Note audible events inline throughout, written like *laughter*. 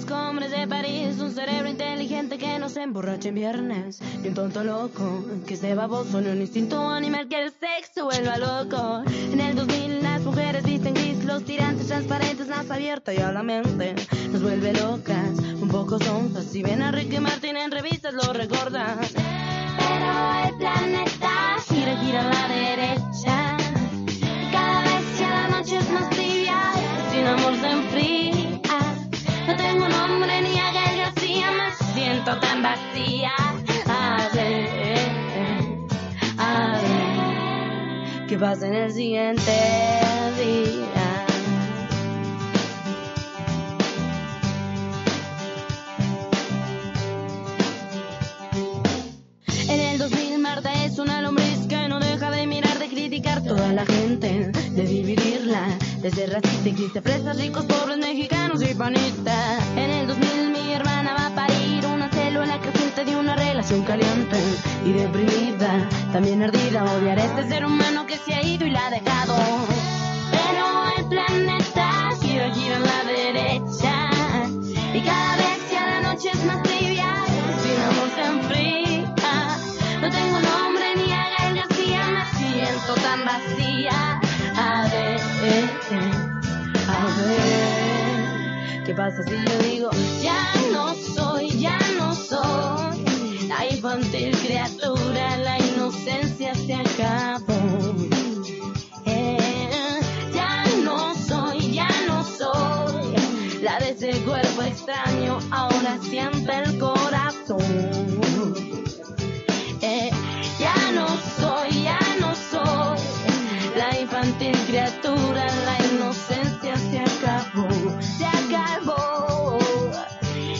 busco hombres de París, un cerebro inteligente que no se emborrache en viernes. Y un tonto loco que se baboso en un instinto animal que el sexo vuelva loco. En el 2000 las mujeres visten gris, los tirantes transparentes, más abierta y a la mente nos vuelve locas, un poco sonzas. Si ven a Ricky Martin en revistas lo recordan. Pero el planeta gira, gira a la derecha. Cada vez ya la noche es más tibia, sin amor se enfría. Ni me siento tan vacía. A ver, a ver, ¿qué pasa en el siguiente día? La gente, de dividirla, de ser racista y triste, fresas, ricos, pobres, mexicanos y panistas. En el 2000 mi hermana va a parir una célula creciente de una relación caliente y deprimida, también ardida, odiar a este ser humano que se ha ido y la ha dejado. Pero el planeta gira, gira la tan vacía. A ver, a ver, ¿qué pasa si yo digo ya no soy, ya no soy la infantil criatura, la inocencia se acabó. Eh, ya no soy, ya no soy la de ese cuerpo extraño, ahora siente el corazón. La inocencia se acabó, se acabó.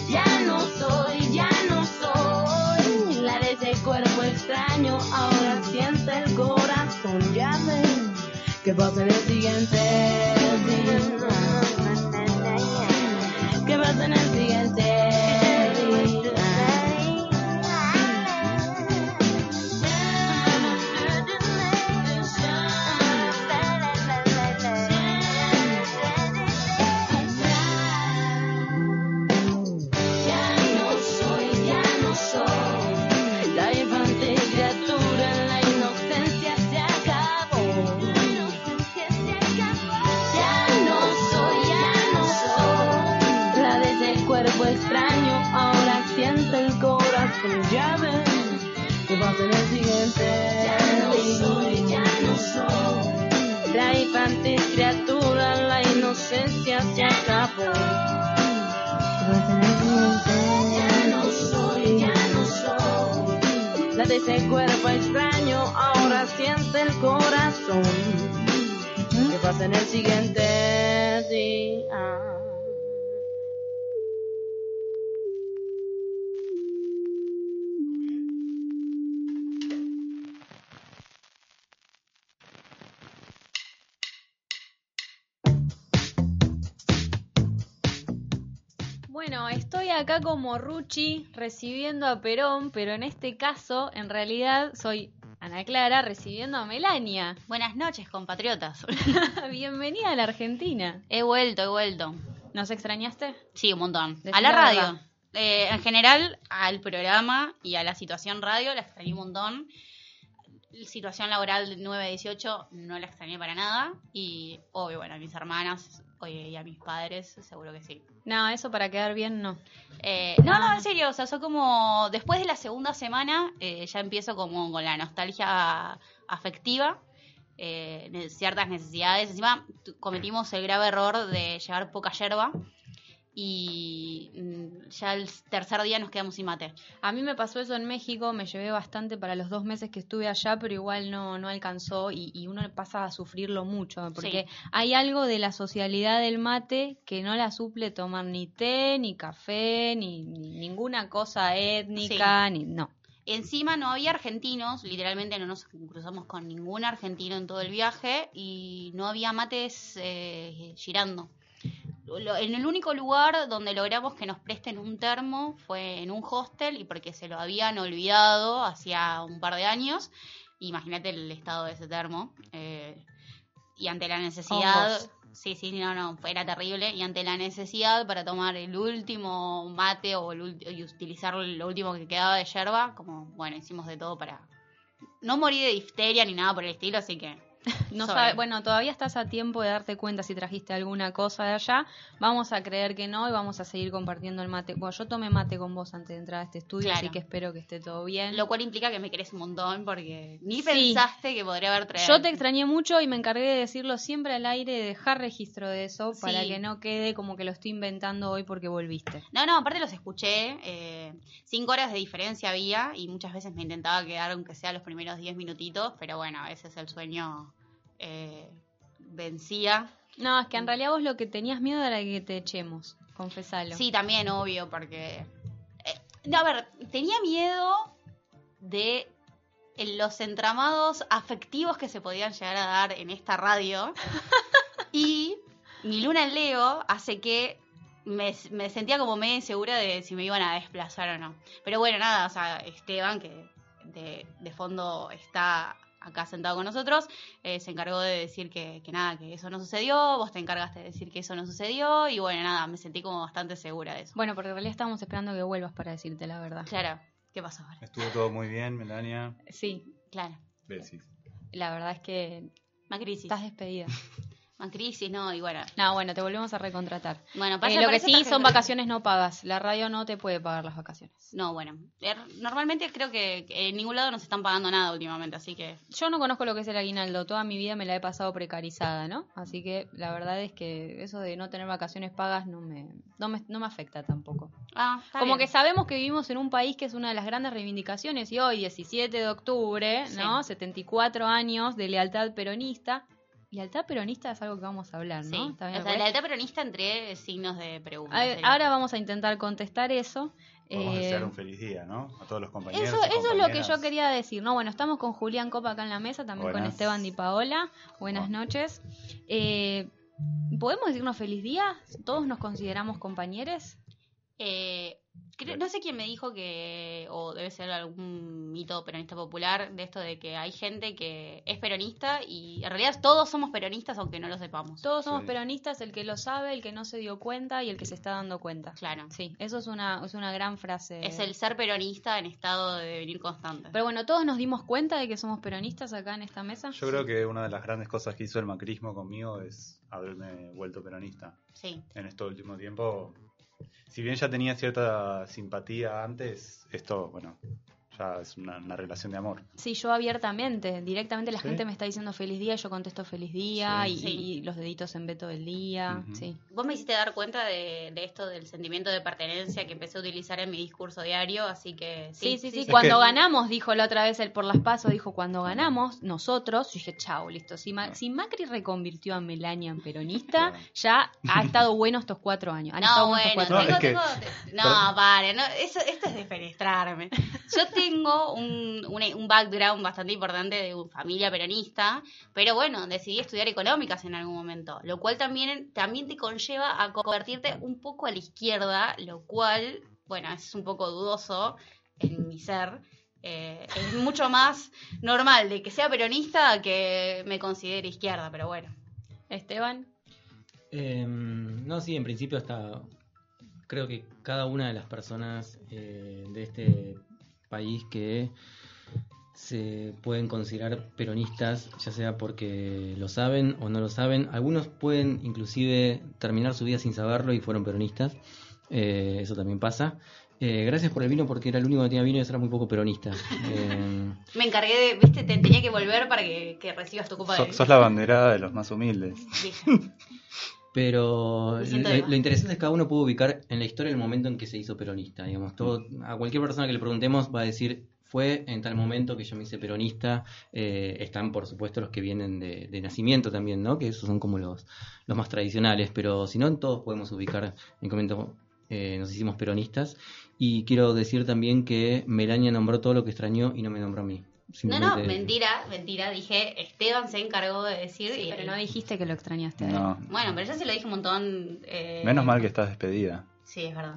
Ya no soy, ya no soy la de ese cuerpo extraño, ahora siente el corazón, ya ven que pasa en el siguiente acá como Ruchi recibiendo a Perón, pero en este caso, en realidad, soy Ana Clara recibiendo a Melania. Buenas noches, compatriotas. *laughs* Bienvenida a la Argentina. He vuelto, he vuelto. ¿Nos extrañaste? Sí, un montón. A la la radio. Eh, en general, al programa y a la situación radio la extrañé un montón. Situación laboral del 9-18 no la extrañé para nada. Y, obvio, bueno, a mis hermanas oye, y a mis padres, seguro que sí. No, eso para quedar bien no. Eh, no, no, en serio, o sea, soy como, después de la segunda semana, eh, ya empiezo como con la nostalgia afectiva, eh, ciertas necesidades. Encima cometimos el grave error de llevar poca yerba y mm, ya el tercer día nos quedamos sin mate. A mí me pasó eso en México, me llevé bastante para los dos meses que estuve allá, pero igual no, no alcanzó y, y uno pasa a sufrirlo mucho, porque hay algo de la socialidad del mate que no la suple tomar ni té, ni café, ni, ni ninguna cosa étnica, ni no. Encima no había argentinos, literalmente no nos cruzamos con ningún argentino en todo el viaje y no había mates eh, girando. Lo- En el único lugar donde logramos que nos presten un termo fue en un hostel y porque se lo habían olvidado hacía un par de años. Imagínate el estado de ese termo. eh, y ante la necesidad, sí, sí, no, no, era terrible, y ante la necesidad para tomar el último mate o el y utilizar lo último que quedaba de yerba, como, bueno, hicimos de todo para... No morí de difteria ni nada por el estilo, así que... No sabe, bueno, todavía estás a tiempo de darte cuenta si trajiste alguna cosa de allá. Vamos a creer que no y vamos a seguir compartiendo el mate. Bueno, yo tomé mate con vos antes de entrar a este estudio, Claro. así que espero que esté todo bien. Lo cual implica que me querés un montón porque ni Sí. pensaste que podría haber traído. Yo te extrañé mucho y me encargué de decirlo siempre al aire, de dejar registro de eso para que no quede como que lo estoy inventando hoy porque volviste. No, no, aparte los escuché. eh, cinco horas de diferencia había y muchas veces me intentaba quedar aunque sea los primeros diez minutitos, pero bueno, a veces el sueño eh, vencía. No, es que en realidad vos lo que tenías miedo era que te echemos, confesalo. Sí, también, obvio, porque... eh, a ver, tenía miedo de los entramados afectivos que se podían llegar a dar en esta radio. *laughs* y mi luna en Leo hace que me, me sentía como medio insegura de si me iban a desplazar o no. Pero bueno, nada, o sea, Esteban, que de, de fondo está acá sentado con nosotros, eh, se encargó de decir que, que nada, que eso no sucedió, vos te encargaste de decir que eso no sucedió, y bueno, nada, me sentí como bastante segura de eso. Bueno, porque en realidad estábamos esperando que vuelvas para decirte la verdad. Claro, ¿qué pasó ahora? Estuvo todo muy bien, Melania. Sí, Claro, Besis. la verdad es que Macrisis. estás despedida. *laughs* Macrisis, no, y bueno. No, bueno, te volvemos a recontratar. Bueno, Eh, pasa- lo que sí tarjeta son vacaciones no pagas. La radio no te puede pagar las vacaciones. No, bueno. er- Normalmente creo que que en ningún lado nos están pagando nada últimamente, así que Yo no conozco lo que es el aguinaldo. Toda mi vida me la he pasado precarizada, ¿no? Así que la verdad es que eso de no tener vacaciones pagas no me, no me, no me afecta tampoco. Ah, está Como bien. que sabemos que vivimos en un país que es una de las grandes reivindicaciones y hoy, 17 de octubre, Sí. ¿no? 74 años de lealtad peronista. Lealtad peronista es algo que vamos a hablar, Sí, ¿no? ¿Está bien, o sea, lealtad peronista entre signos de pregunta. A- sería. Ahora vamos a intentar contestar eso. Vamos a Eh, desear un feliz día, ¿no? A todos los compañeros. Eso, eso es lo que yo quería decir, ¿no? Bueno, estamos con Julián Copa acá en la mesa, también con. Esteban Di Paola. Buenas Buenas. noches. Eh, ¿Podemos decirnos feliz día? ¿Todos nos consideramos compañeros? Eh, creo- no sé quién me dijo que, o debe ser algún mito peronista popular, de esto de que hay gente que es peronista y en realidad todos somos peronistas aunque no lo sepamos. Todos somos Sí. peronistas, el que lo sabe, el que no se dio cuenta y el que se está dando cuenta. Claro. Sí, eso es una, es una gran frase. Es el ser peronista en estado de devenir constante. Pero bueno, todos nos dimos cuenta de que somos peronistas acá en esta mesa. Yo creo que una de las grandes cosas que hizo el macrismo conmigo es haberme vuelto peronista. Sí. En este último tiempo, si bien ya tenía cierta simpatía antes, esto, bueno, ya es una, una relación de amor. Sí, yo abiertamente, directamente la Sí. gente me está diciendo feliz día y yo contesto feliz día Sí. y, Sí. y los deditos en veto del día. Sí. Vos me hiciste dar cuenta de, de esto del sentimiento de pertenencia que empecé a utilizar en mi discurso diario, así que Sí, sí, sí. Cuando que- ganamos, dijo la otra vez el por las pasos, dijo cuando ganamos, nosotros, yo dije, chao, listo. Si, Ma- si Macri reconvirtió a Melania en peronista, ya ha estado bueno estos cuatro años. Han No, bueno, cuatro tengo, No, es que- tengo- no, pare, no, eso, esto es defenestrarme. *laughs* Yo tengo un, un, un background bastante importante de familia peronista, pero bueno, decidí estudiar económicas en algún momento, lo cual también, también te conlleva a convertirte un poco a la izquierda, lo cual, bueno, es un poco dudoso en mi ser. Eh, es mucho más normal de que sea peronista que me considere izquierda, pero bueno. Esteban, Eh, no, sí, en principio está. Creo que cada una de las personas eh, de este país que se pueden considerar peronistas, ya sea porque lo saben o no lo saben. Algunos pueden inclusive terminar su vida sin saberlo y fueron peronistas. Eh, eso también pasa. Eh, gracias por el vino porque era el único que tenía vino y eso era muy poco peronista. Eh, *laughs* Me encargué de, viste, te tenía que volver para que, que recibas tu copa So- de sos la banderada de los más humildes. Pero siento lo, interesante es que cada uno puede ubicar en la historia el momento en que se hizo peronista. Digamos, todo, a cualquier persona que le preguntemos va a decir fue en tal momento que yo me hice peronista. Eh, están, por supuesto, los que vienen de, de nacimiento también, ¿no? Que esos son como los, los más tradicionales. Pero si no, todos podemos ubicar en qué momento eh, nos hicimos peronistas. Y quiero decir también que Melania nombró todo lo que extrañó y no me nombró a mí. No, no, mentira, mentira. Dije, Esteban se encargó de decir. y, pero no dijiste que lo extrañaste. No. Bueno, pero yo se lo dije un montón. eh, Menos mal que estás despedida. Sí, es verdad.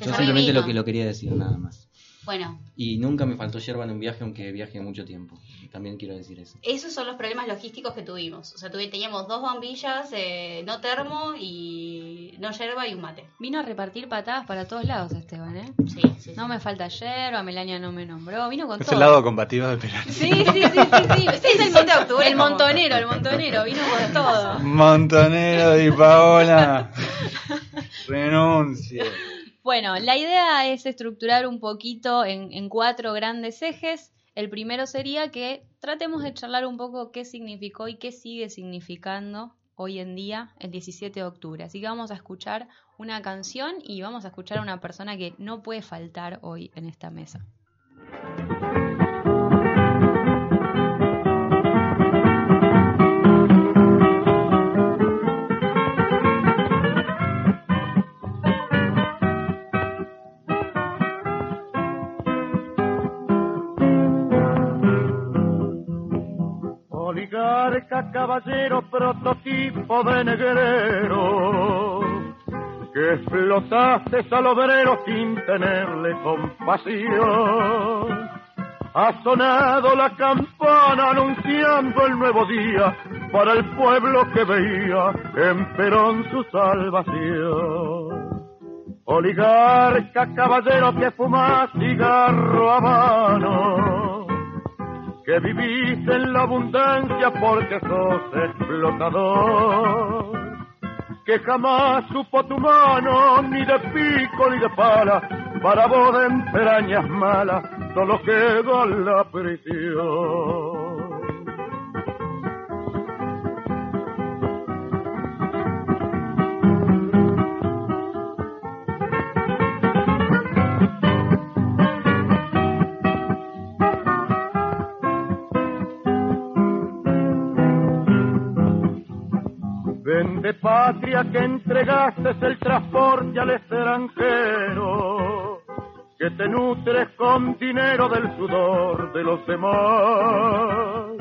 Yo simplemente lo que lo quería decir, nada más. Bueno, Y nunca me faltó yerba en un viaje, aunque viaje mucho tiempo. También quiero decir eso. esos son los problemas logísticos que tuvimos. O sea, teníamos dos bombillas, eh, no termo y no yerba y un mate. Vino a repartir patadas para todos lados Esteban, ¿eh? Sí, sí. No me falta yerba, Melania no me nombró, vino con Es todo. el lado combativo de Perón. Sí, sí, sí, sí, sí. *laughs* Es el, 17 de mon- octubre, el montonero, el montonero, vino con todo. Montonero y Paola. *laughs* Renuncie. Bueno, la idea es estructurar un poquito en, en cuatro grandes ejes. El primero sería que tratemos de charlar un poco qué significó y qué sigue significando hoy en día el 17 de octubre. Así que vamos a escuchar una canción y vamos a escuchar a una persona que no puede faltar hoy en esta mesa. Oligarca, caballero, prototipo de negrero, que explotaste al obrero sin tenerle compasión. Ha sonado la campana anunciando el nuevo día para el pueblo que veía en Perón su salvación. Oligarca, caballero, que fuma cigarro a mano que vivís en la abundancia porque sos explotador, que jamás supo tu mano ni de pico ni de pala, para vos de entrañas malas solo quedó la prisión. Patria que entregaste el transporte al extranjero, que te nutres con dinero del sudor de los demás.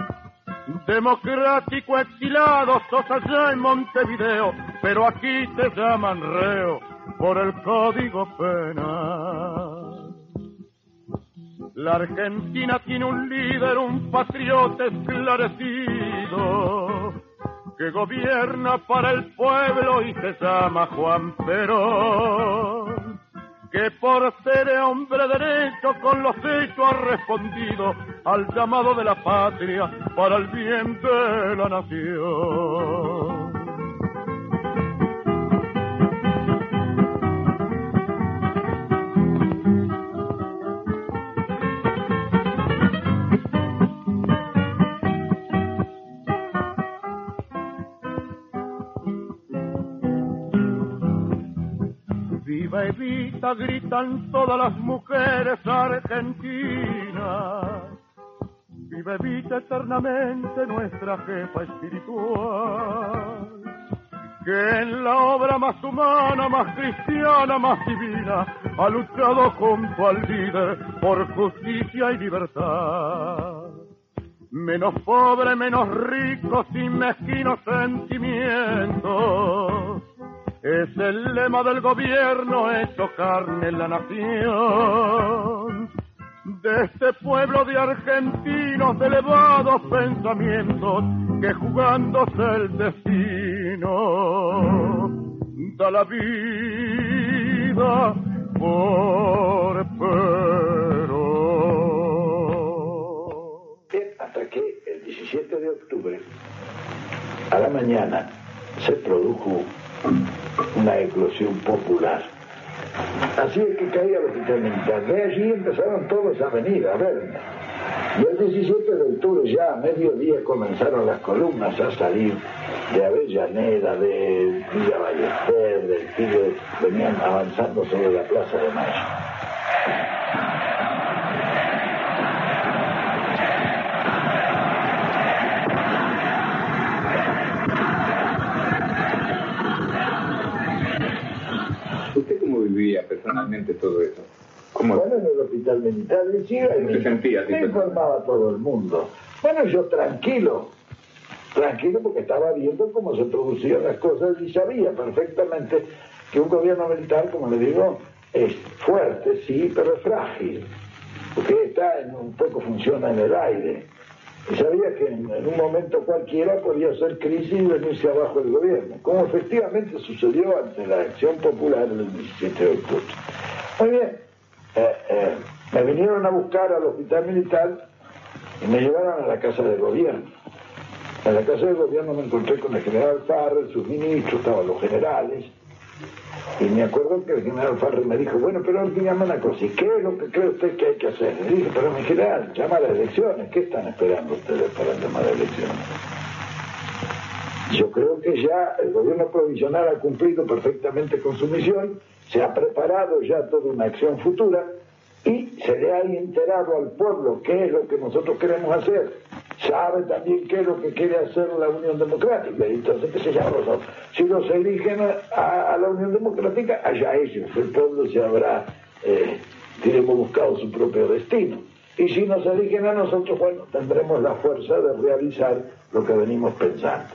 Democrático exilado sos allá en Montevideo, pero aquí te llaman reo por el código penal. La Argentina tiene un líder, un patriota esclarecido, que gobierna para el pueblo y se llama Juan Perón, que por ser hombre derecho con los hechos ha respondido al llamado de la patria para el bien de la nación. Evita, gritan todas las mujeres argentinas. Viva Evita eternamente nuestra jefa espiritual. Que en la obra más humana, más cristiana, más divina, ha luchado junto al líder por justicia y libertad. Menos pobre, menos rico, sin mezquinos sentimientos. Es el lema del gobierno hecho carne la nación. De este pueblo de argentinos de elevados pensamientos que jugándose el destino da la vida por Perón. hasta que el 17 de octubre, a la mañana, se produjo una eclosión popular. Así es que caía el hospital. De allí empezaron todos a venir a verme. Y el 17 de octubre ya a mediodía comenzaron las columnas a salir de Avellaneda, de Villa Ballester, del Tigre, venían avanzando sobre la Plaza de Mayo. Vivía personalmente todo eso? ¿Cómo? Bueno, en el hospital militar decía, ¿Cómo se sentía, sí, me pues? informaba todo el mundo. Bueno, yo tranquilo, tranquilo porque estaba viendo cómo se producían las cosas y sabía perfectamente que un gobierno militar, como le digo, es fuerte, sí, pero es frágil. porque está en un poco funciona en el aire. Y sabía que en, un momento cualquiera podía ser crisis y venirse abajo el gobierno, como efectivamente sucedió ante la acción popular del 17 de octubre. Muy bien, eh, eh, me vinieron a buscar al hospital militar y me llevaron a la casa del gobierno. En la casa del gobierno me encontré con el general Farrell, sus ministros, estaban los generales. Y me acuerdo que el general Farrell me dijo, bueno, pero dígame una cosa, ¿y qué es lo que cree usted que hay que hacer? Le dije, pero mi general, llama a las elecciones. ¿Qué están esperando ustedes para llamar a elecciones? Yo creo que ya el gobierno provisional ha cumplido perfectamente con su misión, se ha preparado ya toda una acción futura y se le ha enterado al pueblo qué es lo que nosotros queremos hacer. Sabe también qué es lo que quiere hacer la Unión Democrática. Entonces, ¿qué se llama? Si los eligen a, la Unión Democrática, allá ellos. El pueblo se habrá, eh, buscado su propio destino. Y si nos eligen a nosotros, bueno, tendremos la fuerza de realizar lo que venimos pensando.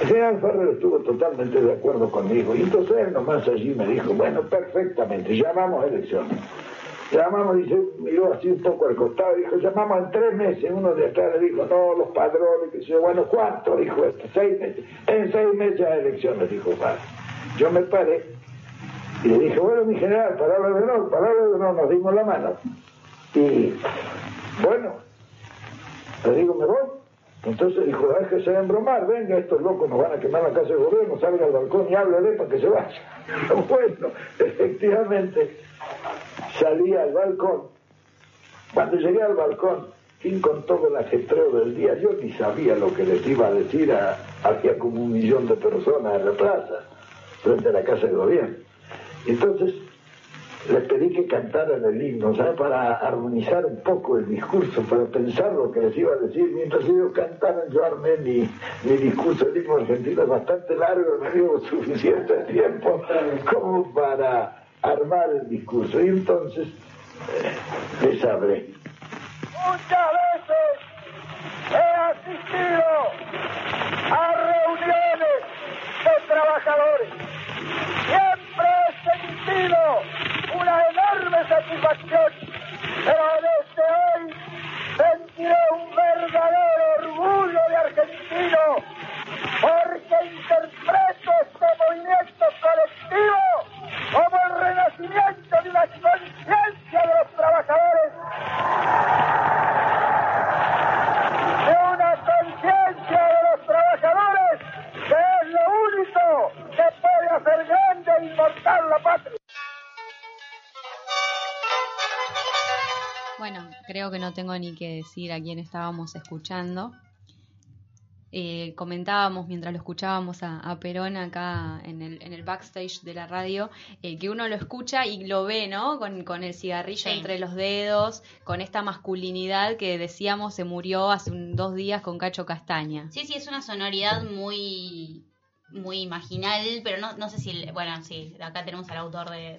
El general Ferrer estuvo totalmente de acuerdo conmigo y entonces él nomás allí me dijo, bueno, perfectamente, llamamos elecciones. Llamamos, se miró así un poco al costado, dijo, llamamos en tres meses. Uno de atrás le dijo, no, los padrones, que sé bueno, ¿cuánto? Dijo este, seis meses. En seis meses hay elecciones, dijo padre. Yo me paré y le dije, bueno, mi general, palabra de honor, palabra de honor, nos dimos la mano. Y, bueno, le digo, me voy. Entonces dijo, déjese de embromar, venga, estos locos nos van a quemar la casa del gobierno, salga al balcón y háblale para que se vaya. *laughs* Bueno, efectivamente, salí al balcón. Cuando llegué al balcón, fin con el ajetreo del día, yo ni sabía lo que les iba a decir a, hacia como un millón de personas en la plaza, frente a la casa del gobierno. Entonces, les pedí que cantaran el himno, ¿sabes? Para armonizar un poco el discurso, para pensar lo que les iba a decir. Mientras ellos cantaran, yo armé mi, mi discurso. El himno argentino es bastante largo, me dio suficiente tiempo como para armar el discurso. Y entonces eh, les hablé. Muchas veces he asistido a reuniones de trabajadores. Siempre he sentido una enorme satisfacción, pero desde hoy sentiré un verdadero orgullo de argentino, porque interpreto este movimiento colectivo como el renacimiento de una conciencia de los trabajadores, de una conciencia de los trabajadores que es lo único que puede hacer grande e inmortal la patria. Bueno, creo que no tengo ni que decir a quién estábamos escuchando. Eh, comentábamos mientras lo escuchábamos a, a Perón acá en el, en el, backstage de la radio, eh, que uno lo escucha y lo ve, ¿no? Con, con el cigarrillo Sí. entre los dedos, con esta masculinidad que decíamos se murió hace un- dos días con Cacho Castaña. Sí, sí, es una sonoridad muy muy marginal, pero no, no sé si, el- bueno, sí, acá tenemos al autor de-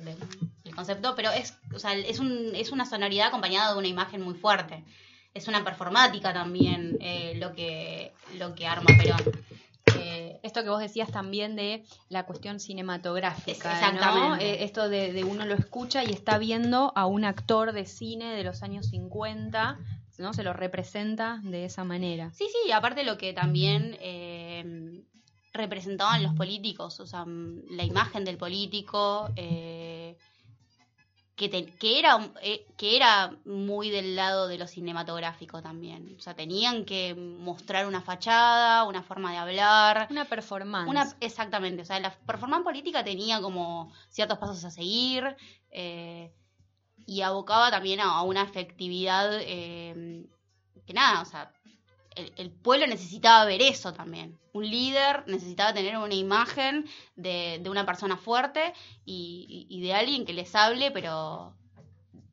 concepto, pero es, o sea, es, un, es una sonoridad acompañada de una imagen muy fuerte. Es una performática también eh, lo que lo que arma Perón. Eh, Esto que vos decías también de la cuestión cinematográfica, Es- ¿no? exactamente. Eh, esto de, de uno lo escucha y está viendo a un actor de cine de los años 50, ¿no? Se lo representa de esa manera. Sí, sí, aparte lo que también representaban los políticos, o sea, la imagen del político, eh, que, te- que, era, eh, que era muy del lado de lo cinematográfico también. O sea, tenían que mostrar una fachada, una forma de hablar. Una performance. Una, exactamente, o sea, la performance política tenía como ciertos pasos a seguir eh, y abocaba también a, a una efectividad eh, que nada, o sea, el, el pueblo necesitaba ver eso también. Un líder necesitaba tener una imagen de, de una persona fuerte y, y- de alguien que les hable, pero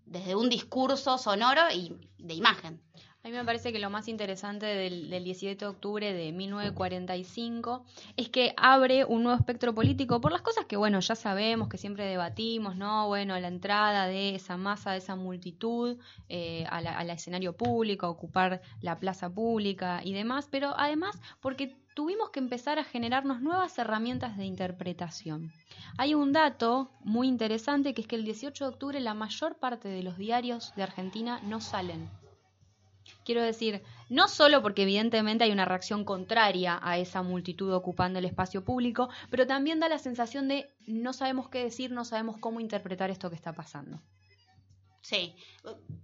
desde un discurso sonoro y de imagen. A mí me parece que lo más interesante del, del 17 de octubre de 1945 es que abre un nuevo espectro político por las cosas que, bueno, ya sabemos, que siempre debatimos, ¿no? Bueno, la entrada de esa masa, de esa multitud eh, al escenario público, ocupar la plaza pública y demás, pero además porque tuvimos que empezar a generarnos nuevas herramientas de interpretación. Hay un dato muy interesante que es que el 18 de octubre la mayor parte de los diarios de Argentina no salen. Quiero decir, no solo porque evidentemente hay una reacción contraria a esa multitud ocupando el espacio público, pero también da la sensación de no sabemos qué decir, no sabemos cómo interpretar esto que está pasando. Sí.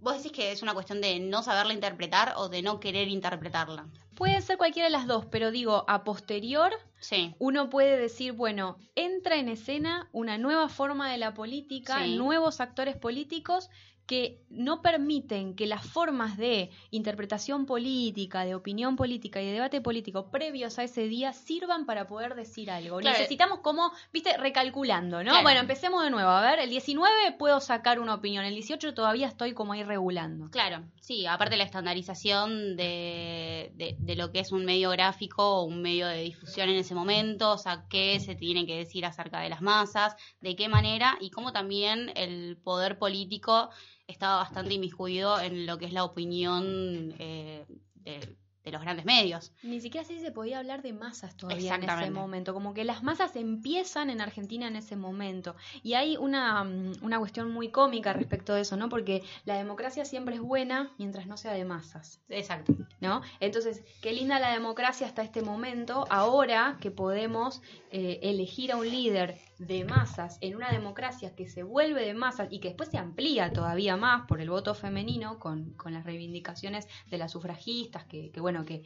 ¿Vos decís que es una cuestión de no saberla interpretar o de no querer interpretarla? Puede ser cualquiera de las dos, pero digo, a posterior, Sí. uno puede decir, bueno, entra en escena una nueva forma de la política, Sí. nuevos actores políticos que no permiten que las formas de interpretación política, de opinión política y de debate político previos a ese día sirvan para poder decir algo. Claro. Necesitamos como, viste, recalculando, ¿no? Claro. Bueno, empecemos de nuevo. A ver, el 19 puedo sacar una opinión, el 18 todavía estoy como ahí regulando. Claro, sí, aparte la estandarización de, de, de lo que es un medio gráfico o un medio de difusión en ese momento, o sea, qué se tiene que decir acerca de las masas, de qué manera y cómo también el poder político estaba bastante inmiscuido en lo que es la opinión eh, de, de los grandes medios. Ni siquiera si se podía hablar de masas todavía en ese momento, como que las masas empiezan en Argentina en ese momento. Y hay una, mm, una cuestión muy cómica respecto de eso, ¿no? Porque la democracia siempre es buena mientras no sea de masas. Exacto. ¿no? Entonces, qué linda la democracia hasta este momento, ahora que podemos eh, elegir a un líder de masas en una democracia que se vuelve de masas y que después se amplía todavía más por el voto femenino con, con las reivindicaciones de las sufragistas, que, que, bueno, que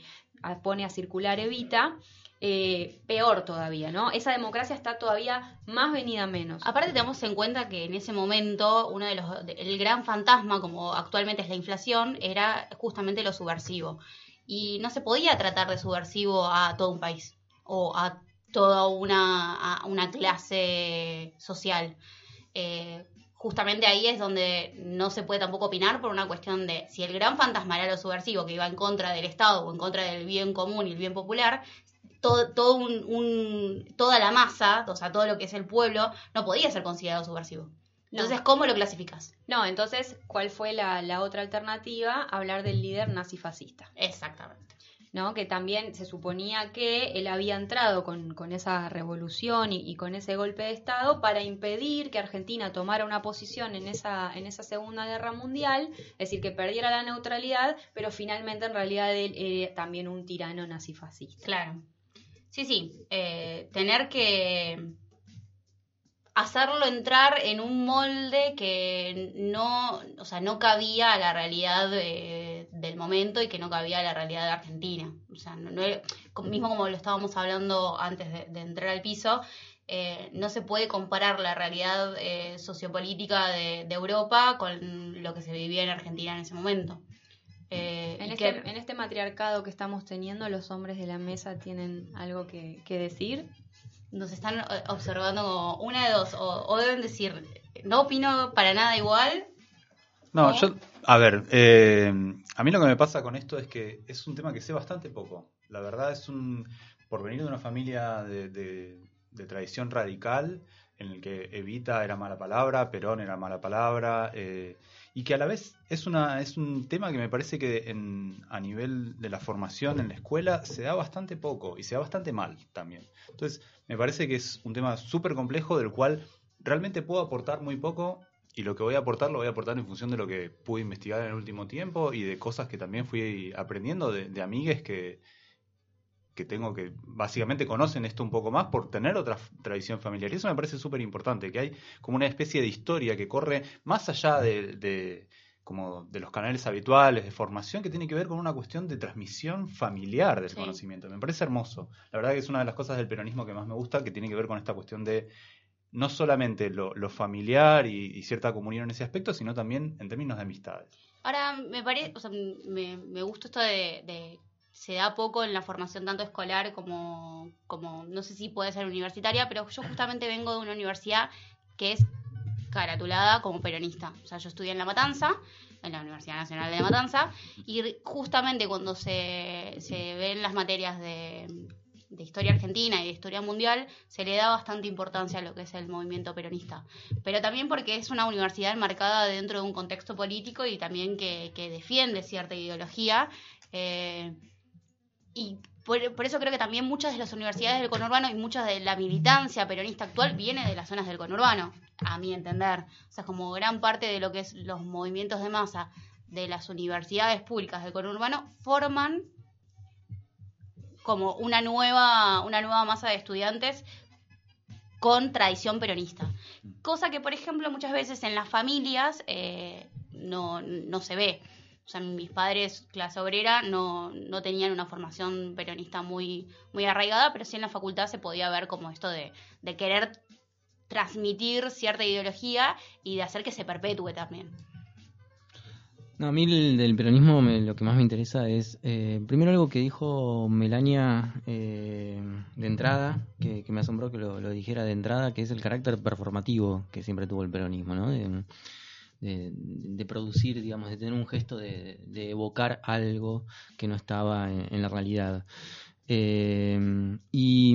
pone a circular Evita, eh, peor todavía, ¿no? Esa democracia está todavía más venida menos. Aparte tenemos en cuenta que en ese momento uno de los el gran fantasma, como actualmente es la inflación, era justamente lo subversivo. Y no se podía tratar de subversivo a todo un país o a toda una, clase social. Eh, justamente ahí es donde no se puede tampoco opinar por una cuestión de si el gran fantasma era lo subversivo, que iba en contra del Estado o en contra del bien común y el bien popular, todo, todo un, un- toda la masa, o sea, todo lo que es el pueblo, no podía ser considerado subversivo. Entonces, ¿cómo lo clasificas? No, entonces, ¿cuál fue la, la otra alternativa? Hablar del líder nazifascista. Exactamente. ¿No? que también se suponía que él había entrado con, con esa revolución y, con ese golpe de Estado para impedir que Argentina tomara una posición en esa, en esa Segunda Guerra Mundial, es decir, que perdiera la neutralidad, pero finalmente en realidad él era también un tirano nazifascista. Claro. Sí, sí. eh, tener que hacerlo entrar en un molde que no, o sea, no cabía a la realidad de- del momento y que no cabía a la realidad de Argentina. O sea, no, mismo como lo estábamos hablando antes de, de entrar al piso, eh, no se puede comparar la realidad eh, sociopolítica de, de Europa con lo que se vivía en Argentina en ese momento. Eh, En este, que- en este matriarcado que estamos teniendo, los hombres de la mesa tienen algo que, que decir. Nos están eh, observando como una de dos, o, o deben decir, no opino para nada igual. No, ¿No? yo, a ver, eh, a mí lo que me pasa con esto es que es un tema que sé bastante poco. La verdad es un, por venir de una familia de, de- de tradición radical, en el que Evita era mala palabra, Perón era mala palabra, eh, y que a la vez es, una, es un tema que me parece que en, a nivel de la formación en la escuela se da bastante poco y se da bastante mal también. Entonces, me parece que es un tema súper complejo del cual realmente puedo aportar muy poco y lo que voy a aportar lo voy a aportar en función de lo que pude investigar en el último tiempo y de cosas que también fui aprendiendo de, de amigues que, que tengo que básicamente conocen esto un poco más por tener otra tradición familiar. Y eso me parece súper importante, que hay como una especie de historia que corre más allá de, de- como de los canales habituales de formación que tiene que ver con una cuestión de transmisión familiar del Sí. conocimiento. Me parece hermoso. La verdad que es una de las cosas del peronismo que más me gusta, que tiene que ver con esta cuestión de no solamente lo, lo familiar y, y cierta comunión en ese aspecto, sino también en términos de amistades. Ahora, me parece, o sea, me, me gusta esto de, de- se da poco en la formación tanto escolar como, como, no sé si puede ser universitaria, pero yo justamente vengo de una universidad que es caratulada como peronista. O sea, yo estudié en La Matanza, en la Universidad Nacional de Matanza, y justamente cuando se, se ven las materias de, de historia argentina y de historia mundial, se le da bastante importancia a lo que es el movimiento peronista. Pero también porque es una universidad enmarcada dentro de un contexto político y también que, que defiende cierta ideología. eh, y por, eso creo que también muchas de las universidades del conurbano y muchas de la militancia peronista actual viene de las zonas del conurbano, a mi entender. O sea, como gran parte de lo que es los movimientos de masa de las universidades públicas del conurbano forman como una nueva, una nueva masa de estudiantes con tradición peronista. Cosa que, por ejemplo, muchas veces en las familias eh, no, no se ve. O sea, mis padres, clase obrera, no, no tenían una formación peronista muy, muy arraigada, pero sí en la facultad se podía ver como esto de, de querer transmitir cierta ideología y de hacer que se perpetúe también. No, a mí del peronismo lo que más me interesa es, eh, primero algo que dijo Melania eh, de entrada, que, me asombró que lo, dijera de entrada, que es el carácter performativo que siempre tuvo el peronismo, ¿no? de, producir, digamos, de tener un gesto de, evocar algo que no estaba en, la realidad. Eh, y,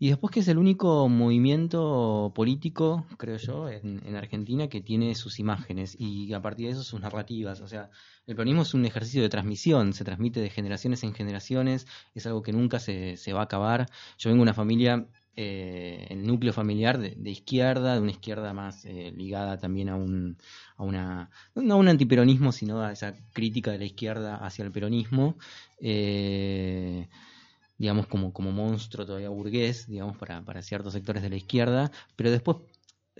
después que es el único movimiento político, creo yo, en, Argentina que tiene sus imágenes y a partir de eso sus narrativas. O sea, el peronismo es un ejercicio de transmisión, se transmite de generaciones en generaciones, es algo que nunca se, se va a acabar. Yo vengo de una familia eh, el núcleo familiar de, izquierda, de una izquierda más eh, ligada también a un, a una, no a un antiperonismo, sino a esa crítica de la izquierda hacia el peronismo, eh, digamos como, como monstruo todavía burgués, digamos, para, para ciertos sectores de la izquierda, pero después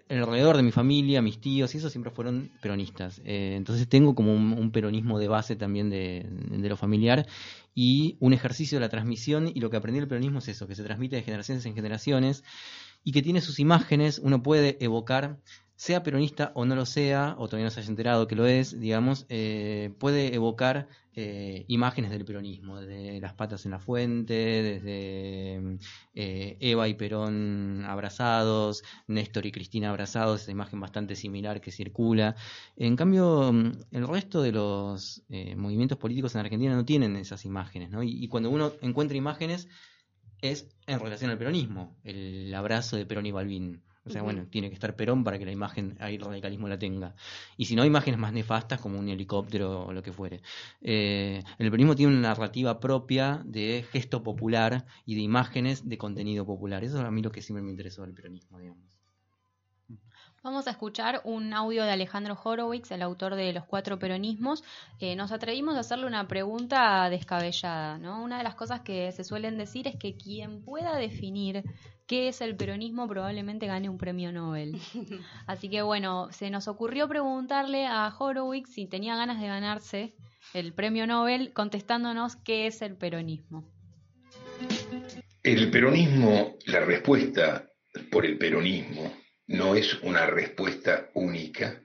alrededor de mi familia, mis tíos y eso siempre fueron peronistas. Eh, entonces tengo como un, peronismo de base también de, de, lo familiar y un ejercicio de la transmisión y lo que aprendí del peronismo es eso, que se transmite de generaciones en generaciones y que tiene sus imágenes, uno puede evocar sea peronista o no lo sea, o todavía no se haya enterado que lo es, digamos, eh, puede evocar eh, imágenes del peronismo, desde las patas en la fuente, desde eh, Eva y Perón abrazados, Néstor y Cristina abrazados, esa imagen bastante similar que circula. En cambio, el resto de los movimientos políticos en Argentina no tienen esas imágenes, ¿no? Y, y cuando uno encuentra imágenes es en relación al peronismo, el abrazo de Perón y Balbín o sea, bueno, tiene que estar Perón para que la imagen, ahí el radicalismo la tenga. Y si no, imágenes más nefastas como un helicóptero o lo que fuere. Eh, el peronismo tiene una narrativa propia de gesto popular y de imágenes de contenido popular. Eso es a mí lo que siempre me interesó del peronismo, digamos. Vamos a escuchar un audio de Alejandro Horowitz, el autor de Los Cuatro Peronismos. Eh, nos atrevimos a hacerle una pregunta descabellada. ¿no? Una de las cosas que se suelen decir es que quien pueda definir qué es el peronismo probablemente gane un premio Nobel. *laughs* Así que bueno, se nos ocurrió preguntarle a Horowitz si tenía ganas de ganarse el premio Nobel contestándonos qué es el peronismo. El peronismo, la respuesta por el peronismo no es una respuesta única,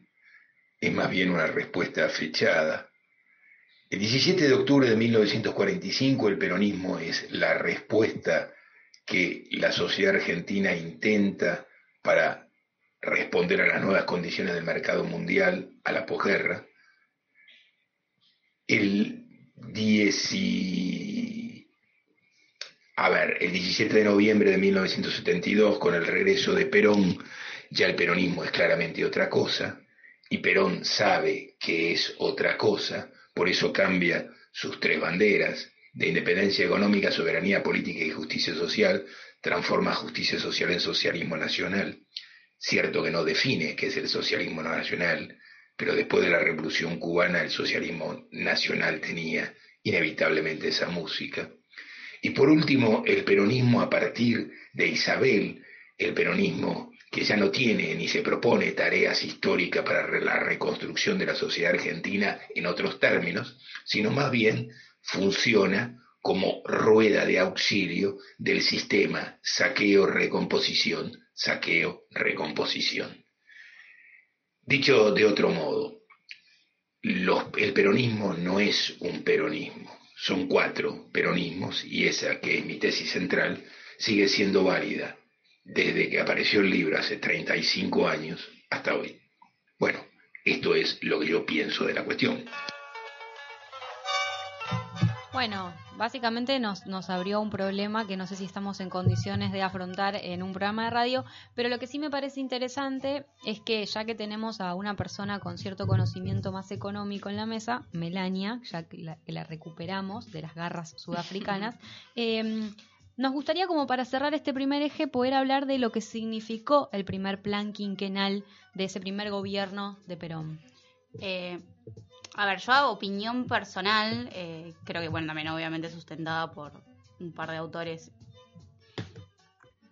es más bien una respuesta fechada. El 17 de octubre de 1945 el peronismo es la respuesta que la sociedad argentina intenta para responder a las nuevas condiciones del mercado mundial, a la posguerra. El 10 a ver, el 17 de noviembre de 1972, con el regreso de Perón ya el peronismo es claramente otra cosa, y Perón sabe que es otra cosa, por eso cambia sus tres banderas de independencia económica, soberanía política y justicia social, transforma justicia social en socialismo nacional. Cierto que no define qué es el socialismo nacional, pero después de la revolución cubana el socialismo nacional tenía inevitablemente esa música. Y por último, el peronismo a partir de Isabel, el peronismo que ya no tiene ni se propone tareas históricas para la reconstrucción de la sociedad argentina en otros términos, sino más bien funciona como rueda de auxilio del sistema saqueo-recomposición, saqueo-recomposición. Dicho de otro modo, el peronismo no es un peronismo, son cuatro peronismos y esa que es mi tesis central sigue siendo válida desde que apareció el libro hace 35 años hasta hoy. Bueno, esto es lo que yo pienso de la cuestión. Bueno, básicamente nos, nos abrió un problema que no sé si estamos en condiciones de afrontar en un programa de radio, pero lo que sí me parece interesante es que ya que tenemos a una persona con cierto conocimiento más económico en la mesa, Melania, ya que la, que la recuperamos de las garras sudafricanas, *laughs* eh, nos gustaría como para cerrar este primer eje poder hablar de lo que significó el primer plan quinquenal de ese primer gobierno de Perón. Eh, a ver, yo hago opinión personal, eh, creo que, bueno, también obviamente sustentada por un par de autores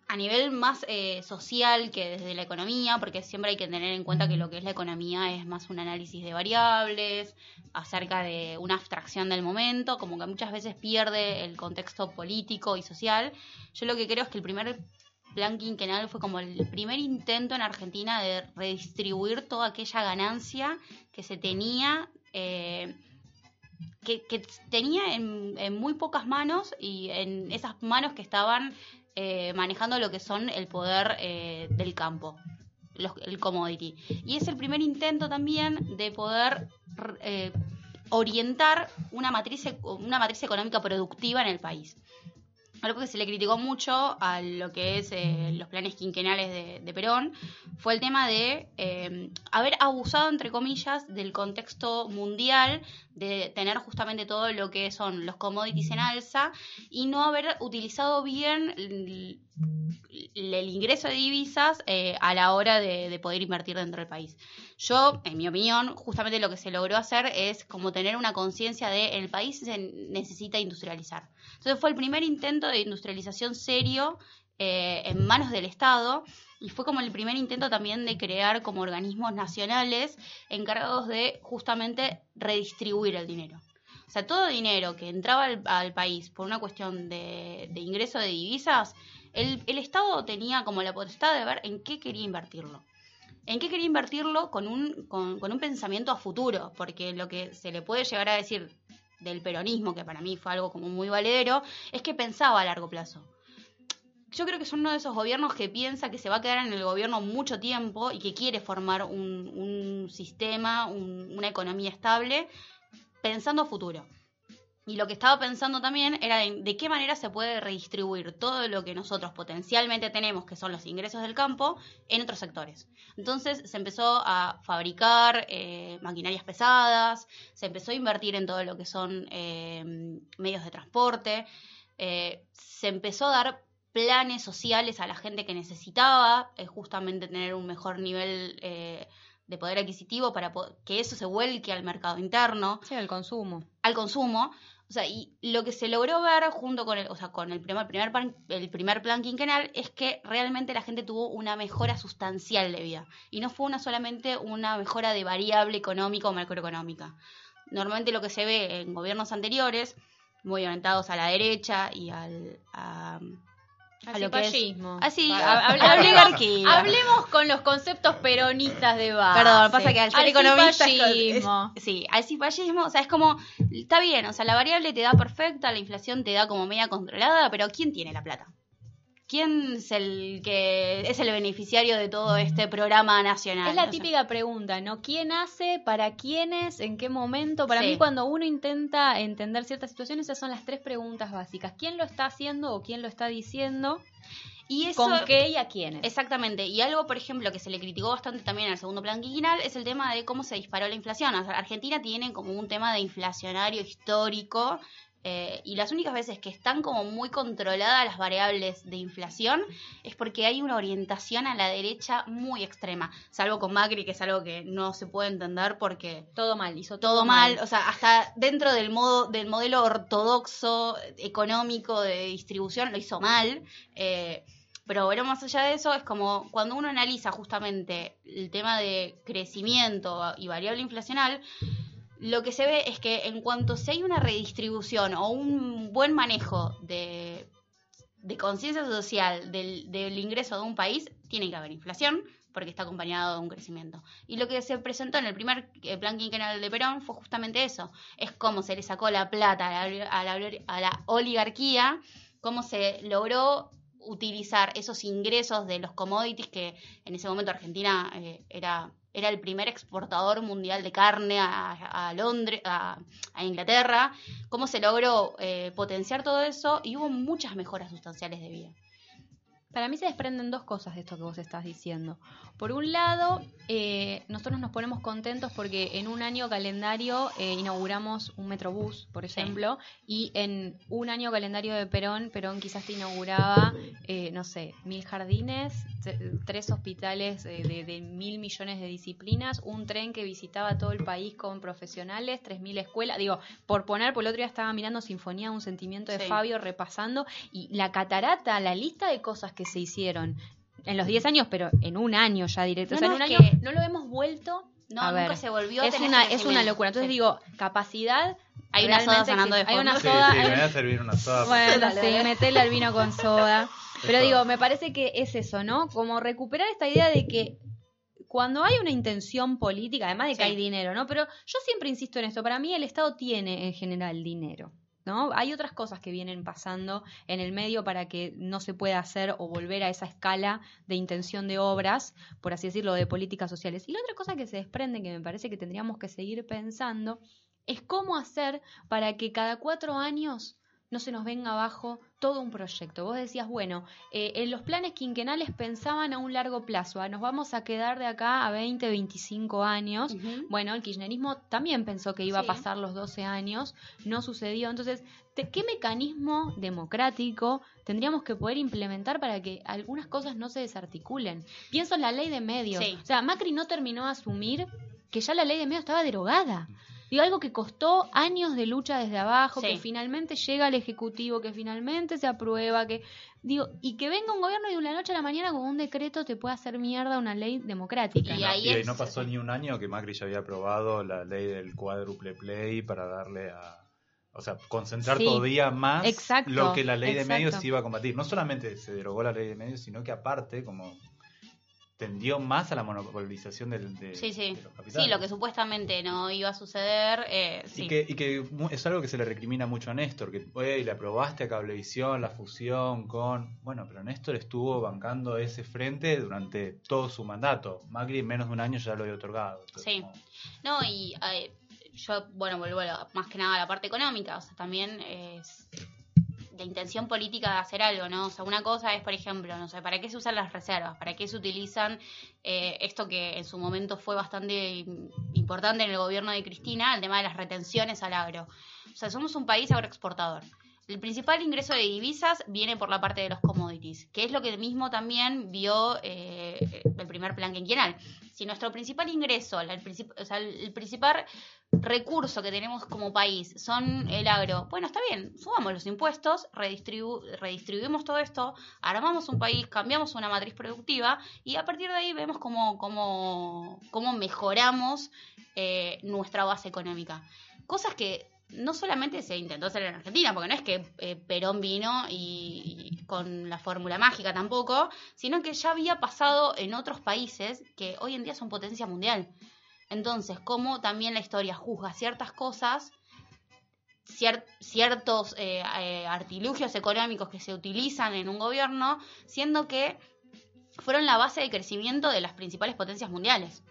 a nivel más eh, social que desde la economía, porque siempre hay que tener en cuenta que lo que es la economía es más un análisis de variables, acerca de una abstracción del momento, como que muchas veces pierde el contexto político y social. Yo lo que creo es que el primer plan quinquenal fue como el primer intento en Argentina de redistribuir toda aquella ganancia que se tenía. Eh, que, tenía en, en, muy pocas manos y en esas manos que estaban eh, manejando lo que son el poder eh, del campo, los, el commodity. Y es el primer intento también de poder eh, orientar una matriz, una matriz económica productiva en el país. Algo que se le criticó mucho a lo que es eh, los planes quinquenales de, Perón fue el tema de eh, haber abusado, entre comillas, del contexto mundial, de tener justamente todo lo que son los commodities en alza y no haber utilizado bien el, ingreso de divisas eh, a la hora de, de, poder invertir dentro del país. Yo, en mi opinión, justamente lo que se logró hacer es como tener una conciencia de el país se necesita industrializar. Entonces fue el primer intento de industrialización serio eh, en manos del Estado y fue como el primer intento también de crear como organismos nacionales encargados de justamente redistribuir el dinero. O sea, todo dinero que entraba al, país por una cuestión de ingreso de divisas, el, Estado tenía como la potestad de ver en qué quería invertirlo. En qué quería invertirlo con un, con, un pensamiento a futuro, porque lo que se le puede llegar a decir del peronismo, que para mí fue algo como muy valedero, es que pensaba a largo plazo. Yo creo que son uno de esos gobiernos que piensa que se va a quedar en el gobierno mucho tiempo y que quiere formar un, un sistema, un, una economía estable, pensando a futuro. Y lo que estaba pensando también era de, de, qué manera se puede redistribuir todo lo que nosotros potencialmente tenemos, que son los ingresos del campo, en otros sectores. Entonces se empezó a fabricar eh, maquinarias pesadas, se empezó a invertir en todo lo que son eh, medios de transporte, eh, se empezó a dar planes sociales a la gente que necesitaba eh, justamente tener un mejor nivel eh, de poder adquisitivo para que eso se vuelque al mercado interno. Sí, al consumo. Al consumo. O sea, y lo que se logró ver junto con el, o sea, con el primer, primer plan, el primer plan quinquenal es que realmente la gente tuvo una mejora sustancial de vida. Y no fue una solamente una mejora de variable económica o macroeconómica. Normalmente lo que se ve en gobiernos anteriores, muy orientados a la derecha y al, a, a lo que es así *laughs* hablemos, hablemos con los conceptos peronistas de base. Perdón pasa que al ser economista es, sí al cipallismo o sea es como está bien o sea la variable te da perfecta la inflación te da como media controlada pero quién tiene la plata ¿Quién es el que es el beneficiario de todo este programa nacional? Es la típica pregunta, ¿no? ¿Quién hace? ¿Para quiénes? ¿En qué momento? Para sí. mí cuando uno intenta entender ciertas situaciones, esas son las tres preguntas básicas. ¿Quién lo está haciendo o quién lo está diciendo? Y eso, ¿Con qué y a quiénes? Exactamente. Y algo, por ejemplo, que se le criticó bastante también al segundo plan quinquenal es el tema de cómo se disparó la inflación. O sea, Argentina tiene como un tema de inflacionario histórico eh, y las únicas veces que están como muy controladas las variables de inflación es porque hay una orientación a la derecha muy extrema, salvo con Macri, que es algo que no se puede entender porque todo mal, hizo todo, todo mal. mal, o sea, hasta dentro del modo del modelo ortodoxo económico de distribución lo hizo mal. Eh, pero bueno, más allá de eso, es como cuando uno analiza justamente el tema de crecimiento y variable inflacional, lo que se ve es que en cuanto si hay una redistribución o un buen manejo de, conciencia social del, ingreso de un país, tiene que haber inflación porque está acompañado de un crecimiento. Y lo que se presentó en el primer eh, plan quinquenal de Perón fue justamente eso. Es cómo se le sacó la plata a la, a la, a la oligarquía, cómo se logró utilizar esos ingresos de los commodities que en ese momento Argentina eh, era era el primer exportador mundial de carne a, a Londres, a, Inglaterra, cómo se logró eh, potenciar todo eso y hubo muchas mejoras sustanciales de vida. Para mí se desprenden dos cosas de esto que vos estás diciendo. Por un lado, eh, nosotros nos ponemos contentos porque en un año calendario eh, inauguramos un metrobús, por ejemplo, y en un año calendario de Perón, Perón quizás te inauguraba, eh, no sé, mil jardines, tres hospitales eh, de, de mil millones de disciplinas, un tren que visitaba todo el país con profesionales, tres mil escuelas. Digo, por poner, por el otro día estaba mirando Sinfonía, un sentimiento de Sí. Fabio, repasando, y la catarata, la lista de cosas que se hicieron en los 10 años, pero en un año ya directo. No, o sea, no, en un es año que- no lo hemos vuelto No, a nunca ver. se volvió a es tener una es una locura. Entonces Sí. digo, capacidad. Hay una soda sonando de. Hay una. Sí, soda. sí, hay- me voy a servir una soda. bueno, Dale, sí, dale. metele al vino con soda. Pero Eso. digo, me parece que es eso, ¿no? Como recuperar esta idea de que cuando hay una intención política, además de que Sí. hay dinero, ¿no? Pero yo siempre insisto en esto, para mí el Estado tiene en general dinero. ¿No? Hay otras cosas que vienen pasando en el medio para que no se pueda hacer o volver a esa escala de intención de obras, por así decirlo, de políticas sociales. Y la otra cosa que se desprende, que me parece que tendríamos que seguir pensando, es cómo hacer para que cada cuatro años no se nos venga abajo todo un proyecto. Vos decías, bueno, eh, en los planes quinquenales pensaban a un largo plazo, ah, nos vamos a quedar de acá a 20, 25 años. Bueno, el kirchnerismo también pensó que iba Sí. a pasar los 12 años, no sucedió. Entonces, ¿qué mecanismo democrático tendríamos que poder implementar para que algunas cosas no se desarticulen? Pienso en la ley de medios. Sí. O sea, Macri no terminó de asumir que ya la ley de medios estaba derogada. Digo, algo que costó años de lucha desde abajo, Sí. que finalmente llega al Ejecutivo, que finalmente se aprueba, que digo, y que venga un gobierno y de la noche a la mañana con un decreto te puede hacer mierda una ley democrática. Y No, ahí y es- no pasó ni un año que Macri ya había aprobado la ley del cuádruple play para darle a. O sea, concentrar Sí, todavía más exacto, lo que la ley de medios iba a combatir. No solamente se derogó la ley de medios, sino que aparte, como tendió más a la monopolización del, de, Sí, sí. de los capitales. Sí, lo que supuestamente no iba a suceder. Eh, sí. Y que, y que es algo que se le recrimina mucho a Néstor, que "Güey, le aprobaste a Cablevisión la fusión con... Bueno, pero Néstor estuvo bancando ese frente durante todo su mandato. Macri en menos de un año ya lo había otorgado. Entonces, Sí. como- No, y eh, yo, bueno, vuelvo más que nada a la parte económica, o sea, también es la intención política de hacer algo, ¿no? O sea, una cosa es, por ejemplo, no sé, ¿para qué se usan las reservas? ¿Para qué se utilizan eh, esto que en su momento fue bastante im- importante en el gobierno de Cristina, el tema de las retenciones al agro? O sea, somos un país agroexportador. El principal ingreso de divisas viene por la parte de los commodities, que es lo que mismo también vio eh, el primer plan quinquenal. Si nuestro principal ingreso, el principal recurso que tenemos como país son el agro, bueno, está bien, subamos los impuestos, redistribu- redistribuimos todo esto, armamos un país, cambiamos una matriz productiva y a partir de ahí vemos cómo, cómo, cómo mejoramos eh, nuestra base económica. Cosas que no solamente se intentó hacer en Argentina, porque no es que eh, Perón vino y, con la fórmula mágica tampoco, sino que ya había pasado en otros países que hoy en día son potencia mundial. Entonces, como también la historia juzga ciertas cosas, cier- ciertos eh, eh, artilugios económicos que se utilizan en un gobierno, siendo que fueron la base de crecimiento de las principales potencias mundiales.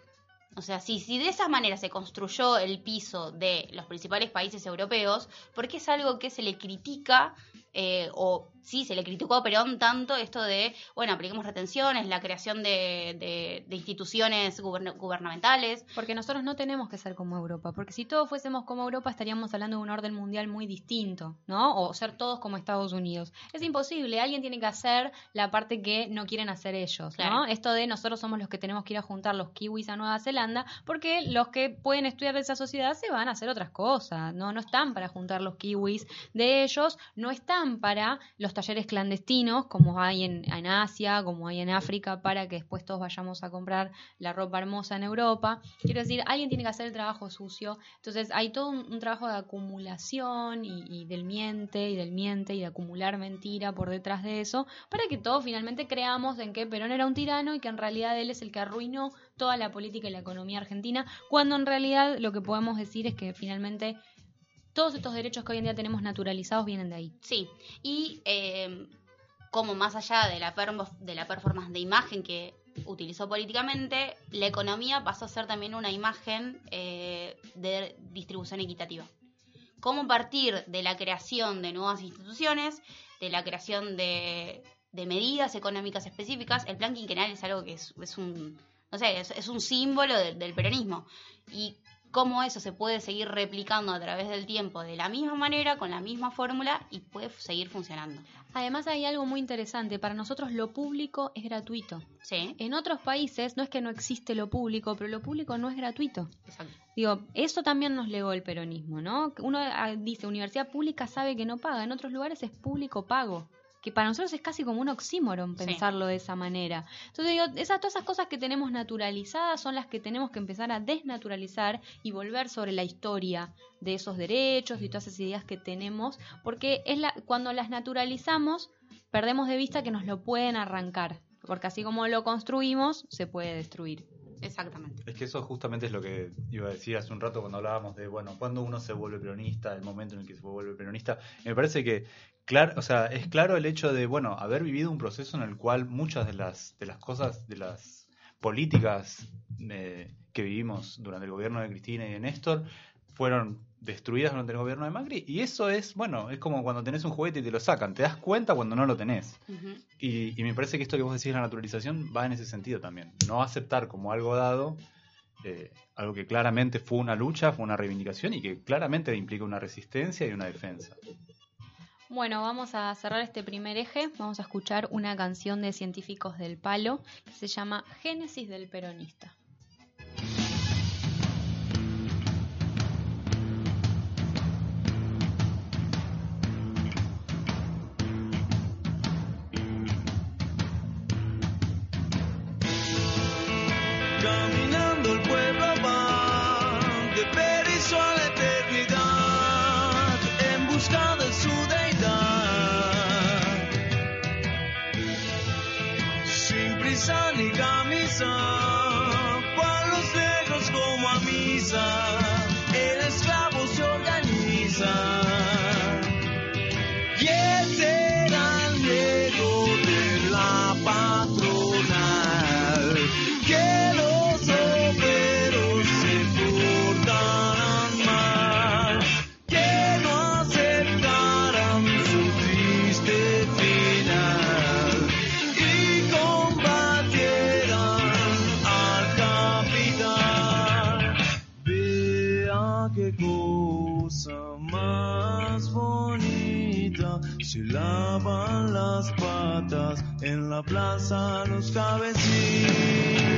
O sea, si, si de esa manera se construyó el piso de los principales países europeos, ¿por qué es algo que se le critica eh, o sí, se le criticó a Perón tanto esto de, bueno, apliquemos retenciones, la creación de, de- de instituciones guberna- gubernamentales? Porque nosotros no tenemos que ser como Europa, porque si todos fuésemos como Europa estaríamos hablando de un orden mundial muy distinto, ¿no? O ser todos como Estados Unidos. Es imposible, alguien tiene que hacer la parte que no quieren hacer ellos, ¿no? Esto de nosotros somos los que tenemos que ir a juntar los kiwis a Nueva Zelanda, porque los que pueden estudiar de esa sociedad se van a hacer otras cosas, ¿no? No están para juntar los kiwis de ellos, no están para los talleres clandestinos como hay en, Asia, como hay en África, para que después todos vayamos a comprar la ropa hermosa en Europa. Quiero decir, alguien tiene que hacer el trabajo sucio. Entonces hay todo un, un trabajo de acumulación y, y del miente y del miente y de acumular mentira por detrás de eso, para que todos finalmente creamos en que Perón era un tirano y que en realidad él es el que arruinó toda la política y la economía argentina, cuando en realidad lo que podemos decir es que finalmente todos estos derechos que hoy en día tenemos naturalizados vienen de ahí. Sí, y eh, como más allá de la, de la performance de imagen que utilizó políticamente, la economía pasó a ser también una imagen eh, de distribución equitativa. Cómo partir de la creación de nuevas instituciones, de la creación de, medidas económicas específicas, el plan quinquenal es algo que es, un, no sé, es, un símbolo de- del peronismo. Y cómo eso se puede seguir replicando a través del tiempo de la misma manera, con la misma fórmula y puede seguir funcionando. Además hay algo muy interesante, para nosotros lo público es gratuito. Sí, En otros países no es que no existe lo público, pero lo público no es gratuito. exacto. Digo, eso también nos legó el peronismo, ¿no? Uno ah, dice, universidad pública sabe que no paga, en otros lugares es público pago. Que para nosotros es casi como un oxímoron Sí. pensarlo de esa manera. Entonces digo, esas, todas esas cosas que tenemos naturalizadas son las que tenemos que empezar a desnaturalizar y volver sobre la historia de esos derechos y todas esas ideas que tenemos, porque es la, cuando las naturalizamos perdemos de vista que nos lo pueden arrancar, porque así como lo construimos, se puede destruir. Exactamente. Es que eso justamente es lo que iba a decir hace un rato cuando hablábamos de, bueno, cuando uno se vuelve peronista, el momento en el que se vuelve peronista. Me parece que, o sea, es claro el hecho de, bueno, haber vivido un proceso en el cual muchas de las, de las cosas, de las políticas eh, que vivimos durante el gobierno de Cristina y de Néstor fueron destruidas durante el gobierno de Macri. Y eso es, bueno, es como cuando tenés un juguete y te lo sacan. Te das cuenta cuando no lo tenés. Y me parece que esto que vos decís, la naturalización, va en ese sentido también. No aceptar como algo dado, eh, algo que claramente fue una lucha, fue una reivindicación y que claramente implica una resistencia y una defensa. Bueno, vamos a cerrar este primer eje. Vamos a escuchar una canción de Científicos del Palo que se llama Génesis del Peronista. Camisa, la plaza los cabecitas.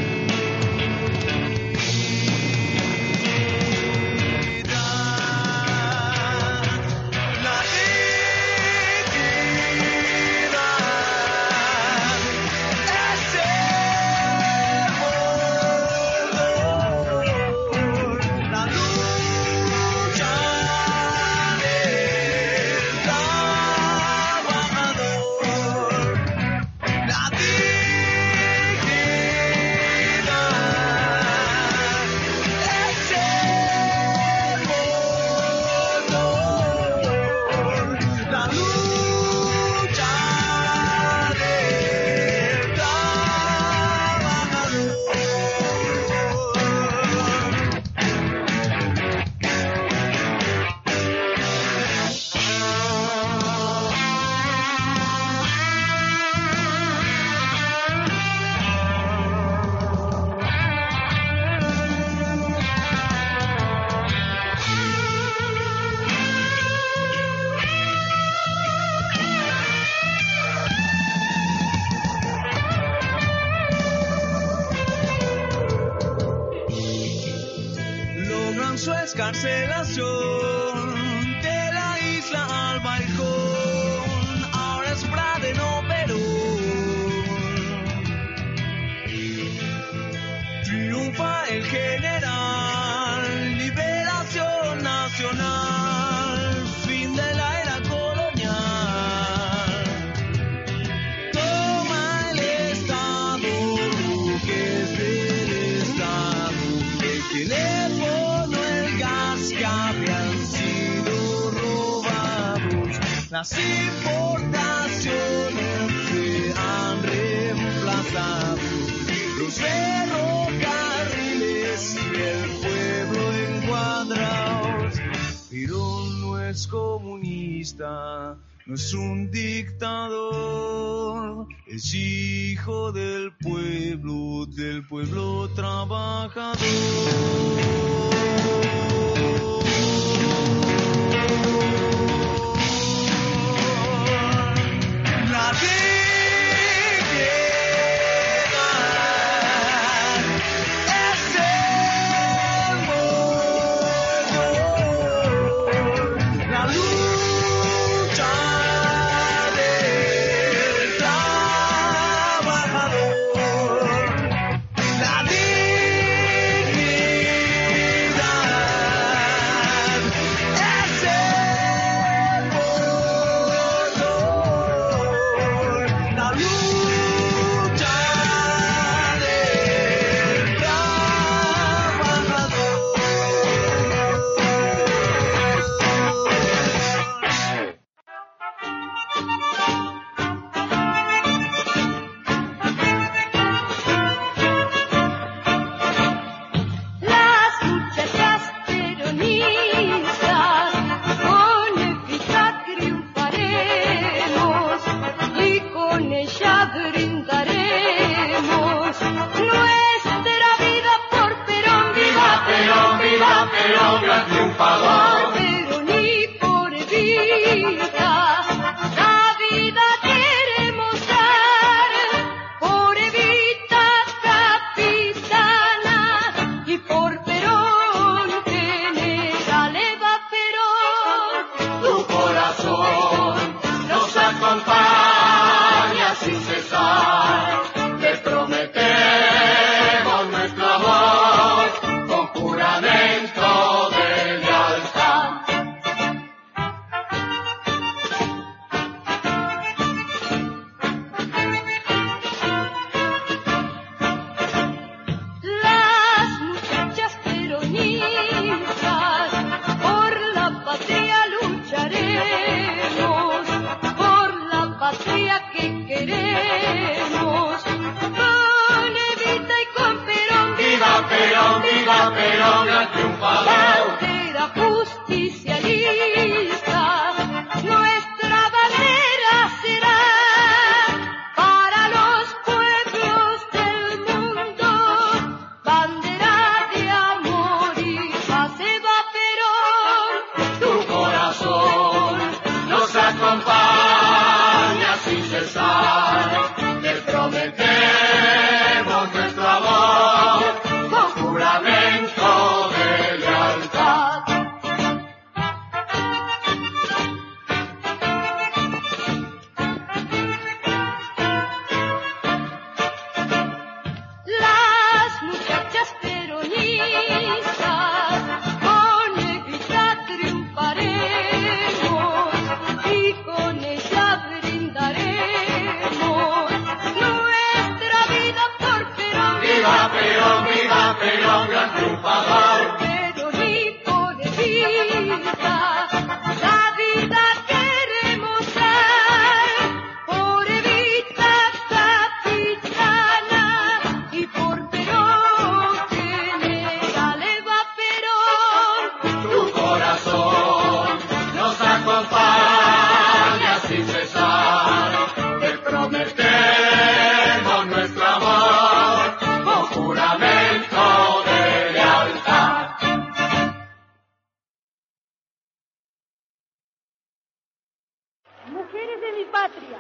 Mujeres de mi patria,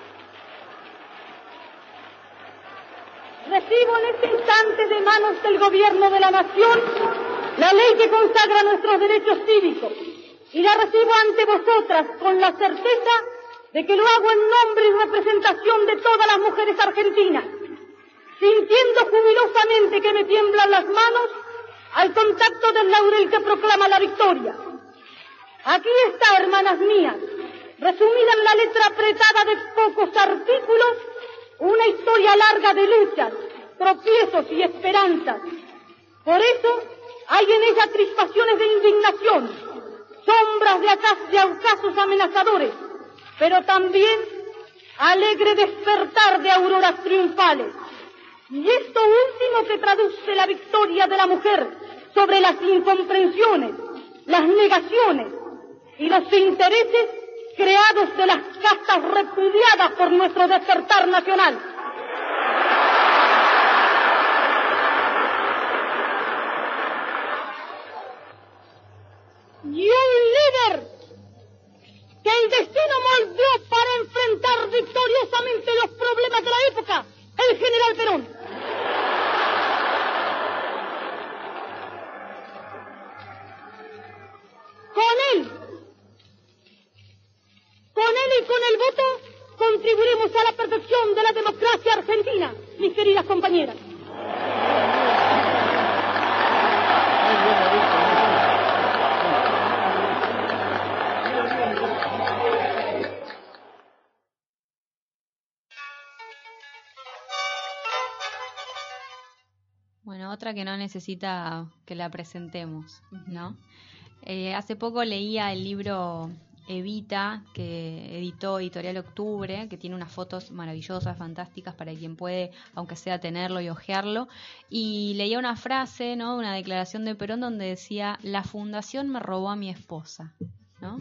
recibo en este instante de manos del gobierno de la nación la ley que consagra nuestros derechos cívicos y la recibo ante vosotras con la certeza de que lo hago en nombre y representación de todas las mujeres argentinas, sintiendo jubilosamente que me tiemblan las manos al contacto del laurel que proclama la victoria. Aquí está, hermanas mías, resumida en la letra apretada de pocos artículos, una historia larga de luchas, tropiezos y esperanzas. Por eso hay en ella crispaciones de indignación, sombras de, acas- de ocasos amenazadores, pero también alegre despertar de auroras triunfales. Y esto último que traduce la victoria de la mujer sobre las incomprensiones, las negaciones y los intereses creados de las castas repudiadas por nuestro despertar nacional. Y un líder que el destino moldeó para enfrentar victoriosamente los problemas de la época, el general Perón. Con él, con él y con el voto, contribuiremos a la perfección de la democracia argentina, mis queridas compañeras. Bueno, otra que no necesita que la presentemos, ¿no? Eh, hace poco leía el libro Evita, que editó Editorial Octubre, que tiene unas fotos maravillosas, fantásticas para quien puede, aunque sea tenerlo y hojearlo. Y leía una frase, ¿no? Una declaración de Perón donde decía: La fundación me robó a mi esposa, ¿no?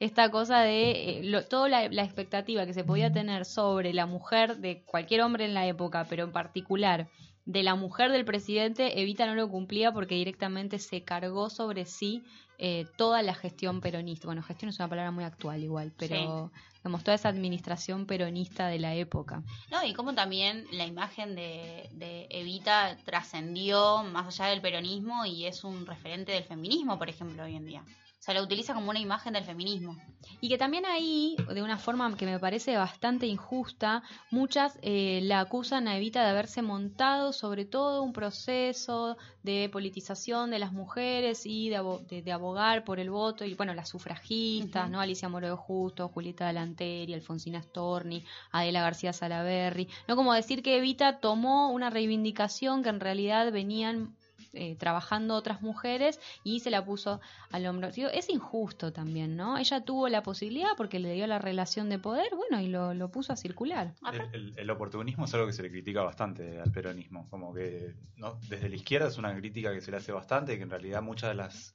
Esta cosa de eh, toda la expectativa que se podía tener sobre la mujer de cualquier hombre en la época, pero en particular de la mujer del presidente, Evita no lo cumplía porque directamente se cargó sobre sí eh, toda la gestión peronista. Bueno, gestión es una palabra muy actual igual, pero digamos, toda esa administración peronista de la época. No, y como también la imagen de, de Evita trascendió más allá del peronismo y es un referente del feminismo, por ejemplo, hoy en día. O sea, la utiliza como una imagen del feminismo. Y que también ahí, de una forma que me parece bastante injusta, muchas eh, la acusan a Evita de haberse montado sobre todo un proceso de politización de las mujeres y de, abo- de- de abogar por el voto, y bueno, las sufragistas, ¿no? Alicia Moro de Justo, Julieta Delanteri, Alfonsina Storni, Adela García Salaberry, ¿no? Como decir que Evita tomó una reivindicación que en realidad venían eh, trabajando otras mujeres y se la puso al hombro. Digo, es injusto también, ¿no? Ella tuvo la posibilidad porque le dio la relación de poder, bueno, y lo, lo puso a circular. El, el- el oportunismo es algo que se le critica bastante al peronismo, como que ¿no? desde la izquierda es una crítica que se le hace bastante, que en realidad muchas de las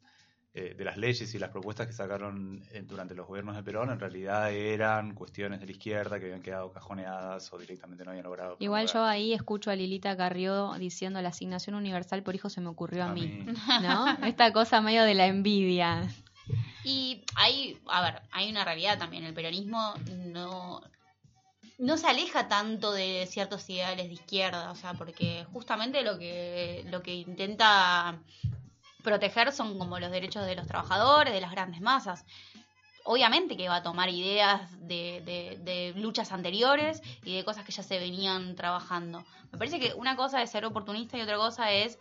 eh, de las leyes y las propuestas que sacaron eh, durante los gobiernos de Perón en realidad eran cuestiones de la izquierda que habían quedado cajoneadas o directamente no habían logrado. Igual yo ahí escucho a Lilita Carrió diciendo la asignación universal por hijo se me ocurrió a, A mí, mí. ¿no? *laughs* Esta cosa medio de la envidia. Y hay, a ver, hay una realidad también. El peronismo no, no se aleja tanto de ciertos ideales de izquierda, o sea, porque justamente lo que, lo que intenta proteger son como los derechos de los trabajadores, de las grandes masas. Obviamente que va a tomar ideas de, de- de luchas anteriores y de cosas que ya se venían trabajando. Me parece que una cosa es ser oportunista y otra cosa es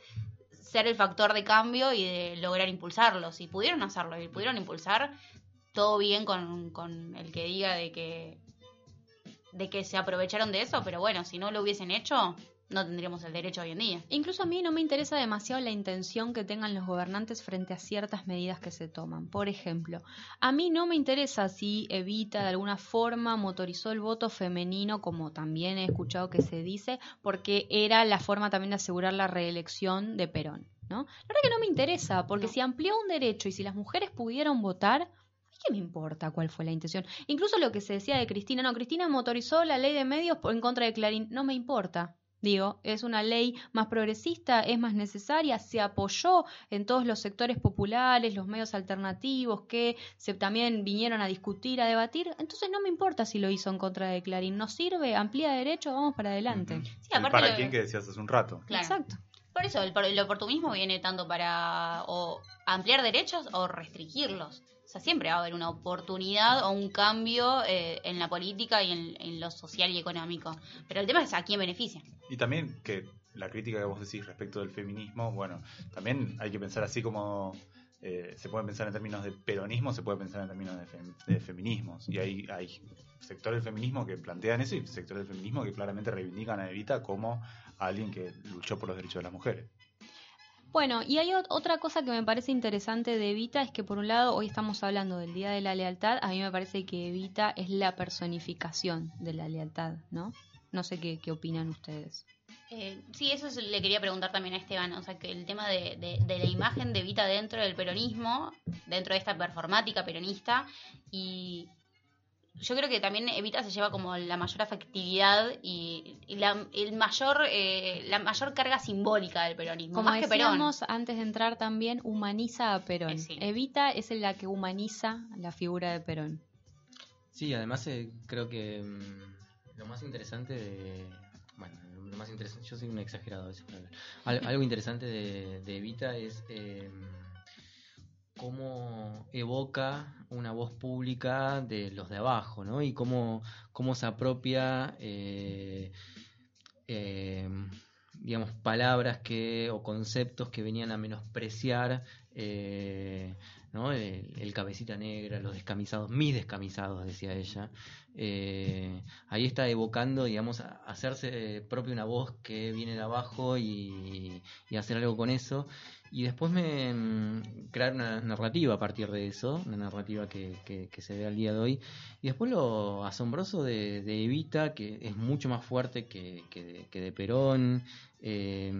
ser el factor de cambio y de lograr impulsarlos. Y pudieron hacerlo, y pudieron impulsar todo bien con, con el que diga de que de que se aprovecharon de eso, pero bueno, si no lo hubiesen hecho, no tendríamos el derecho hoy en día. Incluso a mí no me interesa demasiado la intención que tengan los gobernantes frente a ciertas medidas que se toman. Por ejemplo, a mí no me interesa si Evita de alguna forma motorizó el voto femenino, como también he escuchado que se dice, porque era la forma también de asegurar la reelección de Perón. ¿no? La verdad que no me interesa, porque si amplió un derecho y si las mujeres pudieron votar, ¿a ¿qué me importa cuál fue la intención? Incluso lo que se decía de Cristina, no, Cristina motorizó la ley de medios en contra de Clarín, no me importa. Digo, es una ley más progresista, es más necesaria, se apoyó en todos los sectores populares, los medios alternativos que se también vinieron a discutir, a debatir. Entonces no me importa si lo hizo en contra de Clarín. ¿Nos sirve? ¿Amplía derecho? Vamos para adelante. Sí, para lo- quién que decías hace un rato. Claro. Exacto. Por eso el, el oportunismo viene tanto para o ampliar derechos o restringirlos. O sea, siempre va a haber una oportunidad o un cambio eh, en la política y en, en lo social y económico. Pero el tema es a quién beneficia. Y también que la crítica que vos decís respecto del feminismo, bueno, también hay que pensar así como eh, se puede pensar en términos de peronismo, se puede pensar en términos de, fem- de feminismos. Y hay, hay sectores del feminismo que plantean eso y sectores del feminismo que claramente reivindican a Evita como alguien que luchó por los derechos de las mujeres. Bueno, y hay ot- otra cosa que me parece interesante de Evita, es que por un lado hoy estamos hablando del Día de la Lealtad, a mí me parece que Evita es la personificación de la lealtad, ¿no? No sé qué, qué opinan ustedes. Eh, sí, eso es- le quería preguntar también a Esteban, o sea, que el tema de, de- de la imagen de Vita dentro del peronismo, dentro de esta performática peronista, y yo creo que también Evita se lleva como la mayor afectividad y, y la, el mayor, eh, la mayor carga simbólica del peronismo. Como más que Perón. decíamos antes de entrar también, humaniza a Perón. Eh, sí. Evita es la que humaniza la figura de Perón. Sí, además eh, creo que mm, lo más interesante de... Bueno, lo más interesante, yo soy un exagerado a veces, pero al- algo interesante de, de Evita es eh, cómo evoca una voz pública de los de abajo, ¿no? Y cómo, cómo se apropia, eh, eh, digamos, palabras que o conceptos que venían a menospreciar, eh, ¿no? El, el cabecita negra, los descamisados, mis descamisados, decía ella. Eh, ahí está evocando, digamos, hacerse propio una voz que viene de abajo y, hacer algo con eso. Y después me mm, crear una narrativa a partir de eso, una narrativa que, se ve al día de hoy. Y después lo asombroso de, Evita, que es mucho más fuerte que, que de, que de Perón, eh,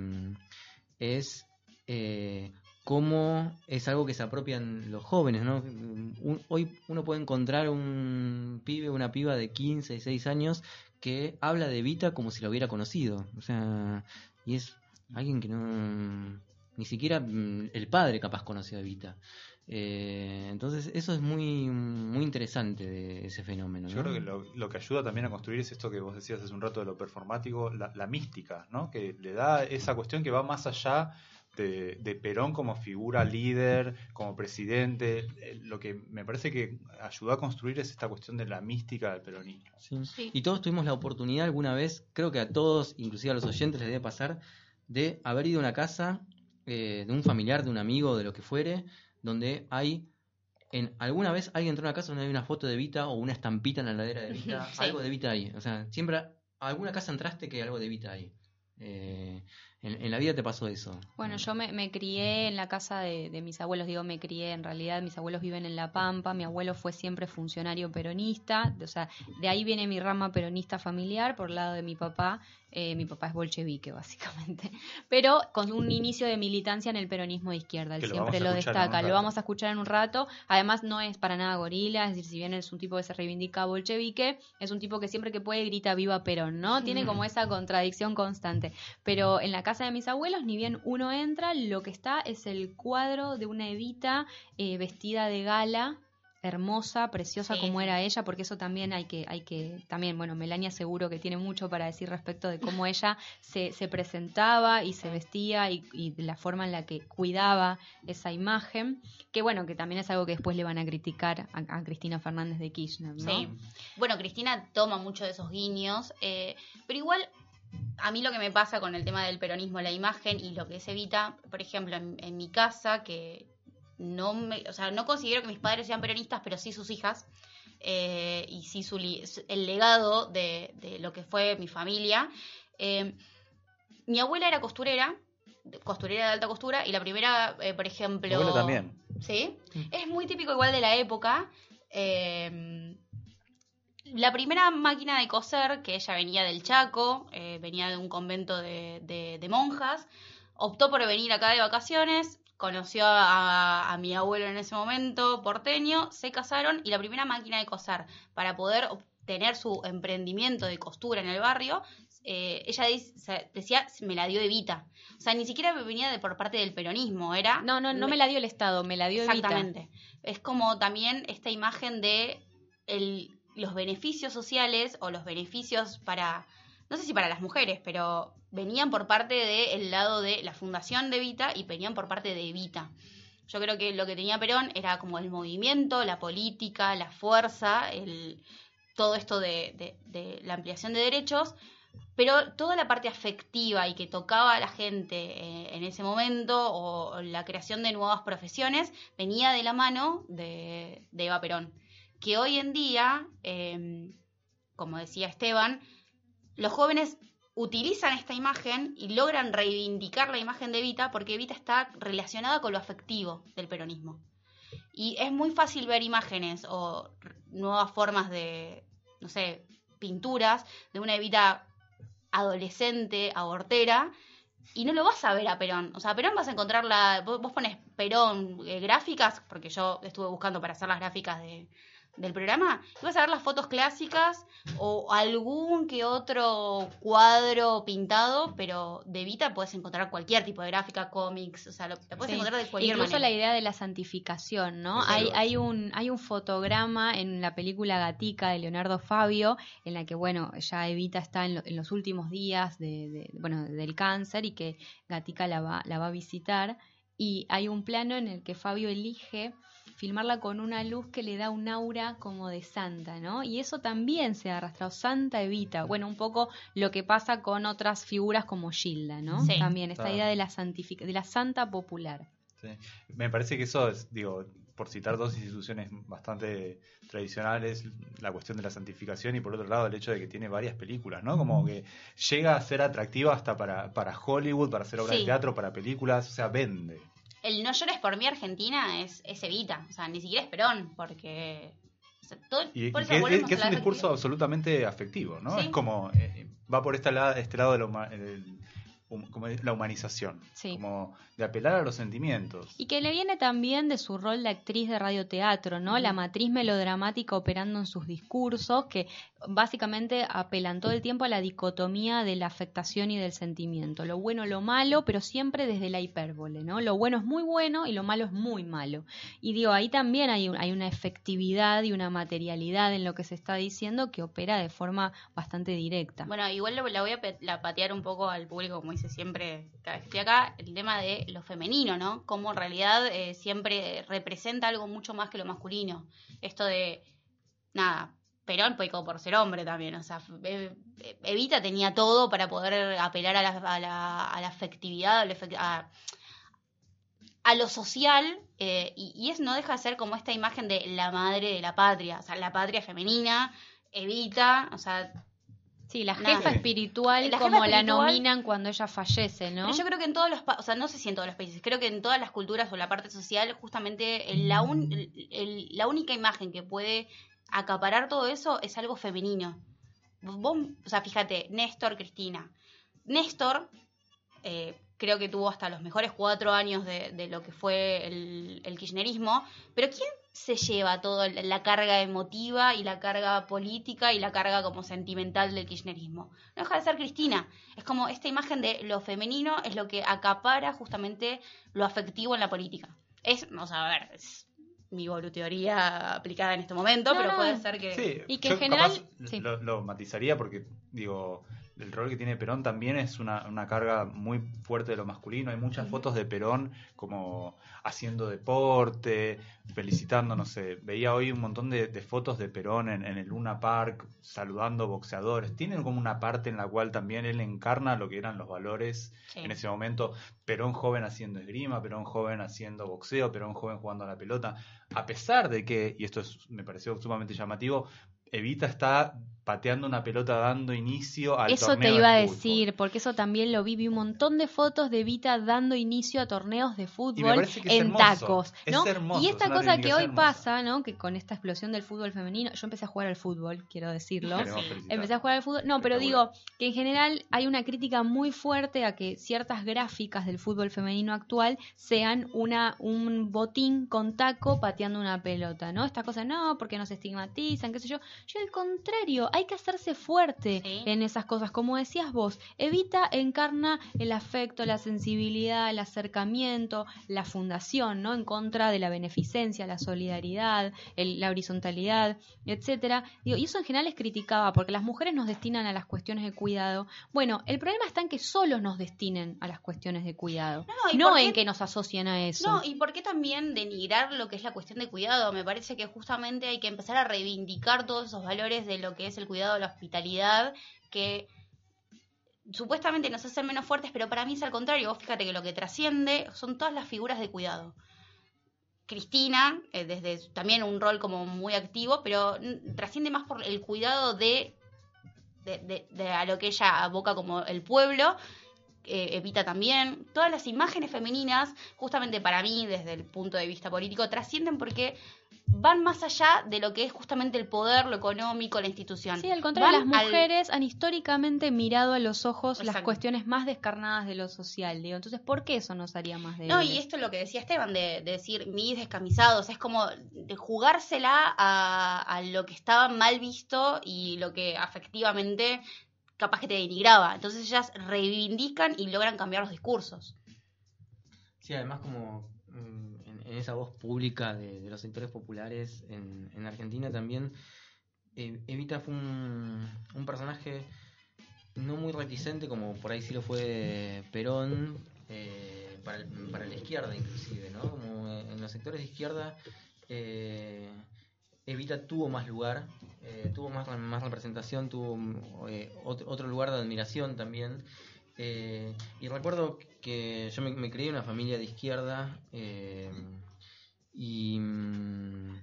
es eh, cómo es algo que se apropian los jóvenes, ¿no? Un- hoy uno puede encontrar un pibe, una piba de 15, 16 años que habla de Evita como si lo hubiera conocido. O sea, y es alguien que no... Ni siquiera mm, el padre capaz conoció a Evita. Eh, entonces eso es muy muy interesante de ese fenómeno. Yo creo que lo, lo que ayuda también a construir es esto que vos decías hace un rato de lo performático, la, la mística, ¿no? Que le da esa cuestión que va más allá de, de Perón como figura líder, como presidente. Eh, Lo que me parece que ayudó a construir es esta cuestión de la mística del peronismo. Sí. Y todos tuvimos la oportunidad alguna vez, creo que a todos, inclusive a los oyentes, les debe pasar, de haber ido a una casa eh, de un familiar, de un amigo, de lo que fuere, donde hay, en alguna vez alguien entró a una casa donde hay una foto de Vita o una estampita en la ladera de Vita, *laughs* Sí. algo de Vita ahí. O sea, siempre a alguna casa entraste que algo de Vita ahí. Eh, en, en la vida te pasó eso. Bueno, yo me, me crié en la casa de, de mis abuelos, digo me crié, en realidad mis abuelos viven en La Pampa, mi abuelo fue siempre funcionario peronista, o sea, de ahí viene mi rama peronista familiar, por el lado de mi papá, eh, mi papá es bolchevique básicamente, *laughs* pero con un inicio de militancia en el peronismo de izquierda, él Que siempre lo destaca, lo vamos a escuchar en un rato, además no es para nada gorila, es decir, si bien es un tipo que se reivindica bolchevique, es un tipo que siempre que puede grita viva Perón, ¿no? Tiene como esa contradicción constante. Pero en la casa de mis abuelos, ni bien uno entra, lo que está es el cuadro de una Evita eh, vestida de gala, hermosa, preciosa Sí. como era ella, porque eso también hay que, hay que, también, bueno, Melania seguro que tiene mucho para decir respecto de cómo ella se, se presentaba y se vestía y, la forma en la que cuidaba esa imagen, que bueno, que también es algo que después le van a criticar a, a Cristina Fernández de Kirchner, ¿no? Sí. Bueno, Cristina toma mucho de esos guiños, eh, pero igual a mí lo que me pasa con el tema del peronismo, la imagen y lo que es Evita, por ejemplo, en, en mi casa, que no me, o sea, no considero que mis padres sean peronistas, pero sí sus hijas, eh, y sí su, li- el legado de, de lo que fue mi familia. Eh, mi abuela era costurera, costurera de alta costura, y la primera, eh, por ejemplo... Mi abuela también. ¿Sí? Es muy típico igual de la época. eh, la primera máquina de coser, que ella venía del Chaco, eh, venía de un convento de, de- de monjas, optó por venir acá de vacaciones, conoció a, a mi abuelo en ese momento, porteño, se casaron y la primera máquina de coser para poder obtener su emprendimiento de costura en el barrio, eh, ella dice- decía, me la dio Evita. O sea, ni siquiera venía de por parte del peronismo, era... No, no, no me la dio el Estado, me la dio Evita. Exactamente. Es como también esta imagen de el- los beneficios sociales o los beneficios para, no sé si para las mujeres, pero venían por parte del lado de la fundación de Evita y venían por parte de Evita. Yo creo que lo que tenía Perón era como el movimiento, la política, la fuerza, todo esto de, de- de la ampliación de derechos, pero toda la parte afectiva y que tocaba a la gente eh, en ese momento o, la creación de nuevas profesiones venía de la mano de, de Eva Perón. Que hoy en día, eh, como decía Esteban, los jóvenes utilizan esta imagen y logran reivindicar la imagen de Evita porque Evita está relacionada con lo afectivo del peronismo. Y es muy fácil ver imágenes o nuevas formas de, no sé, pinturas de una Evita adolescente, abortera, y no lo vas a ver a Perón. O sea, a Perón vas a encontrarla, vos, vos pones Perón eh, gráficas, porque yo estuve buscando para hacer las gráficas de, del programa, ibas a ver las fotos clásicas o algún que otro cuadro pintado, pero de Evita puedes encontrar cualquier tipo de gráfica, cómics, o sea, lo, la puedes Sí. encontrar de cualquier Incluso manera. la idea de la santificación, ¿no? Hay, hay, un, hay un fotograma en la película Gatica de Leonardo Fabio, en la que, bueno, ya Evita está en, lo- en los últimos días de, de- bueno, del cáncer y que Gatica la va, la va a visitar. Y hay un plano en el que Fabio elige filmarla con una luz que le da un aura como de santa, ¿no? Y eso también se ha arrastrado, Santa Evita. Bueno, un poco lo que pasa con otras figuras como Gilda, ¿no? Sí. También esta Claro. idea de la santific de la santa popular. Sí. Me parece que eso es, digo, por citar dos instituciones bastante tradicionales, la cuestión de la santificación y por otro lado el hecho de que tiene varias películas, ¿no? Como que llega a ser atractiva hasta para, para Hollywood, para hacer obras Sí. de teatro, para películas, o sea, vende. El No llores por mí Argentina es, es Evita, o sea, ni siquiera es Perón, porque... o sea, todo- Y, por y que, volvemos que es un discurso absolutamente afectivo, ¿no? Sí. Es como, eh, va por esta la- este lado de la, el- hum- como la humanización, Sí. como de apelar a los sentimientos. Y que le viene también de su rol de actriz de radioteatro, ¿no? La matriz melodramática operando en sus discursos, que básicamente apelan todo el tiempo a la dicotomía de la afectación y del sentimiento. Lo bueno, lo malo, pero siempre desde la hipérbole, ¿no? Lo bueno es muy bueno y lo malo es muy malo. Y digo, ahí también hay, un- hay una efectividad y una materialidad en lo que se está diciendo que opera de forma bastante directa. Bueno, igual lo- la voy a la patear un poco al público, como dice siempre cada vez que estoy acá, el tema de lo femenino, ¿no? Como en realidad eh, siempre representa algo mucho más que lo masculino. Esto de, nada, Perón pecó por ser hombre también, o sea, e- e- Evita tenía todo para poder apelar a la, a la, afectividad, a, a- a lo social, eh, y, y es no deja de ser como esta imagen de la madre de la patria, o sea, la patria femenina, Evita, o sea, Sí, la Nada. jefa Sí. espiritual, La como la nominan cuando ella fallece, ¿no? Pero yo creo que en todos los, pa- o sea, no sé si en todos los países, creo que en todas las culturas o la parte social, justamente la, un- el- el- la única imagen que puede acaparar todo eso es algo femenino. Vos, o sea, fíjate, Néstor, Cristina. Néstor, eh, creo que tuvo hasta los mejores cuatro años de, de lo que fue el, el kirchnerismo, pero ¿quién se lleva toda la la carga emotiva y la carga política y la carga como sentimental del kirchnerismo? No deja de ser Cristina. Es como esta imagen de lo femenino es lo que acapara justamente lo afectivo en la política. Es, vamos a ver, es mi teoría aplicada en este momento, No, pero no. puede ser que... Sí, Y que yo en general- capaz sí. lo, lo matizaría porque, digo, el rol que tiene Perón también es una, una carga muy fuerte de lo masculino. Hay muchas fotos de Perón como haciendo deporte, felicitando, no sé. Veía hoy un montón de, de fotos de Perón en, en el Luna Park, saludando boxeadores. Tiene como una parte en la cual también él encarna lo que eran los valores Sí. en ese momento. Perón joven haciendo esgrima, Perón joven haciendo boxeo, Perón joven jugando a la pelota. A pesar de que, y esto es- me pareció sumamente llamativo, Evita está pateando una pelota dando inicio al Eso te de iba a fútbol. decir, porque eso también lo vi, vi un montón de fotos de Vita dando inicio a torneos de fútbol es en hermoso, tacos, es ¿no? hermoso, y es esta cosa que hoy hermosa. pasa, ¿no? Que con esta explosión del fútbol femenino, yo empecé a jugar al fútbol, quiero decirlo. Empecé a jugar al fútbol. No, pero digo que en general hay una crítica muy fuerte a que ciertas gráficas del fútbol femenino actual sean una un botín con taco pateando una pelota, ¿no? Esta cosa no, porque nos estigmatizan, qué sé yo. Yo al contrario, hay que hacerse fuerte Sí. en esas cosas. Como decías vos, Evita encarna el afecto, la sensibilidad, el acercamiento, la fundación, ¿no? En contra de la beneficencia, la solidaridad, el- la horizontalidad, etcétera. Digo, y eso en general es criticaba porque las mujeres nos destinan a las cuestiones de cuidado. Bueno, el problema está en que solo nos destinen a las cuestiones de cuidado, No, ¿y no en que nos asocian a eso. No, y por qué también denigrar lo que es la cuestión de cuidado. Me parece que justamente hay que empezar a reivindicar todos esos valores de lo que es el cuidado, la hospitalidad, que supuestamente nos hacen menos fuertes, pero para mí es al contrario. Vos fíjate que lo que trasciende son todas las figuras de cuidado. Cristina, eh, desde también un rol como muy activo, pero trasciende más por el cuidado de, de, de- de a lo que ella aboca como el pueblo. Eh, Evita también, todas las imágenes femeninas, justamente para mí, desde el punto de vista político, trascienden porque van más allá de lo que es justamente el poder, lo económico, la institución. Sí, al contrario, Van las al- mujeres han históricamente mirado a los ojos las cuestiones más descarnadas de lo social, digo. Entonces, ¿por qué eso nos haría más débiles? No, y esto es lo que decía Esteban, de, de decir mis descamisados, es como de jugársela a, a lo que estaba mal visto y lo que afectivamente capaz que te denigraba. Entonces ellas reivindican y logran cambiar los discursos. Sí, además como mm, en, esa voz pública de, los sectores populares en, en Argentina también, eh, Evita fue un, personaje no muy reticente como por ahí sí lo fue Perón, eh, para, para la izquierda inclusive, ¿no? Como eh, en los sectores de izquierda eh, Evita tuvo más lugar, eh, tuvo más, más representación, tuvo eh, otro, lugar de admiración también. Eh, y recuerdo que yo me, me crié en una familia de izquierda eh, y, mm,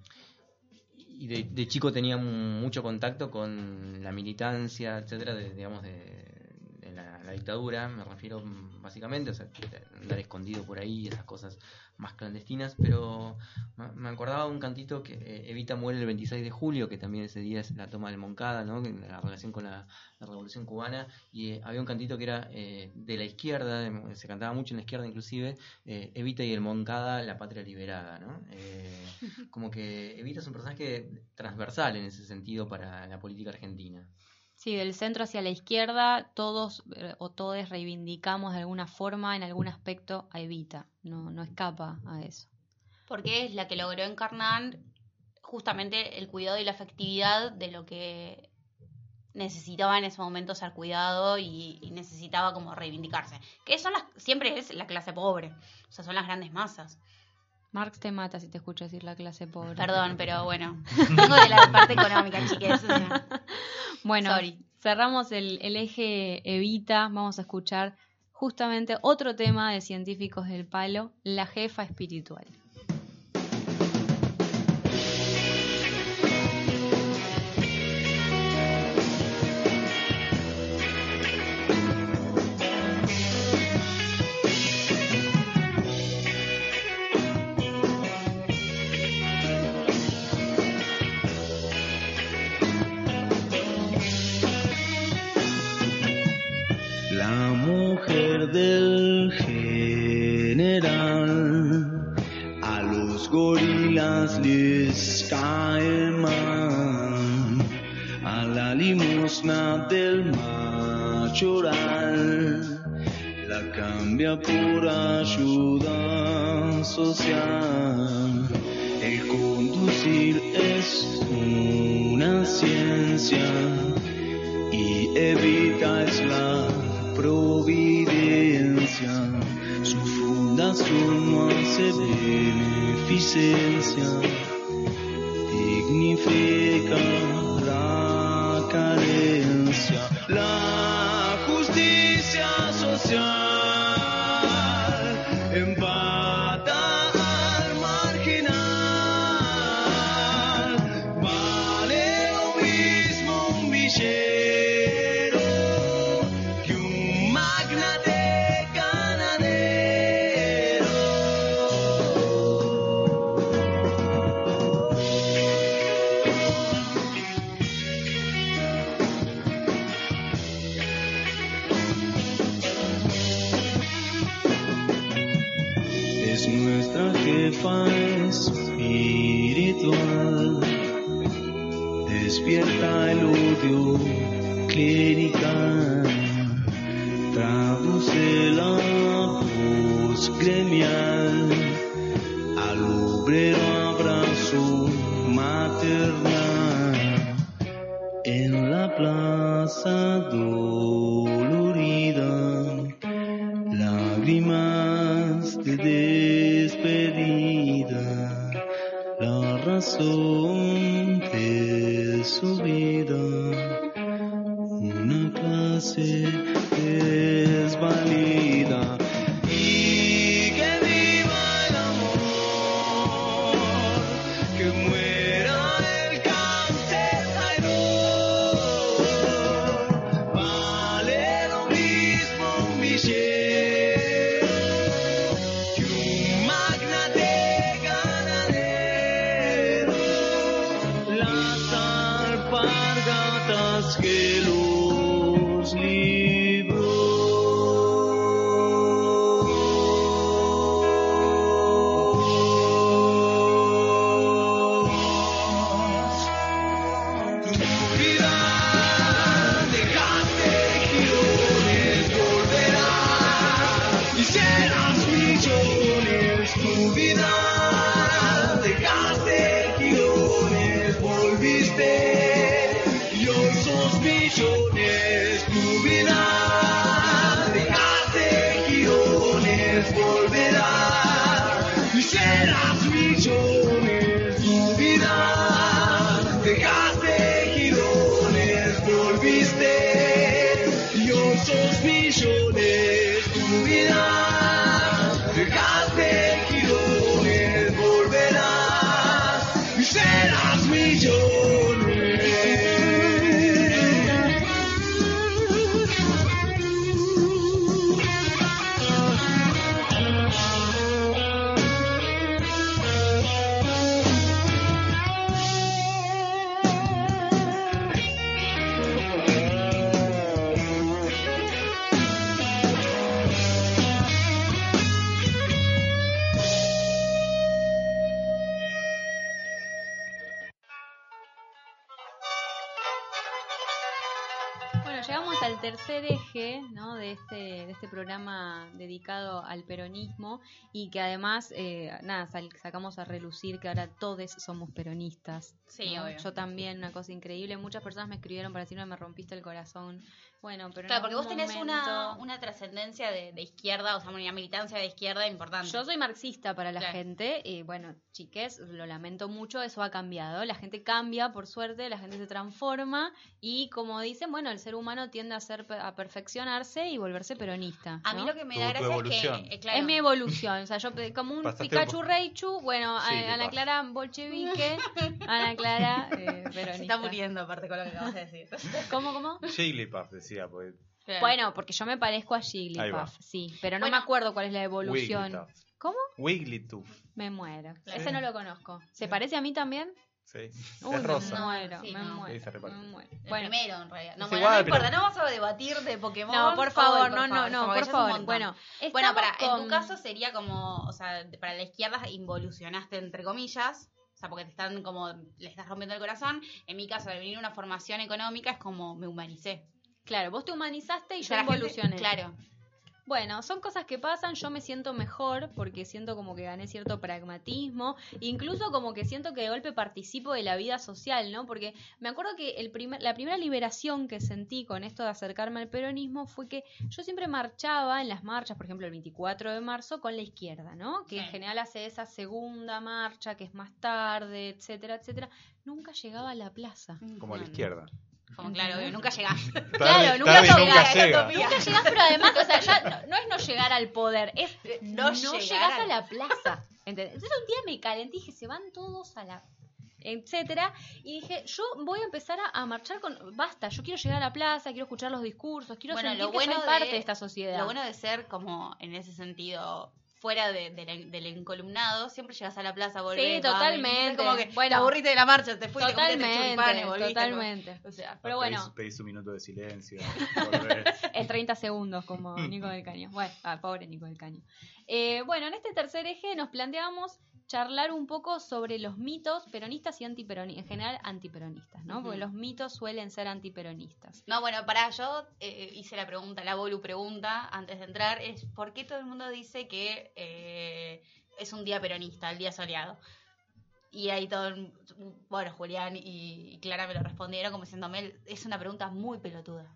y de, chico tenía mucho contacto con la militancia, etcétera, de, digamos, de, la, la dictadura, me refiero mm, básicamente, o sea, andar escondido por ahí, esas cosas más clandestinas, pero me- acordaba de un cantito que eh, Evita muere el 26 de julio, que también ese día es la toma del Moncada, ¿no? La relación con la, la Revolución Cubana, y eh, había un cantito que era eh, de la izquierda, de- se cantaba mucho en la izquierda inclusive, eh, Evita y el Moncada, la patria liberada, ¿no? Eh, *laughs* como que Evita es un personaje transversal en ese sentido para la política argentina. Sí, del centro hacia la izquierda, todos eh, o todos reivindicamos de alguna forma, en algún aspecto, a Evita. No, no escapa a eso. Porque es la que logró encarnar justamente el cuidado y la afectividad de lo que necesitaba en ese momento ser cuidado y, y necesitaba como reivindicarse. Que son las, siempre es la clase pobre, o sea, son las grandes masas. Marx te mata si te escucha decir la clase pobre. Perdón, pero bueno, *laughs* vengo de la parte económica, chiques. *laughs* Bueno, Sorry. cerramos el, el eje Evita. Vamos a escuchar justamente otro tema de científicos del palo, la jefa espiritual. Del general, a los gorilas les cae mal, a la limosna del machoral, la cambia por ayuda social. El conducir es una ciencia y evita es la providencia. Su fundación no hace beneficencia, programa dedicado al peronismo y que además, eh, nada, sal- sacamos a relucir que ahora todos somos peronistas. Sí, ¿no? obvio. Yo también, una cosa increíble. Muchas personas me escribieron para decirme me rompiste el corazón. Bueno, pero Claro, porque vos tenés una, momento- una trascendencia de, de izquierda, o sea, una militancia de izquierda importante. Yo soy marxista para la Claro. gente y bueno, chiques, lo lamento mucho, eso ha cambiado. La gente cambia, por suerte, la gente se transforma y como dicen, bueno, el ser humano tiende a ser a perfeccionarse y volverse peronista. A mí lo que me da gracia es que, eh, claro, Es mi evolución, o sea, yo como un Pasaste Pikachu por- Reichu, bueno, a- Sí, ¿qué Ana? Clara bolchevique, Ana Clara eh, se peronista. está muriendo aparte con lo que acabas de decir. ¿Cómo, cómo? Jigglypuff decía, porque Claro. Bueno, porque yo me parezco a. Jigglypuff, sí, pero no Bueno. me acuerdo cuál es la evolución. Wigglytuff. ¿Cómo? Wigglytuff. Me muero. Ese no lo conozco. ¿Se parece a mí también? Sí. Uy, es rosa. Me muero, Sí, me no. muero. Sí, se reparte. me muero. El Bueno, primero, en realidad. No, Es bueno, igual, no importa, pero- no vamos a debatir de Pokémon. no, por favor, no, no, favor, no, por favor. Bueno, Bueno, para, en tu caso sería como, o sea, para la izquierda involucionaste entre comillas, o sea, porque te están como, le estás rompiendo el corazón. En mi caso, al venir una formación económica es como me humanicé. Claro, vos te humanizaste y yo gente- evolucioné. claro. Bueno, son cosas que pasan, yo me siento mejor porque siento como que gané cierto pragmatismo, incluso como que siento que de golpe participo de la vida social, ¿no? Porque me acuerdo que el primer, la primera liberación que sentí con esto de acercarme al peronismo fue que yo siempre marchaba en las marchas, por ejemplo el 24 de marzo, con la izquierda, ¿no? Que en general hace esa segunda marcha que es más tarde, etcétera, etcétera. Nunca llegaba a la plaza. Como a la No, izquierda. Como claro, obvio, nunca llegaste. *laughs* Claro, nunca llega, nunca llega. utopía. Nunca llegás, pero además, o sea, ya no, no es no llegar al poder, es No no, llegar llegás a la *laughs* plaza. ¿entendés? Entonces un día me calenté y dije, se van todos a la etcétera y dije yo voy a empezar a, a marchar con basta yo quiero llegar a la plaza quiero escuchar los discursos quiero Bueno, sentir lo que bueno soy de- parte de esta sociedad Lo bueno de ser como en ese sentido fuera de- de la- del encolumnado, siempre llegas a la plaza, volvés, Sí, totalmente. es como que Bueno, te aburriste de la marcha, te fuiste, totalmente choripanes, volviste, totalmente. Como- o sea, pero Pedís- bueno. Pedís un minuto de silencio. *laughs* en 30 segundos como *laughs* Nico del Caño. Bueno ah, pobre Nico del Caño. Eh, bueno en este tercer eje nos planteamos charlar un poco sobre los mitos peronistas y antiperonistas en general antiperonistas no porque los mitos suelen ser antiperonistas No, bueno, para yo eh, hice la pregunta, la Bolu pregunta antes de entrar, es ¿por qué todo el mundo dice que eh, es un día peronista, el día soleado? Y ahí todo, el- bueno, Julián y, y Clara me lo respondieron como diciéndome, es una pregunta muy pelotuda.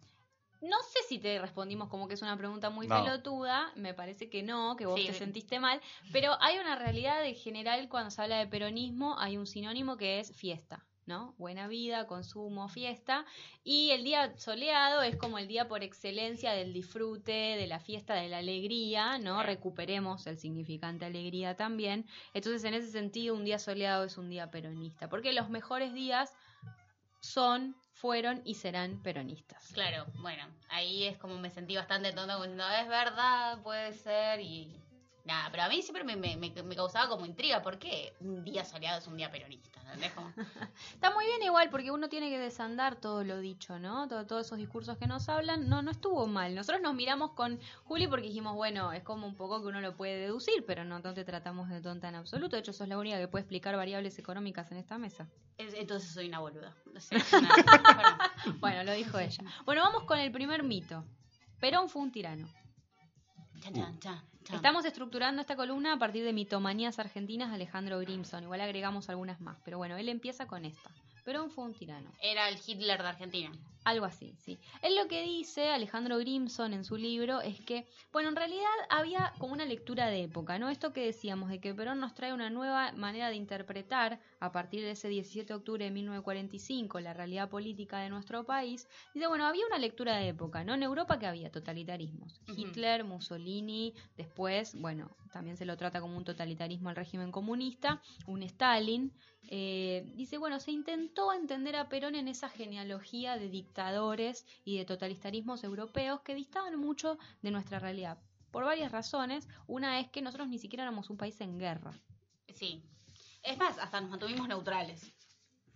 No sé si te respondimos como que es una pregunta muy No. pelotuda, me parece que no, que vos Sí. te sentiste mal, pero hay una realidad en general cuando se habla de peronismo, hay un sinónimo que es fiesta, ¿no? Buena vida, consumo, fiesta, y el día soleado es como el día por excelencia del disfrute, de la fiesta, de la alegría, ¿no? Recuperemos el significante alegría también. Entonces, en ese sentido, un día soleado es un día peronista, porque los mejores días son, fueron y serán peronistas. Claro, bueno, ahí es como me sentí bastante tonta, como diciendo, es verdad, puede ser, y nada, pero a mí siempre me, me, me- me causaba como intriga, ¿por qué un día soleado es un día peronista? ¿entendés? Como- *laughs* Está muy bien igual porque uno tiene que desandar todo lo dicho, ¿no? Todo- todos esos discursos que nos hablan, no, no estuvo mal. Nosotros nos miramos con Juli porque dijimos, bueno, es como un poco que uno lo puede deducir, pero no, no te tratamos de tonta en absoluto. De hecho, sos la única que puede explicar variables económicas en esta mesa. es- entonces soy una boluda. Una- bueno, *laughs* Bueno, lo dijo ella. Bueno, vamos con el primer mito. Perón fue un tirano. chan, chan, chan, Estamos estructurando esta columna a partir de mitomanías argentinas Alejandro Grimson. Igual agregamos algunas más, pero bueno, él empieza con esta. Perón fue un tirano. Era el Hitler de Argentina. Algo así, sí. Él lo que dice, Alejandro Grimson, en su libro, es que, bueno, en realidad había como una lectura de época, ¿no? Esto que decíamos, de que Perón nos trae una nueva manera de interpretar, a partir de ese 17 de octubre de 1945, la realidad política de nuestro país. Dice, bueno, había una lectura de época, ¿no? En Europa que había totalitarismos. Hitler, Mussolini, después, bueno, también se lo trata como un totalitarismo al régimen comunista, un Stalin. Eh, dice, bueno, se intentó entender a Perón en esa genealogía de dictadores y de totalitarismos europeos que distaban mucho de nuestra realidad. Por varias razones. Una es que nosotros ni siquiera éramos un país en guerra. Sí. Es más, hasta nos mantuvimos neutrales.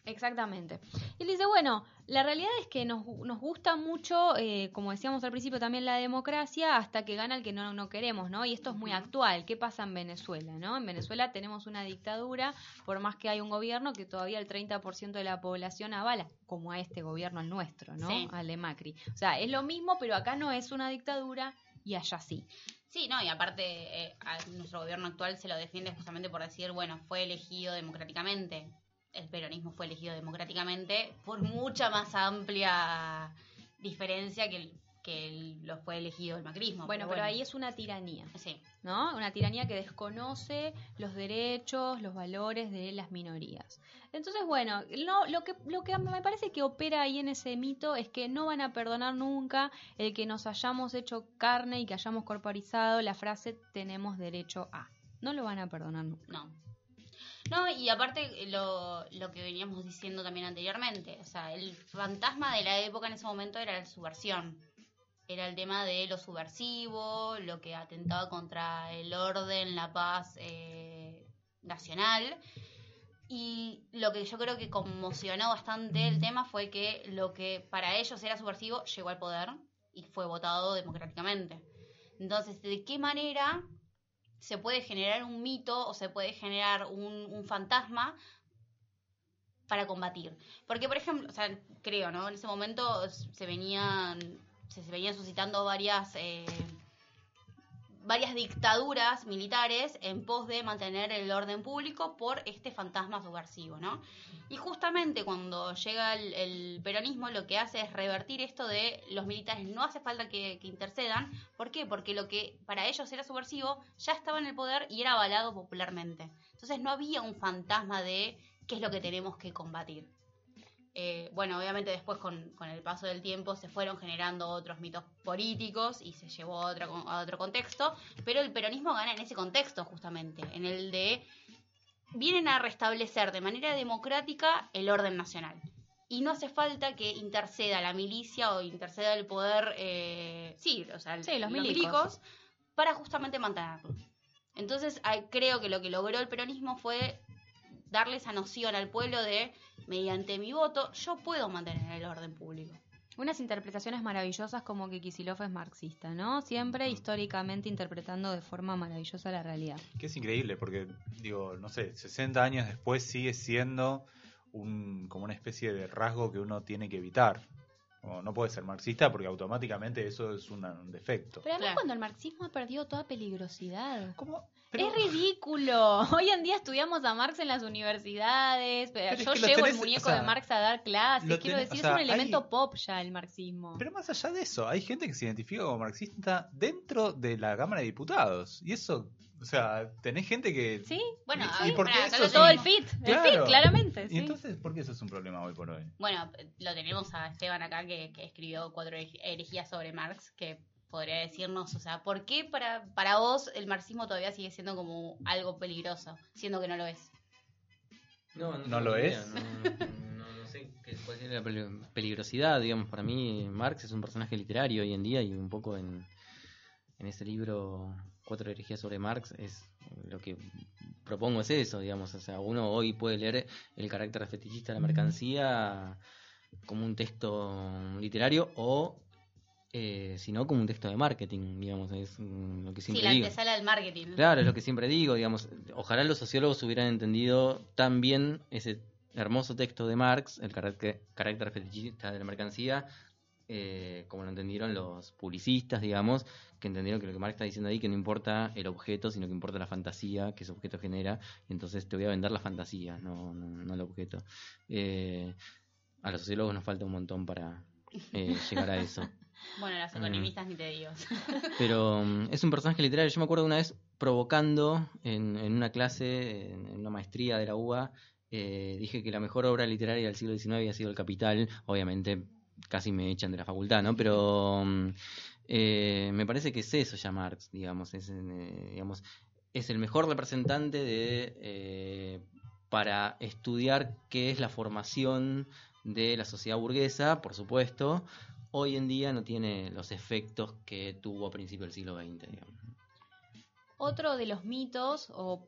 Exactamente. Y él dice, bueno, la realidad es que nos, nos gusta mucho, eh, como decíamos al principio, también la democracia hasta que gana el que no, no queremos, ¿no? Y esto es muy actual. ¿Qué pasa en Venezuela, no? En Venezuela tenemos una dictadura, por más que hay un gobierno que todavía el 30% de la población avala, como a este gobierno, el nuestro, ¿no? Sí. Al de Macri. O sea, es lo mismo, pero acá no es una dictadura y allá sí. Sí, no, y aparte eh, a nuestro gobierno actual se lo defiende justamente por decir, bueno, fue elegido democráticamente. El peronismo fue elegido democráticamente por mucha más amplia diferencia que, el- que el- lo fue elegido el macrismo. Bueno, pero ahí es una tiranía. Sí. ¿no? Una tiranía que desconoce los derechos, los valores de las minorías. Entonces, bueno, no, lo que lo que me parece que opera ahí en ese mito es que no van a perdonar nunca el que nos hayamos hecho carne y que hayamos corporizado la frase tenemos derecho a. No lo van a perdonar nunca. No. No, y aparte lo, lo que veníamos diciendo también anteriormente, o sea, el fantasma de la época en ese momento era la subversión. Era el tema de lo subversivo, lo que atentaba contra el orden, la paz eh, nacional. Y lo que yo creo que conmocionó bastante el tema fue que lo que para ellos era subversivo llegó al poder y fue votado democráticamente. Entonces, ¿de qué manera se puede generar un mito o se puede generar un, un fantasma para combatir. Porque, por ejemplo, o sea, creo, ¿no? En ese momento se venían, se, se venían suscitando varias, eh, varias dictaduras militares en pos de mantener el orden público por este fantasma subversivo, ¿no? Y justamente cuando llega el, peronismo lo que hace es revertir esto de los militares no hace falta que, que intercedan. ¿Por qué? Porque lo que para ellos era subversivo ya estaba en el poder y era avalado popularmente. Entonces no había un fantasma de qué es lo que tenemos que combatir. Eh, bueno, obviamente después con, con el paso del tiempo se fueron generando otros mitos políticos y se llevó a otro, a otro contexto, pero el peronismo gana en ese contexto justamente, en el de vienen a restablecer de manera democrática el orden nacional. Y no hace falta que interceda la milicia o interceda el poder, eh, sí, o sea, Sí, los milicos. para justamente mantenerlo. Entonces creo que lo que logró el peronismo fue darle esa noción al pueblo de, mediante mi voto, yo puedo mantener el orden público. Unas interpretaciones maravillosas como que Kisilov es marxista, ¿no? Siempre históricamente interpretando de forma maravillosa la realidad. Que es increíble, porque, digo, no sé, 60 años después sigue siendo un, como una especie de rasgo que uno tiene que evitar. O no puede ser marxista porque automáticamente eso es una- un defecto. Pero además Claro. cuando el marxismo ha perdido toda peligrosidad. ¿Cómo? Pero- Es ridículo. *laughs* Hoy en día estudiamos a Marx en las universidades. Pero Pero es yo llevo el muñeco o sea, de Marx a dar clases. Quiero tenés- decir, o sea, es un elemento hay- pop ya el marxismo. Pero más allá de eso, hay gente que se identifica como marxista dentro de la Cámara de Diputados. Y eso, o sea, tenés gente que... ¿Sí? Bueno, ¿Y- eso es Todo el fit. El fit, claramente. Y sí. entonces, ¿por qué eso es un problema hoy por hoy? Bueno, lo tenemos a Esteban acá que, que escribió cuatro herej- herejías sobre Marx, que podría decirnos, o sea, ¿por qué para, para vos el marxismo todavía sigue siendo como algo peligroso, siendo que no lo es? No, ¿No lo es? No, no- no sé qué, cuál es la peli- peligrosidad, digamos, para mí Marx es un personaje literario hoy en día y un poco en, en ese libro Cuatro herejías sobre Marx es lo que propongo es eso, digamos, o sea, uno hoy puede leer el carácter fetichista de la mercancía como un texto literario o eh, si no como un texto de marketing, digamos, es lo que Sí, siempre la digo. antesala del marketing. Claro, es lo que siempre digo, digamos, ojalá los sociólogos hubieran entendido tan bien ese hermoso texto de Marx, el carácter, carácter fetichista de la mercancía, eh, como lo entendieron los publicistas, digamos, que entendieron que lo que Marx está diciendo ahí, que no importa el objeto, sino que importa la fantasía que ese objeto genera, y entonces te voy a vender la fantasía, no, no, no el objeto. Eh, a los sociólogos nos falta un montón para eh, *laughs* llegar a eso. Bueno, las Mm. economistas ni te digo. Pero mm, es un personaje literario. Yo me acuerdo una vez provocando en, en una clase, en, en una maestría de la UBA, eh, dije que la mejor obra literaria del siglo XIX había sido El Capital. Obviamente casi me echan de la facultad, ¿no? Pero mm, eh, me parece que es eso ya Marx, digamos. Es, eh, digamos, es el mejor representante de eh, para estudiar qué es la formación de la sociedad burguesa, por supuesto, hoy en día no tiene los efectos que tuvo a principios del siglo XX. digamos. Otro de los mitos, o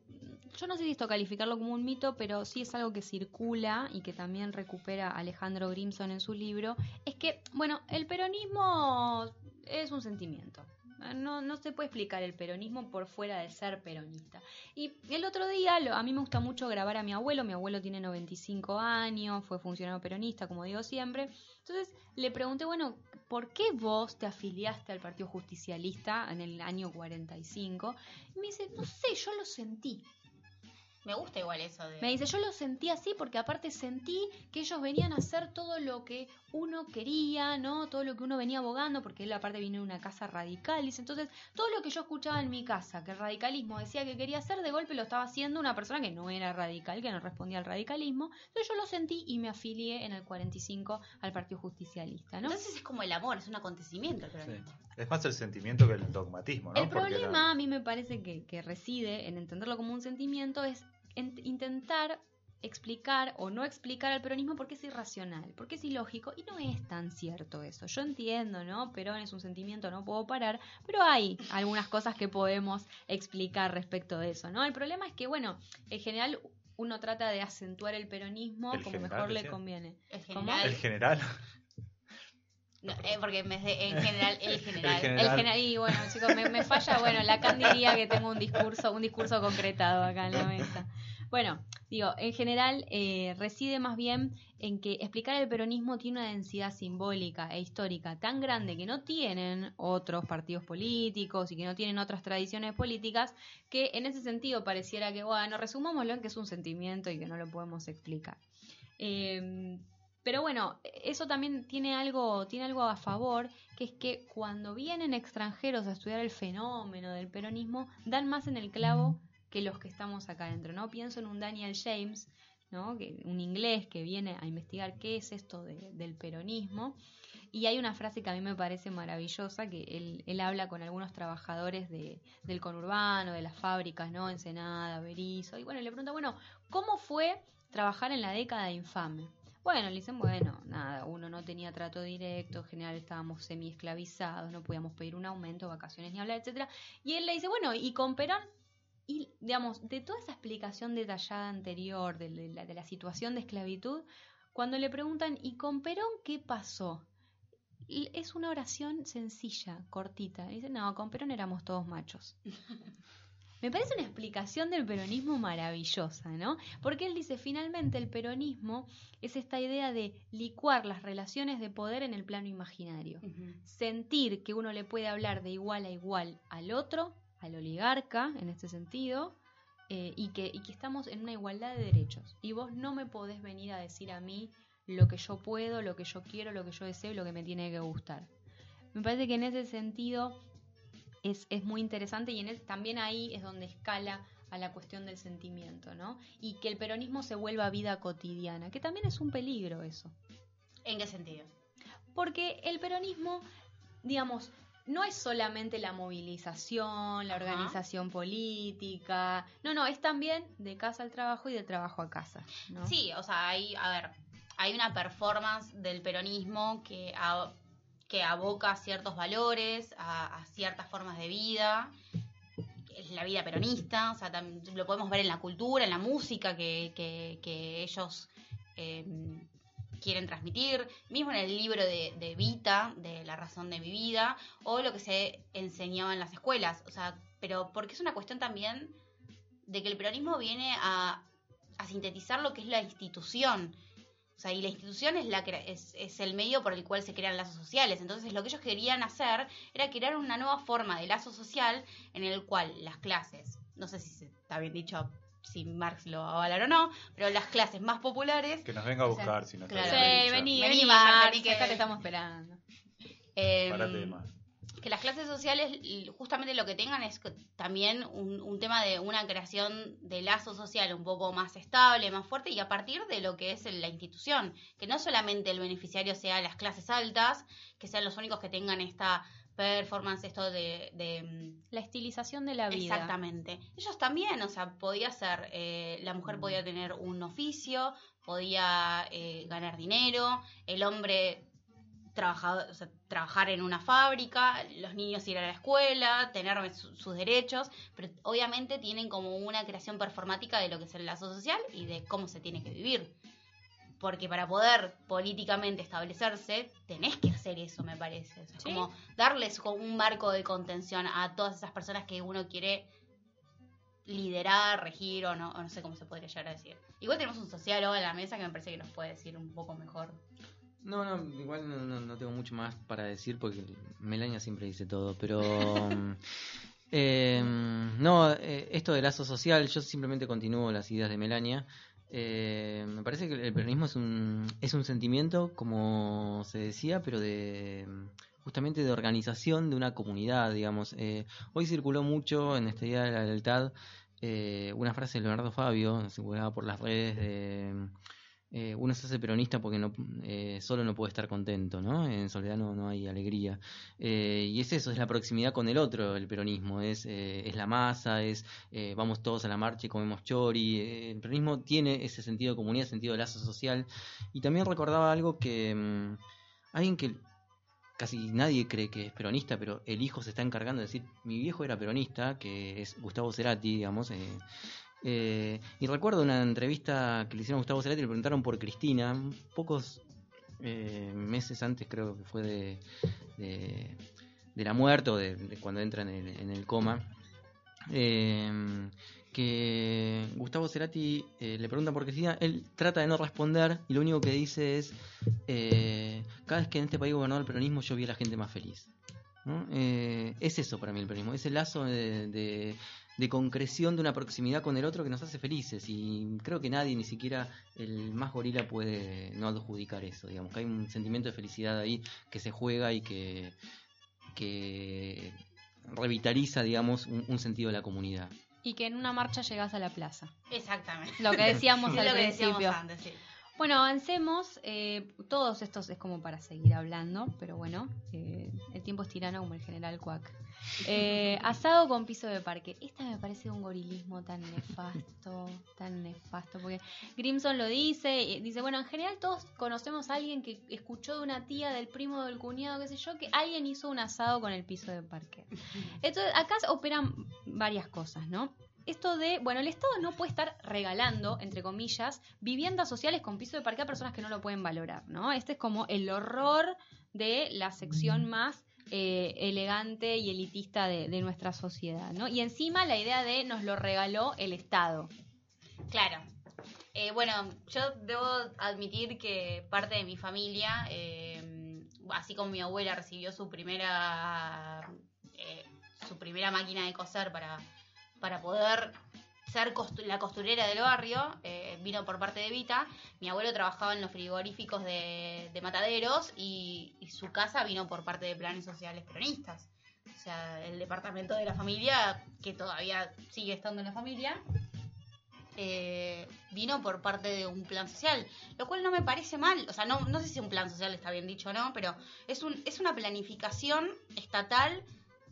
yo no sé si esto calificarlo como un mito, pero sí es algo que circula y que también recupera Alejandro Grimson en su libro, es que, bueno, el peronismo es un sentimiento. No, se puede explicar el peronismo por fuera de ser peronista. Y el otro día, a mí me gusta mucho grabar a mi abuelo. Mi abuelo tiene 95 años, fue funcionario peronista, como digo siempre. Entonces le pregunté, bueno, ¿por qué vos te afiliaste al Partido Justicialista en el año 45? Y me dice, no sé, yo lo sentí. Me gusta igual eso de... Me dice, yo lo sentí así porque aparte sentí que ellos venían a hacer todo lo que uno quería, ¿no? Todo lo que uno venía abogando, porque él aparte viene de una casa radical. Dice, entonces, todo lo que yo escuchaba en mi casa, que el radicalismo decía que quería hacer, de golpe lo estaba haciendo una persona que no era radical, que no respondía al radicalismo. Entonces yo lo sentí y me afilié en el 45 al Partido Justicialista, ¿no? Entonces es como el amor, es un acontecimiento el peronismo. Es más el sentimiento que el dogmatismo, ¿no? El Porque la- problema a mí me parece que, que reside en entenderlo como un sentimiento es intentar explicar o no explicar al peronismo porque es irracional, porque es ilógico y no es tan cierto eso. Yo entiendo, ¿no? Perón es un sentimiento, no puedo parar, pero hay algunas cosas que podemos explicar respecto de eso, ¿no? El problema es que, bueno, en general uno trata de acentuar el peronismo El como general, mejor le conviene. El ¿Cómo? general. El general. No, eh, porque en, general, el general. El general. El general, y bueno, chicos, me, me falla, bueno, Lacan diría que tengo un discurso, un discurso concretado acá en la mesa. Bueno, digo, en general eh, reside más bien en que explicar el peronismo tiene una densidad simbólica e histórica tan grande que no tienen otros partidos políticos y que no tienen otras tradiciones políticas, que en ese sentido pareciera que, bueno, resumámoslo en que es un sentimiento y que no lo podemos explicar. Eh, pero bueno, eso también tiene algo, tiene algo a favor, que es que cuando vienen extranjeros a estudiar el fenómeno del peronismo, dan más en el clavo que los que estamos acá adentro, ¿no? Pienso en un Daniel James, ¿no? Que, un inglés que viene a investigar qué es esto de- del peronismo. Y hay una frase que a mí me parece maravillosa, que él, él habla con algunos trabajadores de, del conurbano, de las fábricas, ¿no? Ensenada, Berizo. Y bueno, le pregunta, bueno, ¿cómo fue trabajar en la década infame? Bueno, le dicen, bueno, nada, uno no tenía trato directo, en general estábamos semi-esclavizados, no podíamos pedir un aumento, vacaciones ni hablar, etcétera. Y él le dice, bueno, ¿y con Perón? Y, digamos, de toda esa explicación detallada anterior de, la, de la situación de esclavitud, cuando le preguntan, ¿y con Perón qué pasó? Es una oración sencilla, cortita. Dice, no, con Perón éramos todos machos. *laughs* Me parece una explicación del peronismo maravillosa, ¿no? Porque él dice, finalmente el peronismo es esta idea de licuar las relaciones de poder en el plano imaginario. Sentir que uno le puede hablar de igual a igual al otro, al oligarca, en este sentido, eh, y, que, y que estamos en una igualdad de derechos. Y vos no me podés venir a decir a mí lo que yo puedo, lo que yo quiero, lo que yo deseo y lo que me tiene que gustar. Me parece que en ese sentido es, es muy interesante y en también ahí es donde escala a la cuestión del sentimiento, ¿no? Y que el peronismo se vuelva vida cotidiana, que también es un peligro eso. ¿En qué sentido? Porque el peronismo, digamos, no es solamente la movilización, la Ajá. organización política, no, no, es también de casa al trabajo y de trabajo a casa, ¿no? Sí, o sea, hay, a ver, hay una performance del peronismo que, a- que aboca a ciertos valores, a, ciertas formas de vida. Es la vida peronista, o sea, tam- lo podemos ver en la cultura, en la música que, que- que ellos eh, quieren transmitir, mismo en el libro de, de Vita, de La razón de mi vida, o lo que se enseñaba en las escuelas. O sea, pero porque es una cuestión también de que el peronismo viene a, a sintetizar lo que es la institución. O sea, y la institución es, la, es, es el medio por el cual se crean lazos sociales. Entonces, lo que ellos querían hacer era crear una nueva forma de lazo social en el cual las clases, no sé si se- está bien dicho, si Marx lo avalar o no, pero las clases más populares Que nos venga a O sea, buscar si no está claro. bien Sí, dicho. vení, Vení, vení, que que- acá te estamos esperando. eh, Parate de más. Que las clases sociales justamente lo que tengan es también un, un tema de una creación de lazo social un poco más estable, más fuerte y a partir de lo que es la institución, que no solamente el beneficiario sea las clases altas, que sean los únicos que tengan esta performance, esto de... de, mm, La estilización de la vida. Exactamente. Ellos también, o sea, podía ser, eh, la mujer podía tener un oficio, podía eh, ganar dinero, el hombre trabajado- o sea, trabajar en una fábrica, los niños ir a la escuela, tener su- sus derechos, pero obviamente tienen como una creación performática de lo que es el lazo social y de cómo se tiene que vivir. Porque para poder políticamente establecerse, tenés que hacer eso, me parece. O sea, Sí. como darles un marco de contención a todas esas personas que uno quiere liderar, regir o no, o no sé cómo se podría llegar a decir. Igual tenemos un sociólogo en la mesa que me parece que nos puede decir un poco mejor. No, no, igual no, no- no tengo mucho más para decir porque Melania siempre dice todo, pero... *laughs* eh, no, eh, esto del lazo social, yo simplemente continúo las ideas de Melania. Eh, me parece que el peronismo es un, es un sentimiento, como se decía, pero de justamente de organización de una comunidad, digamos. Eh, hoy circuló mucho en este Día de la Lealtad eh, una frase de Leonardo Fabio, circulaba por las redes de eh, uno se hace peronista porque no, eh, solo no puede estar contento, ¿no? En soledad no, no hay alegría. Eh, y es eso, es la proximidad con el otro, el peronismo, es, eh, es la masa, es eh, vamos todos a la marcha y comemos chori. Eh, el peronismo tiene ese sentido de comunidad, sentido de lazo social. Y también recordaba algo que mm, alguien que casi nadie cree que es peronista, pero el hijo se está encargando de decir, mi viejo era peronista, que es Gustavo Cerati, digamos. eh, eh, y recuerdo una entrevista que le hicieron a Gustavo Cerati, le preguntaron por Cristina, pocos eh, meses antes creo que fue de, de, la muerte o de, cuando entra en el, en el coma. eh, que Gustavo Cerati le pregunta por Cristina, él trata de no responder y lo único que dice es, cada vez que en este país gobernó el peronismo yo vi a la gente más feliz. es eso para mí el peronismo, ese lazo de, de concreción de una proximidad con el otro que nos hace felices y creo que nadie, ni siquiera el más gorila puede no adjudicar eso, digamos, que hay un sentimiento de felicidad ahí que se juega y que, que revitaliza, digamos, un, un sentido de la comunidad. Y que en una marcha llegas a la plaza. Exactamente. Lo que decíamos *laughs* al lo que decíamos principio. antes, sí. Bueno, avancemos. eh, todos estos es como para seguir hablando, pero bueno, eh, el tiempo es tirano como el general Quack. Eh, *laughs* asado con piso de parque. Esta me parece un gorilismo tan nefasto, tan nefasto, porque Grimson lo dice, y dice, bueno, en general todos conocemos a alguien que escuchó de una tía, del primo, del cuñado, qué sé yo, que alguien hizo un asado con el piso de parque. *laughs* Entonces, acá operan varias cosas, ¿no? Esto de, bueno, el Estado no puede estar regalando, entre comillas, viviendas sociales con piso de parque a personas que no lo pueden valorar, ¿no? Este es como el horror de la sección más eh, elegante y elitista de, de nuestra sociedad, ¿no? Y encima la idea de nos lo regaló el Estado. Claro. Eh, bueno, yo debo admitir que parte de mi familia, eh, así como mi abuela recibió su primera eh, su primera máquina de coser para, para poder ser la costurera del barrio, eh, vino por parte de Vita. Mi abuelo trabajaba en los frigoríficos de, de mataderos y, y su casa vino por parte de planes sociales peronistas. O sea, el departamento de la familia, que todavía sigue estando en la familia, eh, vino por parte de un plan social, lo cual no me parece mal, o sea, no, no sé si un plan social está bien dicho o no, pero es, un, es una planificación estatal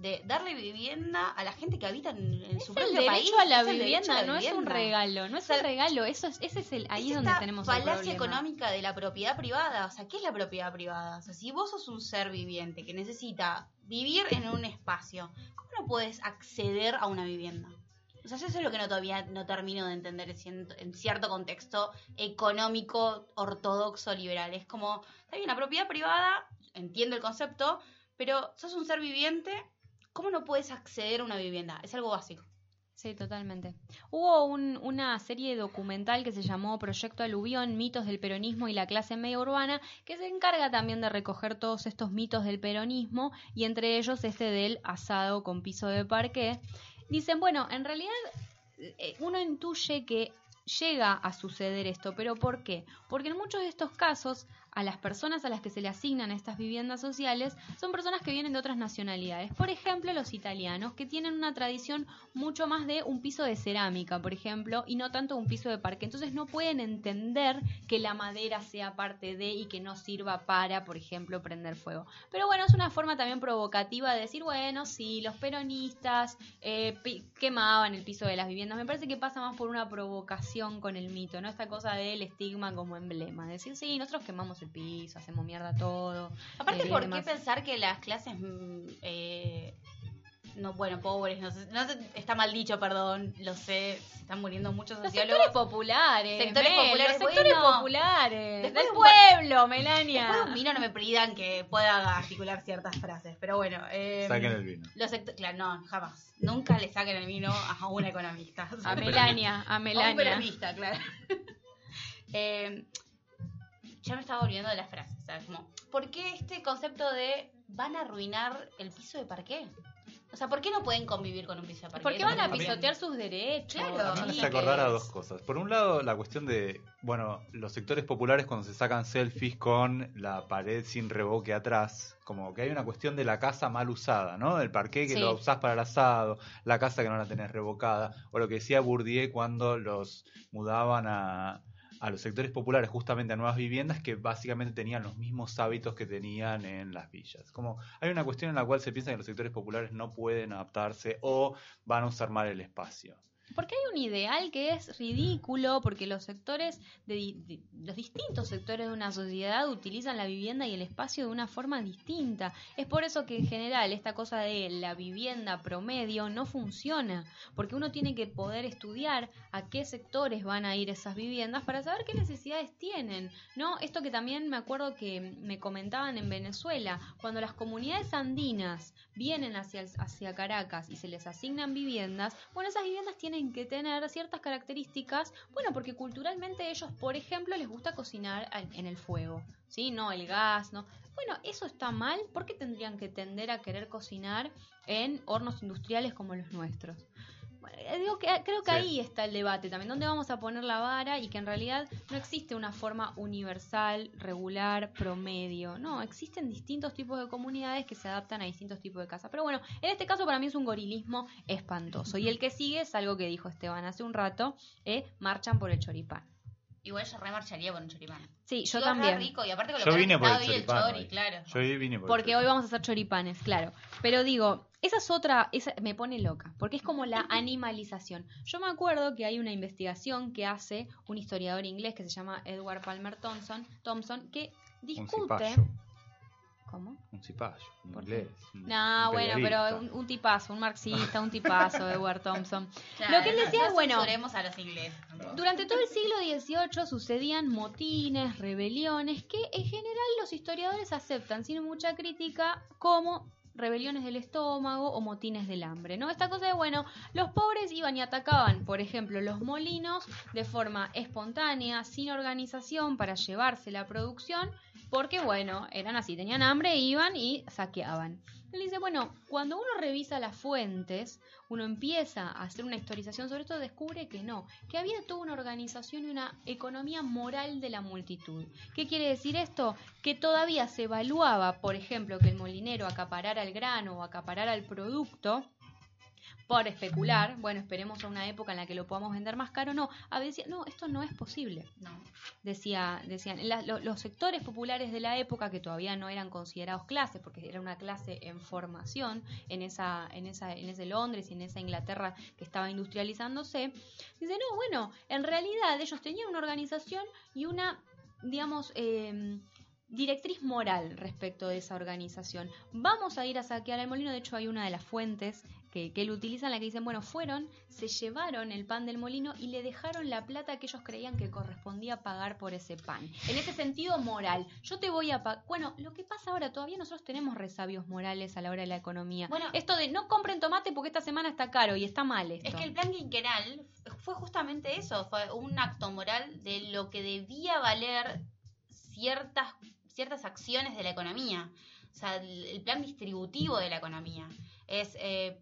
de darle vivienda a la gente que habita en, en su propio país. a la es el derecho vivienda, a la no es un regalo, no es un regalo, eso es, ese es el ahí Es donde tenemos falacia económica de la propiedad privada. O sea, ¿qué es la propiedad privada? O sea, si vos sos un ser viviente que necesita vivir en un espacio, ¿cómo no puedes acceder a una vivienda? O sea, eso es lo que no todavía no termino de entender en cierto contexto económico, ortodoxo, liberal. Es como, está bien, la propiedad privada, entiendo el concepto, pero sos un ser viviente, ¿cómo no puedes acceder a una vivienda? Es algo básico. Sí, totalmente. Hubo un- una serie documental que se llamó Proyecto Aluvión, mitos del peronismo y la clase media urbana, que se encarga también de recoger todos estos mitos del peronismo y entre ellos este del asado con piso de parqué. Dicen, bueno, en realidad eh, uno intuye que llega a suceder esto, pero ¿por qué? Porque en muchos de estos casos a las personas a las que se le asignan estas viviendas sociales son personas que vienen de otras nacionalidades. Por ejemplo, los italianos, que tienen una tradición mucho más de un piso de cerámica, por ejemplo, y no tanto un piso de parque. Entonces no pueden entender que la madera sea parte de y que no sirva para, por ejemplo, prender fuego. Pero bueno, es una forma también provocativa de decir, bueno, sí, los peronistas eh, quemaban el piso de las viviendas. Me parece que pasa más por una provocación con el mito, ¿no? Esta cosa del estigma como emblema. Decir, sí, nosotros quemamos el piso, hacemos mierda todo. Aparte, eh, ¿por qué pensar que las clases, mm, eh, no, bueno, pobres, no sé, no sé, está mal dicho, perdón, lo sé, se están muriendo muchos Los sociólogos. sectores populares. Sectores populares, Los sectores bueno. populares. Después del pueblo, Melania. Después de un vino no me pidan que pueda articular ciertas frases, pero bueno. eh, Saquen el vino. Los claro, no, jamás. Nunca le saquen el vino a una economista. A Melania, a *laughs* A un Melania. peronista, claro. *laughs* Eh, ya me estaba olvidando de las frases, ¿sabes? Como, ¿por qué este concepto de van a arruinar el piso de parqué? O sea, ¿por qué no pueden convivir con un piso de parqué? ¿Por qué van a pisotear sus derechos? Claro. A mí me acordar a dos cosas. Por un lado, la cuestión de, bueno, los sectores populares cuando se sacan selfies con la pared sin revoque atrás, como que hay una cuestión de la casa mal usada, ¿no? Del parqué que Sí. lo usás para el asado, la casa que no la tenés revocada, o lo que decía Bourdieu cuando los mudaban a, a los sectores populares justamente a nuevas viviendas que básicamente tenían los mismos hábitos que tenían en las villas. Como hay una cuestión en la cual se piensa que los sectores populares no pueden adaptarse o van a usar mal el espacio. Porque hay un ideal que es ridículo, porque los sectores, de, los distintos sectores de una sociedad utilizan la vivienda y el espacio de una forma distinta. Es por eso que en general esta cosa de la vivienda promedio no funciona, porque uno tiene que poder estudiar a qué sectores van a ir esas viviendas para saber qué necesidades tienen. ¿no? Esto que también me acuerdo que me comentaban en Venezuela, cuando las comunidades andinas vienen hacia, hacia Caracas y se les asignan viviendas, bueno, esas viviendas tienen que tener ciertas características, bueno, porque culturalmente ellos, por ejemplo, les gusta cocinar en el fuego, ¿sí? No el gas, ¿no? Bueno, eso está mal, ¿por qué tendrían que tender a querer cocinar en hornos industriales como los nuestros? Eh, digo que creo que Sí. ahí está el debate también, dónde vamos a poner la vara y que en realidad no existe una forma universal, regular, promedio. No, existen distintos tipos de comunidades que se adaptan a distintos tipos de casas. Pero bueno, en este caso para mí es un gorilismo espantoso. Y el que sigue es algo que dijo Esteban hace un rato, eh, marchan por el choripán. Igual yo remarcharía por un choripán. Sí, yo Digo, también. rico, y aparte con lo Yo vine por el choripán chori, hoy. claro. Yo vine por el Porque hoy vamos a hacer choripanes, claro. Pero digo, esa es otra, esa me pone loca, porque es como la animalización. Yo me acuerdo que hay una investigación que hace un historiador inglés que se llama Edward Palmer Thompson, Thompson que Un discute... cipayo. ¿Cómo? Un cipayo, un ¿Por qué? inglés. un No, bueno, pero un, un tipazo, un marxista, un tipazo, Edward Thompson. Claro, *laughs* Lo que él decía no es, bueno, censuremos a los ingleses. tampoco. durante todo el siglo XVIII sucedían motines, rebeliones, que en general los historiadores aceptan sin mucha crítica como rebeliones del estómago o motines del hambre, ¿no? Esta cosa de, bueno, los pobres iban y atacaban, por ejemplo, los molinos de forma espontánea, sin organización, para llevarse la producción, porque, bueno, eran así, tenían hambre, iban y saqueaban. Él dice, bueno, cuando uno revisa las fuentes, uno empieza a hacer una historización sobre esto, descubre que no, que había toda una organización y una economía moral de la multitud. ¿Qué quiere decir esto? Que todavía se evaluaba, por ejemplo, que el molinero acaparara el grano o acaparara el producto por especular, bueno, esperemos a una época en la que lo podamos vender más caro, no, a veces no, esto no es posible No. decía, decían, la- lo- los sectores populares de la época que todavía no eran considerados clases, porque era una clase en formación en esa, en esa, en ese Londres y en esa Inglaterra que estaba industrializándose, dice, no, bueno, en realidad ellos tenían una organización y una, digamos, eh, directriz moral respecto de esa organización. Vamos a ir a saquear el molino, de hecho hay una de las fuentes que, que él utiliza en la que dicen, bueno, fueron, se llevaron el pan del molino y le dejaron la plata que ellos creían que correspondía pagar por ese pan. En ese sentido moral, yo te voy a pagar... Bueno, lo que pasa ahora, todavía nosotros tenemos resabios morales a la hora de la economía. Bueno, esto de no compren tomate porque esta semana está caro y está mal esto. Es que el plan quinquenal fue justamente eso, fue un acto moral de lo que debía valer ciertas, ciertas acciones de la economía. O sea, el, plan distributivo de la economía. Es eh,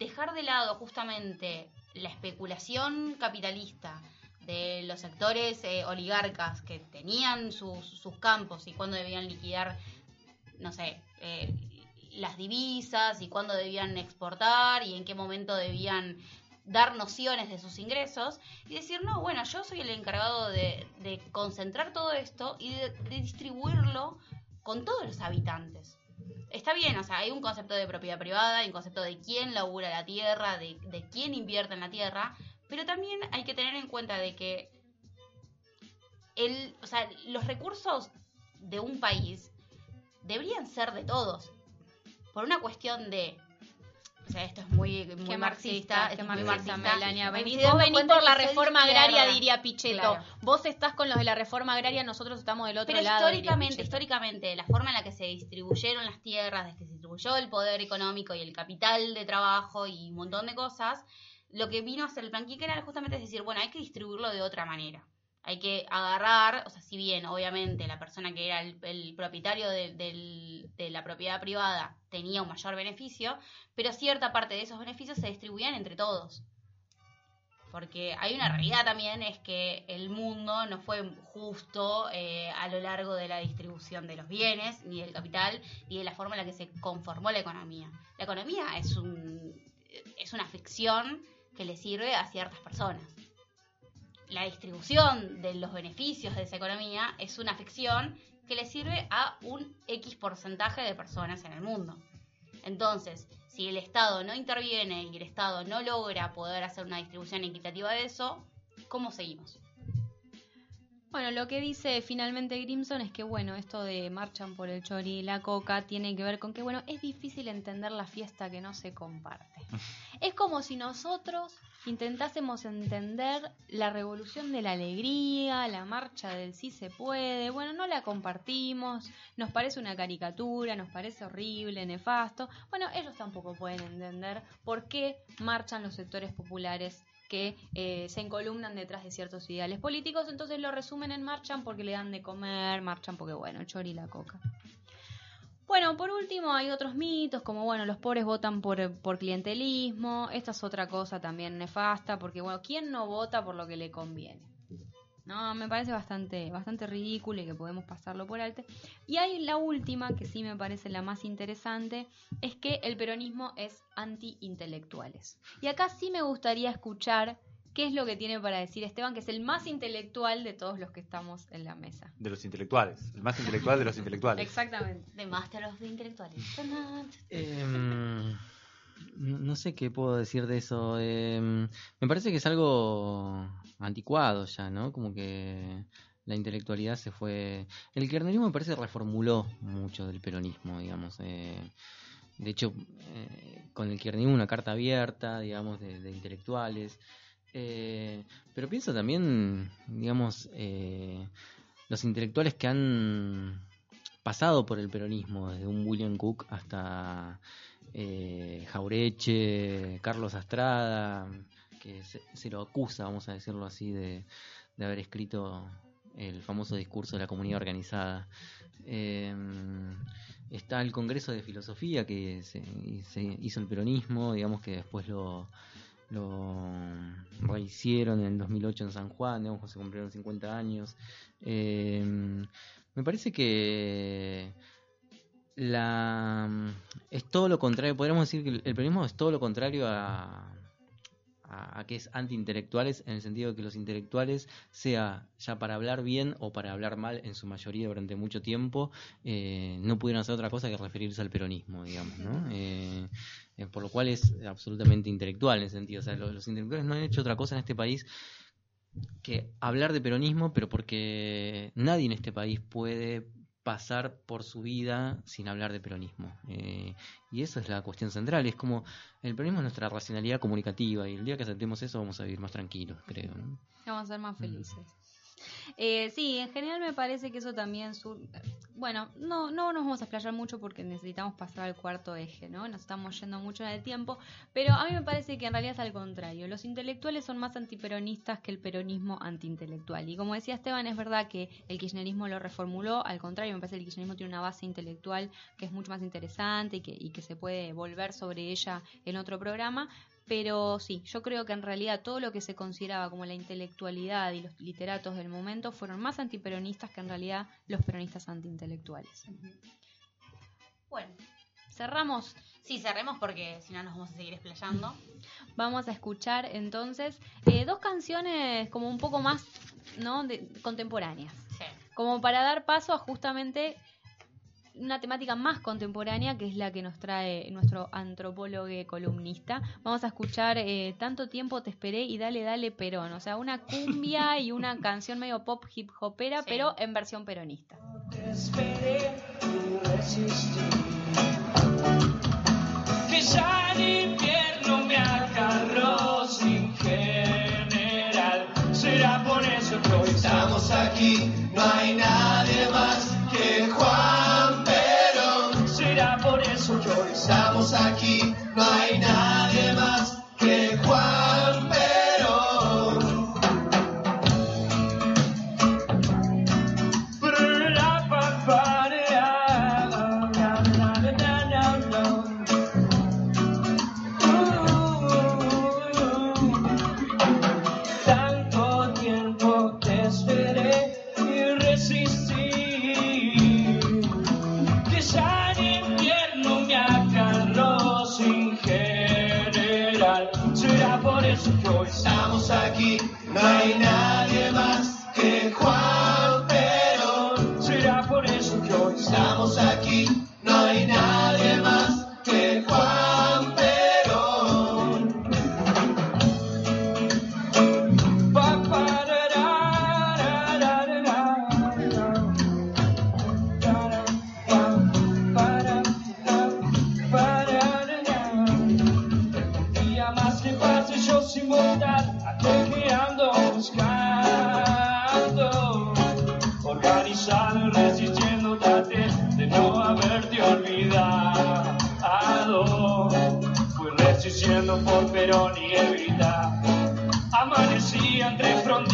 dejar de lado justamente la especulación capitalista de los sectores eh, oligarcas que tenían sus, campos y cuándo debían liquidar, no sé, eh, las divisas y cuándo debían exportar y en qué momento debían dar nociones de sus ingresos y decir, no, bueno, yo soy el encargado de, de concentrar todo esto y de distribuirlo con todos los habitantes. Está bien, o sea, hay un concepto de propiedad privada, hay un concepto de quién labura la tierra, de, de quién invierte en la tierra, pero también hay que tener en cuenta de que el, o sea, los recursos de un país deberían ser de todos. Por una cuestión de. O sea, esto es muy, muy Qué marxista. es muy marxista, Melania. Pero Venís, vos venís por la reforma agraria, diría Pichetto. Claro. Vos estás con los de la reforma agraria, nosotros estamos del otro Pero lado. diría históricamente, históricamente, la forma en la que se distribuyeron las tierras, de que se distribuyó el poder económico y el capital de trabajo y un montón de cosas, lo que vino a hacer el plan quinquenal justamente es decir, bueno, hay que distribuirlo de otra manera. Hay que agarrar, o sea, si bien obviamente la persona que era el, el propietario de, del- de la propiedad privada tenía un mayor beneficio, pero cierta parte de esos beneficios se distribuían entre todos. Porque hay una realidad también, es que el mundo no fue justo eh, a lo largo de la distribución de los bienes, ni del capital, ni de la forma en la que se conformó la economía. La economía es, un, es una ficción que le sirve a ciertas personas. La distribución de los beneficios de esa economía es una ficción que le sirve a un X porcentaje de personas en el mundo. Entonces, si el Estado no interviene y el Estado no logra poder hacer una distribución equitativa de eso, ¿cómo seguimos? Bueno, lo que dice finalmente Grimson es que, bueno, esto de marchan por el chori y la coca tiene que ver con que, bueno, es difícil entender la fiesta que no se comparte. *laughs* es como si nosotros intentásemos entender la revolución de la alegría, la marcha del sí se puede. Bueno, no la compartimos, nos parece una caricatura, nos parece horrible, nefasto. Bueno, ellos tampoco pueden entender por qué marchan los sectores populares que eh, se encolumnan detrás de ciertos ideales políticos, entonces lo resumen en marchan porque le dan de comer, marchan porque, bueno, el chori la coca. Bueno, por último hay otros mitos, como, bueno, los pobres votan por, por clientelismo, esta es otra cosa también nefasta, porque, bueno, ¿quién no vota por lo que le conviene? No, me parece bastante, bastante ridículo y que podemos pasarlo por alto. Y hay la última, que sí me parece la más interesante, es que el peronismo es anti-intelectuales. Y acá sí me gustaría escuchar qué es lo que tiene para decir Esteban, que es el más intelectual de todos los que estamos en la mesa. De los intelectuales. El más intelectual de los intelectuales. Exactamente. De Master of the Intelectuales. Em, no sé qué puedo decir de eso. Em, me parece que es algo anticuado ya, ¿no? Como que la intelectualidad se fue... El kirchnerismo me parece reformuló mucho del peronismo, digamos. eh, de hecho, eh, con el kirchnerismo una carta abierta, digamos, de, intelectuales. Eh, pero pienso también, digamos, los intelectuales que han pasado por el peronismo, desde un William Cook hasta Jaureche, Carlos Astrada, que se, lo acusa, vamos a decirlo así, de, de haber escrito el famoso discurso de la comunidad organizada. Eh, está el Congreso de Filosofía que se, hizo el peronismo, digamos que después lo, lo rehicieron en el 2008 en San Juan, digamos que se cumplieron 50 años. Eh, me parece que la es todo lo contrario, podríamos decir que el peronismo es todo lo contrario a, a, a que es anti-intelectuales, en el sentido de que los intelectuales, sea ya para hablar bien o para hablar mal en su mayoría durante mucho tiempo, eh, no pudieron hacer otra cosa que referirse al peronismo, digamos, ¿no? Eh, eh, por lo cual es absolutamente intelectual en ese sentido. O sea, lo- los intelectuales no han hecho otra cosa en este país que hablar de peronismo, pero porque nadie en este país puede pasar por su vida sin hablar de peronismo. Eh, y eso es la cuestión central. Es como el peronismo es nuestra racionalidad comunicativa y el día que aceptemos eso vamos a vivir más tranquilos, creo. ¿no? Vamos a ser más felices. Eh, sí, en general me parece que eso también... sur- Bueno, no, no nos vamos a explayar mucho porque necesitamos pasar al cuarto eje, ¿no? Nos estamos yendo mucho en el tiempo, pero a mí me parece que en realidad es al contrario. Los intelectuales son más antiperonistas que el peronismo antiintelectual. Y como decía Esteban, es verdad que el kirchnerismo lo reformuló, al contrario, me parece que el kirchnerismo tiene una base intelectual que es mucho más interesante y que, y que se puede volver sobre ella en otro programa, pero sí, yo creo que en realidad todo lo que se consideraba como la intelectualidad y los literatos del momento fueron más antiperonistas que en realidad los peronistas antiintelectuales. Bueno, cerramos. Sí, cerremos porque si no nos vamos a seguir explayando. Vamos a escuchar entonces eh, dos canciones como un poco más ¿no? de, contemporáneas. Sí. Como para dar paso a justamente una temática más contemporánea que es la que nos trae nuestro antropólogo columnista. Vamos a escuchar eh, Tanto tiempo te esperé y Dale Dale Perón. O sea, una cumbia y una canción medio pop hip hopera, pero en versión peronista. Te esperé y resistí. Que ya en invierno me agarró sin general. Será por eso que hoy estamos aquí. No hay nadie más que Juan estamos aquí. No hay nadie más que Juan aquí. No Amanecí entre Frondizi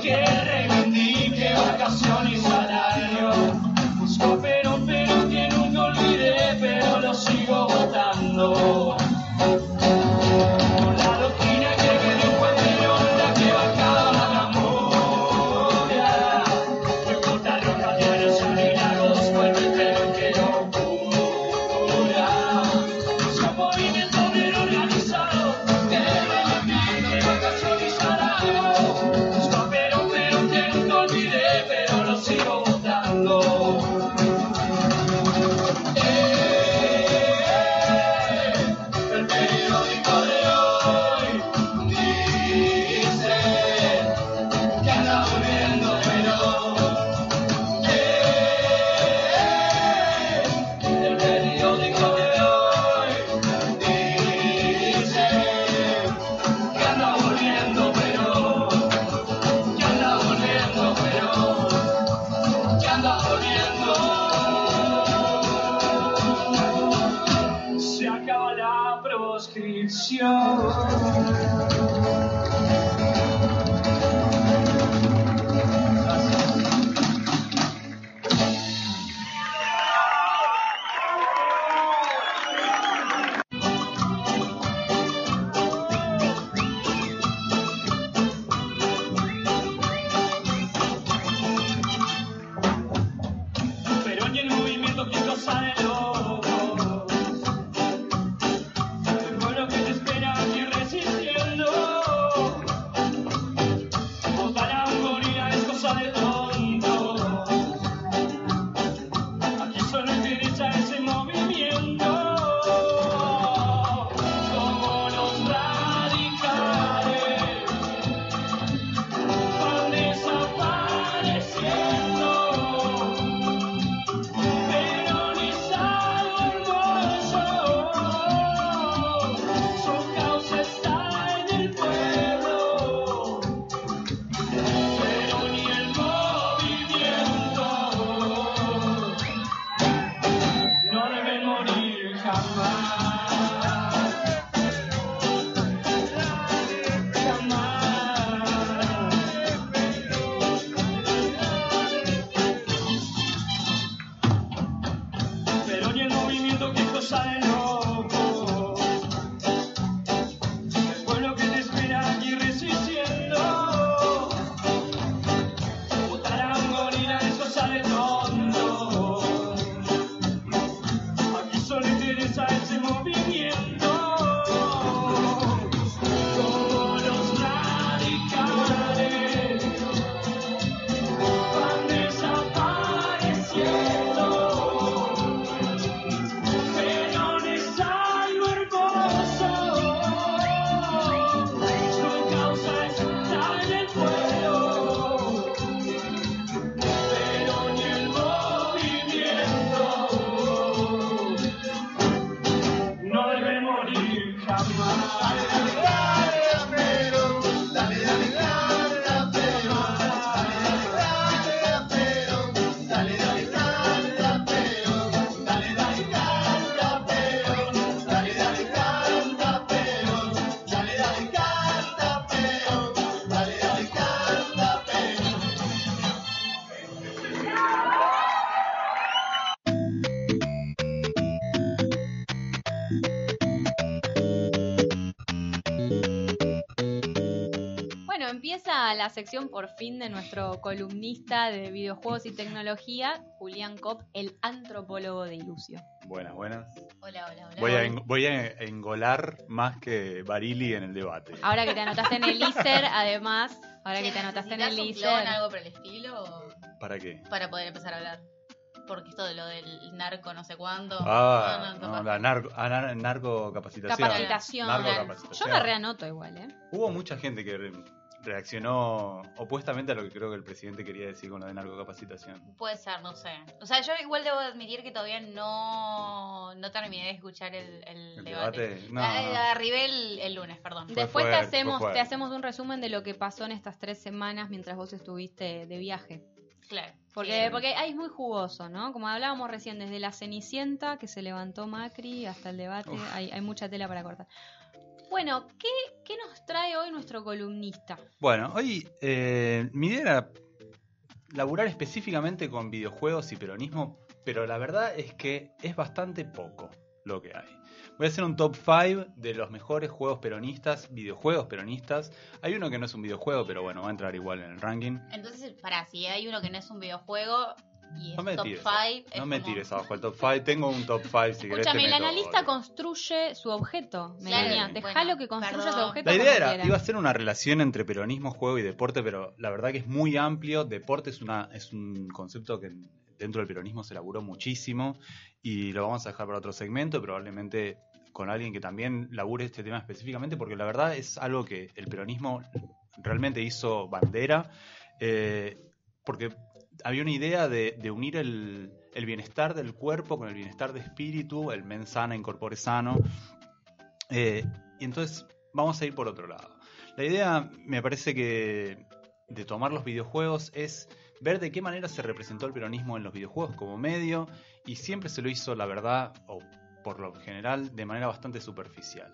que reivindique vacaciones. Empieza la sección por fin de nuestro columnista de videojuegos y tecnología, Julián Kopp, el antropólogo de Ilusio. Buenas, buenas. Hola, hola, hola. Voy a, en- voy a engolar más que Barili en el debate. Ahora que te anotaste en el ISER, además, ahora que te anotaste en el ¿Necesitas un clon, ISER. algo por el estilo? o ¿Para qué? Para poder empezar a hablar. Porque esto de lo del narco no sé cuándo. Ah, no, no, no, capaz. la narco, ah, nar- narcocapacitación. Capacitación. Narcocapacitación. Yo me reanoto igual, ¿eh? Hubo mucha gente que re- reaccionó opuestamente a lo que creo que el presidente quería decir con lo de narcocapacitación. Puede ser, no sé. O sea, yo igual debo admitir que todavía no, no terminé de escuchar el, el ¿El debate. debate? No, no. Arribé el, el lunes, perdón. Después fuerte, te hacemos, te hacemos un resumen de lo que pasó en estas tres semanas mientras vos estuviste de viaje. Claro. Porque, Sí. porque ahí es muy jugoso, ¿no? Como hablábamos recién, desde la Cenicienta que se levantó Macri hasta el debate, hay, hay mucha tela para cortar. Bueno, ¿qué, qué nos trae hoy nuestro columnista? Bueno, hoy eh, mi idea era laburar específicamente con videojuegos y peronismo, pero la verdad es que es bastante poco lo que hay. Voy a hacer un top 5 de los mejores juegos peronistas, videojuegos peronistas. Hay uno que no es un videojuego, pero bueno, va a entrar igual en el ranking. Entonces, para, si hay uno que no es un videojuego y es No me top tires, 5. no me tires abajo el top 5. Tengo un top 5 si querés. Escúchame, el analista construye su objeto, Melania. Claro, Dejalo bueno, que construya perdón. su objeto. La idea era, quiera. iba a ser una relación entre peronismo, juego y deporte, pero la verdad que es muy amplio. Deporte es, una, es un concepto que dentro del peronismo se laburó muchísimo y lo vamos a dejar para otro segmento, probablemente con alguien que también labure este tema específicamente, porque la verdad es algo que el peronismo realmente hizo bandera, eh, porque había una idea de, unir el, bienestar del cuerpo con el bienestar de espíritu, el men sana, incorpore sano. Eh, y entonces vamos a ir por otro lado. La idea, me parece que de tomar los videojuegos es ver de qué manera se representó el peronismo en los videojuegos como medio y siempre se lo hizo, la verdad, o por lo general, de manera bastante superficial.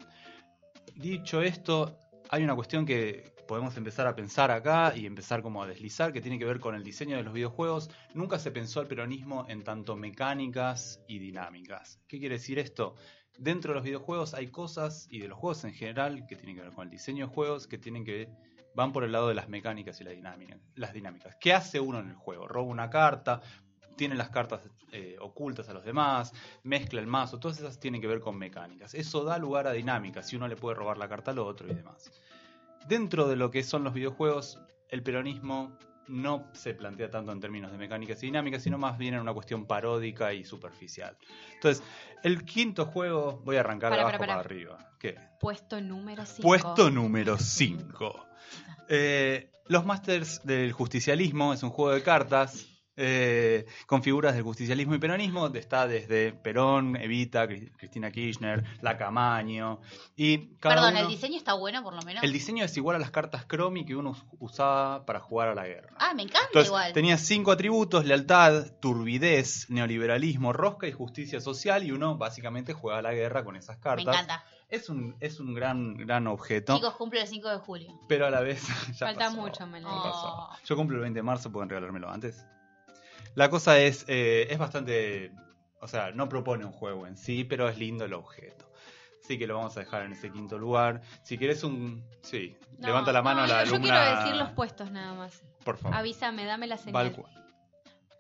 dicho esto, hay una cuestión que podemos empezar a pensar acá y empezar como a deslizar que tiene que ver con el diseño de los videojuegos. Nunca se pensó el peronismo en tanto mecánicas y dinámicas. ¿Qué quiere decir esto? Dentro de los videojuegos hay cosas y de los juegos en general que tienen que ver con el diseño de juegos que tienen que van por el lado de las mecánicas y las dinámicas. ¿Qué hace uno en el juego? Roba una carta, tiene las cartas eh, ocultas a los demás, mezcla el mazo, todas esas tienen que ver con mecánicas. Eso da lugar a dinámicas, si uno le puede robar la carta al otro y demás. Dentro de lo que son los videojuegos, el peronismo no se plantea tanto en términos de mecánicas y dinámicas, sino más bien en una cuestión paródica y superficial. Entonces, el quinto juego, voy a arrancar de abajo para arriba. ¿Qué? Puesto número 5. Puesto número 5. *laughs* los Masters del Justicialismo es un juego de cartas eh, con figuras del justicialismo y peronismo. Está desde Perón, Evita, Cri- Cristina Kirchner, La Camaño. Y cada Perdón, uno- el diseño está bueno por lo menos. el diseño es igual a las cartas Cromi que uno us- usaba para jugar a la guerra. Ah, me encanta Entonces, igual. tenía cinco atributos, lealtad, turbidez, neoliberalismo, rosca y justicia social, y uno básicamente juega a la guerra con esas Me cartas. encanta. Es un, es un gran, gran objeto, Chicos, cumple el 5 de julio. pero a la vez *laughs* ya Falta pasó, mucho, me la pasó. Yo cumplo el 20 de marzo, pueden regalármelo antes. La cosa es, eh, es bastante, o sea, no propone un juego en sí, pero es lindo el objeto. Así que lo vamos a dejar en ese quinto lugar. Si querés un... Sí, No, levanta la mano no, la yo alumna. quiero decir los puestos nada más. Por favor. Avísame, dame la señal. cu-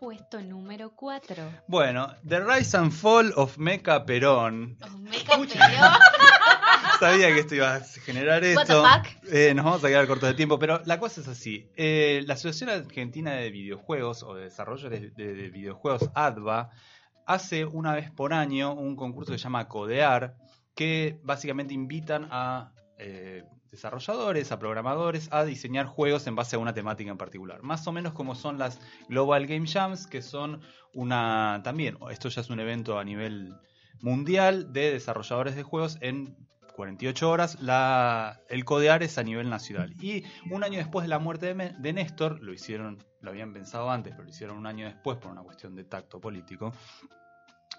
Puesto número 4. Bueno, The Rise and Fall of Mecha Perón. Me campeó. Sabía que esto iba a generar What the esto. fuck? Eh, nos vamos a quedar cortos de tiempo, pero la cosa es así. Eh, la Asociación Argentina de Videojuegos o de Desarrolladores de, de Videojuegos, ADVA, hace una vez por año un concurso que se llama Codear, que básicamente invitan a eh, desarrolladores, a programadores, a diseñar juegos en base a una temática en particular. Más o menos como son las Global Game Jams, que son una también, esto ya es un evento a nivel mundial de desarrolladores de juegos en 48 horas. El codear es a nivel nacional. Y un año después de la muerte de, Néstor, lo hicieron, lo habían pensado antes, pero lo hicieron un año después por una cuestión de tacto político.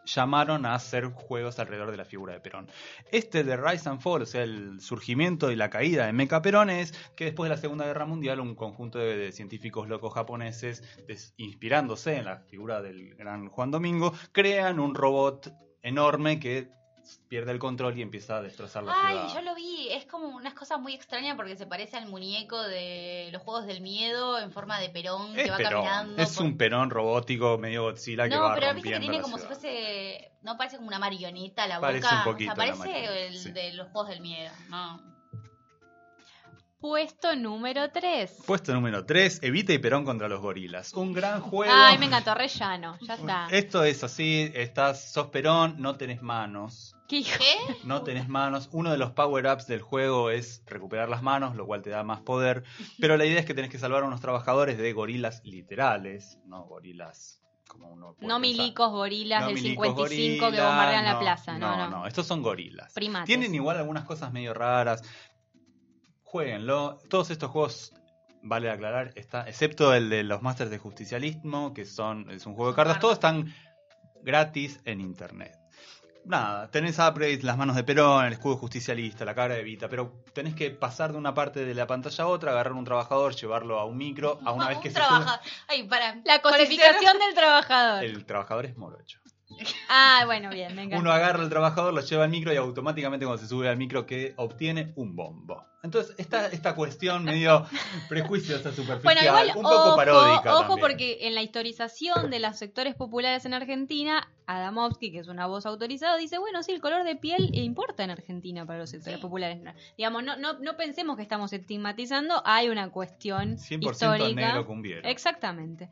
Llamaron a hacer juegos alrededor de la figura de Perón. Este de Rise and Fall, o sea, el surgimiento y la caída de Mecha Perón, es que después de la Segunda Guerra Mundial, un conjunto de, científicos locos japoneses, inspirándose en la figura del gran Juan Domingo, crean un robot enorme que pierde el control y empieza a destrozar la Ay, ciudad. yo lo vi. Es como unas cosas muy extrañas porque se parece al muñeco de los juegos del miedo en forma de perón Es que va Perón, caminando. es por- un Perón robótico medio Godzilla que No, va pero viste que tiene como si fuese. No parece como una marioneta la Parece boca. un poquito o sea, parece el sí. de los juegos del miedo. No. Puesto número 3. Puesto número 3, Evita y Perón contra los gorilas. Un gran juego. Ay, me encantó, rellano. Ya *laughs* está. Esto es así, estás, sos Perón, no tenés manos. ¿Qué. No tenés manos. Uno de los power-ups del juego es recuperar las manos, lo cual te da más poder. Pero la idea es que tenés que salvar a unos trabajadores de gorilas literales, no gorilas como uno puede No pensar. milicos gorilas No del milicos 55 que bombardean la no, plaza. No, no. no, estos son gorilas. Primates. Tienen igual algunas cosas medio raras. Jueguenlo. Todos estos juegos, vale aclarar, está, excepto el de los Masters de Justicialismo, que son es un juego de cartas, todos están gratis en internet. Nada, tenés upgrades, las manos de Perón, el escudo justicialista, la cara de Vita, pero tenés que pasar de una parte de la pantalla a otra, agarrar un trabajador, llevarlo a un micro, a una vez que se sube. trabaja- Ay, para. La cosificación del trabajador. El trabajador es morocho. Ah, bueno, bien, encanta. Uno agarra al trabajador, lo lleva al micro y automáticamente cuando se sube al micro que obtiene un bombo. Entonces, esta, esta cuestión medio *laughs* prejuiciosa, superficial, Bueno, igual, un poco ojo, paródica ojo también. porque en la historización de los sectores populares en Argentina, Adamovsky, que es una voz autorizada, dice, bueno, sí, el color de piel importa en Argentina para los sectores populares. Digamos, no, no, no pensemos que estamos estigmatizando, hay una cuestión 100% histórica. negro cumbiero. Exactamente.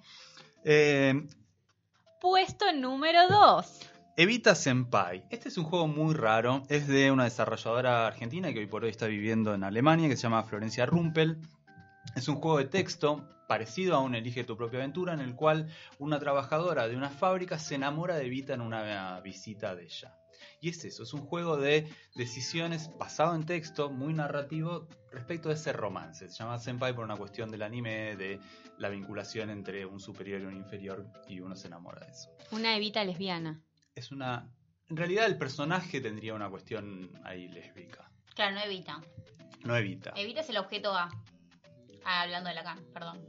Eh, Puesto número 2. Evita Senpai. Este es un juego muy raro. Es de una desarrolladora argentina que hoy por hoy está viviendo en Alemania, que se llama Florencia Rumpel. Es un juego de texto parecido a un Elige tu propia aventura, en el cual una trabajadora de una fábrica se enamora de Evita en una visita de ella. Y es eso, es un juego de decisiones basado en texto, muy narrativo, respecto a ese romance. Se llama Senpai por una cuestión del anime, de la vinculación entre un superior y un inferior, y uno se enamora de eso Una evita lesbiana. es una. En realidad, el personaje tendría una cuestión ahí lésbica. Claro, no evita. No evita. Evita es el objeto A. Ah, hablando de Lacan, perdón.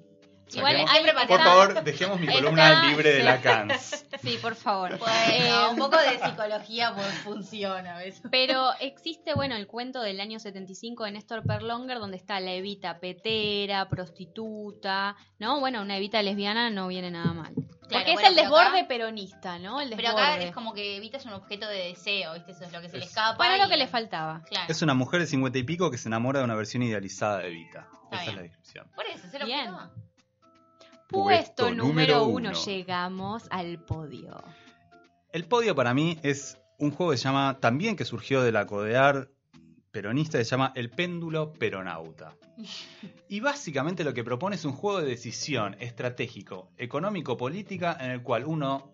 Igual hay- Por está- favor, dejemos mi está- columna libre de sí. Lacan. *laughs* Sí, por favor. Bueno, Eh, un poco de psicología pues, funciona, ¿ves? Pero existe, bueno, el cuento del año 75 de Néstor Perlonger, donde está la Evita petera, prostituta, ¿no? Bueno, una Evita lesbiana no viene nada mal. Porque es bueno, el pero desborde acá- peronista, ¿no? El Pero desborde. acá es como que Evita es un objeto de deseo, ¿viste? Eso es lo que se le Es- escapa. Bueno, lo y- que le faltaba. Claro. Es una mujer de 50 y pico que se enamora de una versión idealizada de Evita. Está Esa es bien. la descripción. Por eso, es el Bien. objeto A. Puesto Puesto número uno, uno. llegamos al podio. El podio para mí es un juego que se llama, también que surgió de la codear peronista, que se llama El péndulo peronauta. *laughs* Y básicamente lo que propone es un juego de decisión estratégico, económico-política, en el cual uno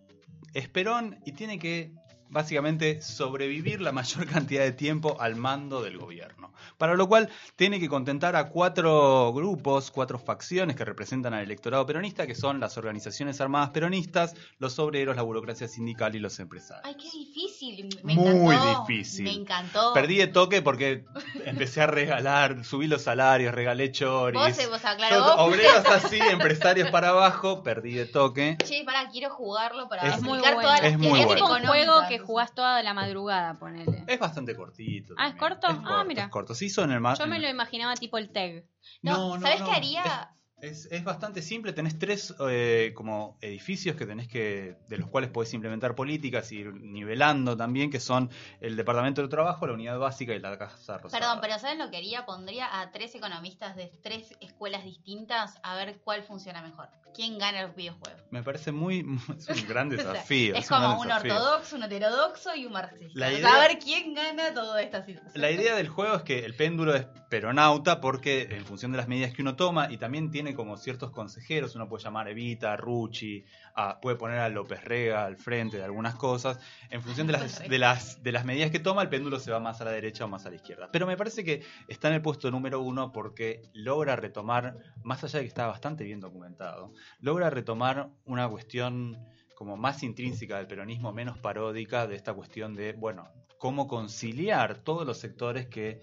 es perón y tiene que básicamente sobrevivir la mayor *laughs* cantidad de tiempo al mando del gobierno. Para lo cual tiene que contentar a cuatro grupos, cuatro facciones que representan al electorado peronista, que son las organizaciones armadas peronistas, los obreros, la burocracia sindical y los empresarios. Ay, qué difícil. Me Muy encantó. difícil. Me encantó. Perdí de toque porque empecé a regalar, subí los salarios, regalé choris. Vos, eh, vos, claro, vos. Obreros así, empresarios para abajo, perdí de toque. Che, pará, quiero jugarlo para Es explicar muy bueno. todas las Es muy bueno. Es un juego que jugás toda la madrugada, ponele. Es bastante cortito. Ah, ¿es también. corto? Es Ah, corto, mira. Es corto. Se hizo en el ma- Yo me lo imaginaba tipo el TEG. No, ¿sabés qué haría? Es, es bastante simple, tenés tres eh, como edificios que tenés que, de los cuales podés implementar políticas y ir nivelando también, que son el Departamento de Trabajo, la Unidad Básica y la Casa Rosada. Perdón, pero ¿saben lo que haría? Pondría a tres economistas de tres escuelas distintas a ver cuál funciona mejor. ¿Quién gana los videojuegos? Me parece muy, *laughs* es un gran *laughs* O sea, desafío. es como un ortodoxo, un heterodoxo y un marxista. Idea- a ver quién gana toda esta situación. La idea del juego es que el péndulo es peronauta porque en función de las medidas que uno toma y también tiene como ciertos consejeros, uno puede llamar Evita, Rucci, a- puede poner a López Rega al frente de algunas cosas, en función de las, de, las, de las medidas que toma el péndulo se va más a la derecha o más a la izquierda. Pero me parece que está en el puesto número uno porque logra retomar, más allá de que está bastante bien documentado, logra retomar una cuestión como más intrínseca del peronismo, menos paródica de esta cuestión de, bueno, cómo conciliar todos los sectores que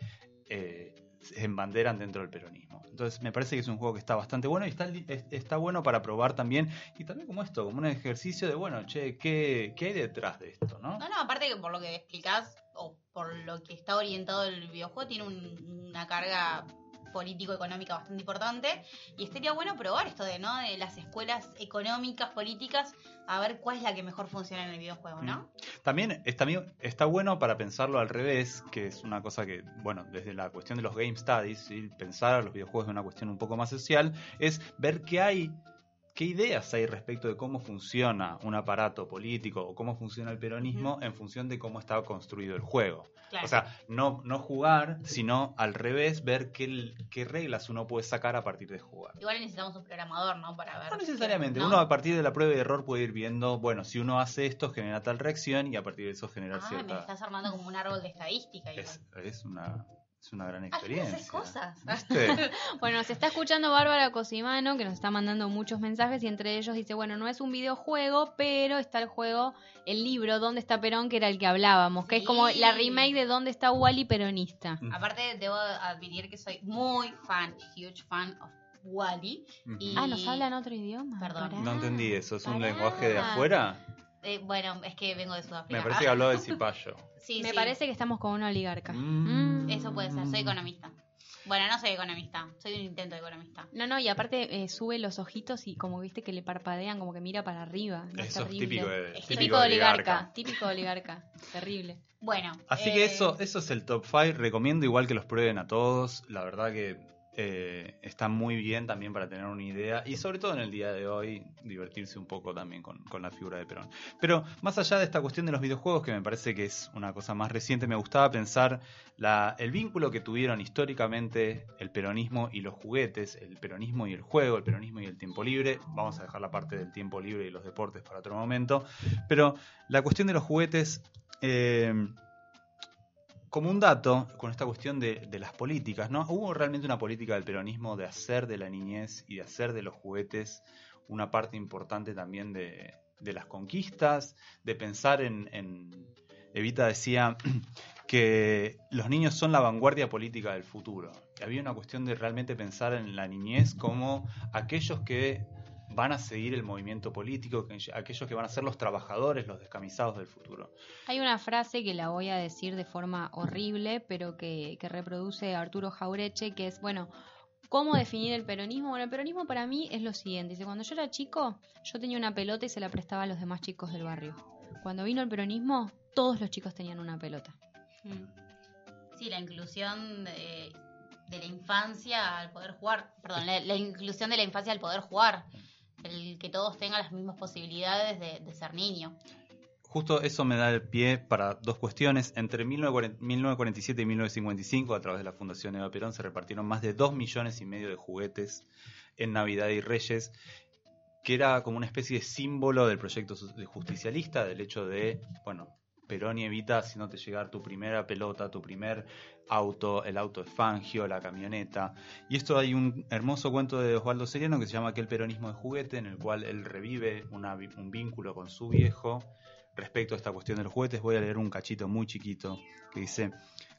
eh, se embanderan dentro del peronismo. Entonces me parece que es un juego que está bastante bueno y está, está bueno para probar también, y también como esto, como un ejercicio de, bueno, che, ¿qué, qué hay detrás de esto? ¿no? No, no, aparte que por lo que explicás, o por lo que está orientado el videojuego, tiene un- una carga político-económica bastante importante. Y estaría bueno probar esto de, ¿no? De las escuelas económicas, políticas, a ver cuál es la que mejor funciona en el videojuego, ¿no? También está, está bueno para pensarlo al revés, que es una cosa que, bueno, desde la cuestión de los game studies, ¿sí? pensar a los videojuegos de una cuestión un poco más social, es ver qué hay, qué ideas hay respecto de cómo funciona un aparato político o cómo funciona el peronismo en función de cómo está construido el juego. Claro. O sea, no, no jugar, sino al revés, ver qué, qué reglas uno puede sacar a partir de jugar. Igual necesitamos un programador, ¿no? Para ver. No necesariamente, ¿no? uno a partir de la prueba y error puede ir viendo, bueno, si uno hace esto genera tal reacción y a partir de eso generar Ah, me estás armando como un árbol de estadística. igual. Es, es una, es una gran experiencia. haces cosas. ¿Viste? *laughs* Bueno, se está escuchando Bárbara Cosimano, que nos está mandando muchos mensajes, y entre ellos dice, bueno, no es un videojuego, pero está el juego, el libro, ¿Dónde está Perón? que era el que hablábamos, que es como la remake de ¿Dónde está Wally peronista? Aparte, debo admitir que soy muy fan, huge fan of Wally. Y... Ah, ¿nos hablan otro idioma? Perdón. Pará. No entendí eso, ¿es un lenguaje de afuera? Eh, bueno, es que vengo de Sudáfrica. Me parece que habló de Cipayo. *laughs* Sí, Me sí. parece que estamos con una oligarca. Mm. Mm. Eso puede ser, soy economista. Bueno, no soy economista, soy un intento de economista. No, no, y aparte eh, sube los ojitos y como viste que le parpadean, como que mira para arriba. No, es Eso es terrible. típico de, Es Típico, de oligarca, típico de oligarca. Terrible. Bueno. Así eh, que eso, eso es el top 5. Recomiendo igual que los prueben a todos. La verdad que eh, está muy bien también para tener una idea. Y sobre todo en el día de hoy, divertirse un poco también con, con la figura de Perón. Pero más allá de esta cuestión de los videojuegos, que me parece que es una cosa más reciente, me gustaba pensar el vínculo que tuvieron históricamente el peronismo y los juguetes, el peronismo y el juego, el peronismo y el tiempo libre. Vamos a dejar la parte del tiempo libre y los deportes para otro momento. Pero la cuestión de los juguetes... eh, como un dato, con esta cuestión de, las políticas, ¿no? Hubo realmente una política del peronismo de hacer de la niñez y de hacer de los juguetes una parte importante también de, de las conquistas, de pensar en, en- Evita decía *clears throat* que los niños son la vanguardia política del futuro. Había una cuestión de realmente pensar en la niñez como aquellos que van a seguir el movimiento político, que- aquellos que van a ser los trabajadores, los descamisados del futuro. Hay una frase que la voy a decir de forma horrible, pero que, que reproduce Arturo Jaureche, que es, bueno, ¿cómo definir el peronismo? Bueno, el peronismo para mí es lo siguiente. Dice, cuando yo era chico, yo tenía una pelota y se la prestaba a los demás chicos del barrio. Cuando vino el peronismo, todos los chicos tenían una pelota. Mm. Sí, la inclusión de, de la infancia al poder jugar, perdón, la, la inclusión de la infancia al poder jugar, el que todos tengan las mismas posibilidades de, de ser niño. Justo eso me da el pie para dos cuestiones. Entre 1940 1947 y 1955, a través de la Fundación Eva Perón, se repartieron más de 2 millones y medio de juguetes en Navidad y Reyes, que era como una especie de símbolo del proyecto justicialista, del hecho de, bueno, Perón y Evita haciéndote llegar tu primera pelota, tu primer auto, el auto de Fangio, la camioneta. Y esto hay un hermoso cuento de Osvaldo Seriano que se llama Aquel peronismo de juguete, en el cual él revive un vínculo con su viejo respecto a esta cuestión de los juguetes. Voy a leer un cachito muy chiquito que dice,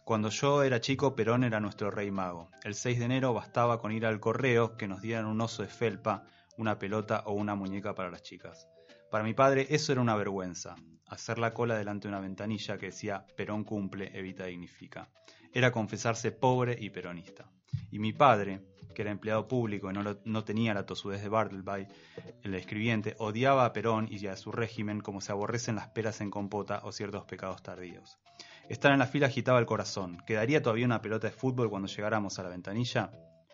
cuando yo era chico, Perón era nuestro rey mago. El 6 de enero bastaba con ir al correo que nos dieran un oso de felpa, una pelota o una muñeca para las chicas. Para mi padre eso era una vergüenza, hacer la cola delante de una ventanilla que decía Perón cumple, Evita dignifica. Era confesarse pobre y peronista. Y mi padre, que era empleado público y no, tenía la tosudez de Bartleby, el escribiente, odiaba a Perón y a su régimen como se aborrecen las peras en compota o ciertos pecados tardíos. Estar en la fila agitaba el corazón. ¿Quedaría todavía una pelota de fútbol cuando llegáramos a la ventanilla?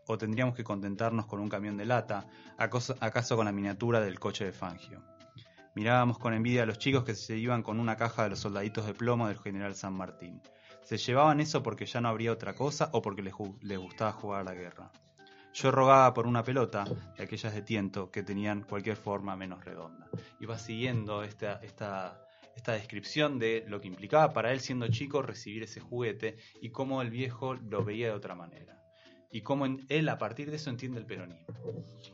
¿O tendríamos que contentarnos con un camión de lata, acaso con la miniatura del coche de Fangio? Mirábamos con envidia a los chicos que se iban con una caja de los soldaditos de plomo del general San Martín. ¿Se llevaban eso porque ya no habría otra cosa o porque les, gustaba jugar a la guerra? Yo rogaba por una pelota de aquellas de tiento que tenían cualquier forma menos redonda. Y va siguiendo esta, esta descripción de lo que implicaba para él siendo chico recibir ese juguete y cómo el viejo lo veía de otra manera. Y cómo él a partir de eso entiende el peronismo.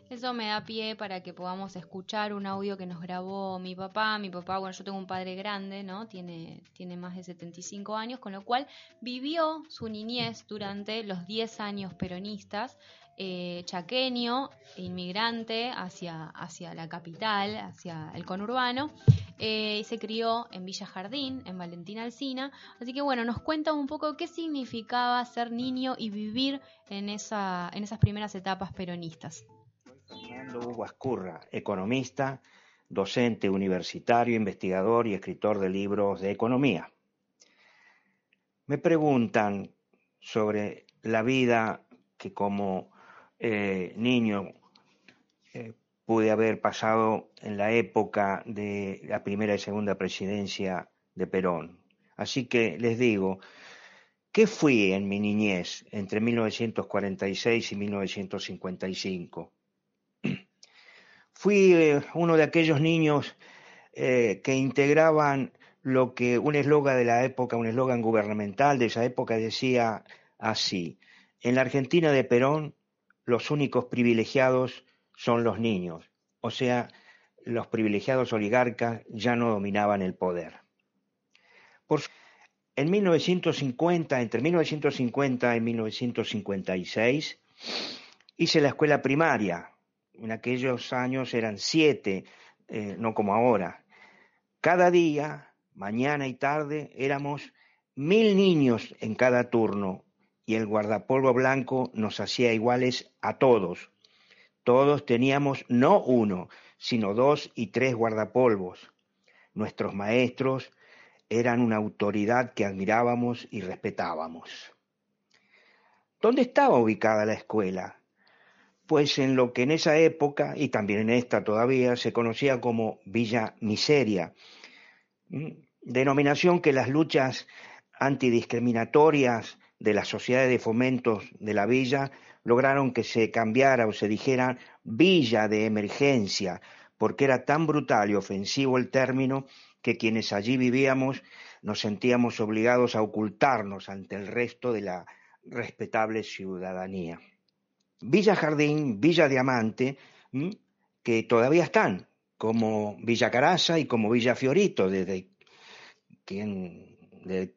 Eso me da pie para que podamos escuchar un audio que nos grabó mi papá. Mi papá, bueno, yo tengo un padre grande, ¿no? Tiene, tiene más de 75 años, con lo cual vivió su niñez durante los 10 años peronistas, eh, chaqueño, inmigrante hacia, hacia la capital, hacia el conurbano, eh, y se crió en Villa Jardín, en Valentina Alsina. Así que bueno, nos cuenta un poco qué significaba ser niño y vivir en, esa, en esas primeras etapas peronistas. Fernando Hugo Ascurra, economista, docente universitario, investigador y escritor de libros de economía. Me preguntan sobre la vida que como eh, niño eh, pude haber pasado en la época de la primera y segunda presidencia de Perón. Así que les digo, ¿qué fui en mi niñez entre 1946 y 1955? *clears throat* Fui eh, uno de aquellos niños que integraban lo que un eslogan de la época, un eslogan gubernamental de esa época decía así, en la Argentina de Perón los únicos privilegiados son los niños, o sea, los privilegiados oligarcas ya no dominaban el poder. En 1950, entre 1950 y 1956, hice la escuela primaria. En aquellos años eran siete, eh, no como ahora. Cada día, mañana y tarde, éramos mil niños en cada turno y el guardapolvo blanco nos hacía iguales a todos. Todos teníamos no uno, sino dos y tres guardapolvos. Nuestros maestros eran una autoridad que admirábamos y respetábamos. ¿Dónde estaba ubicada la escuela? Pues en lo que en esa época, y también en esta todavía, se conocía como Villa Miseria, denominación que las luchas antidiscriminatorias de las sociedades de fomentos de la villa lograron que se cambiara o se dijera villa de emergencia, porque era tan brutal y ofensivo el término que quienes allí vivíamos nos sentíamos obligados a ocultarnos ante el resto de la respetable ciudadanía. Villa Jardín, Villa Diamante, que todavía están, como Villa Caraza y como Villa Fiorito, desde quien de,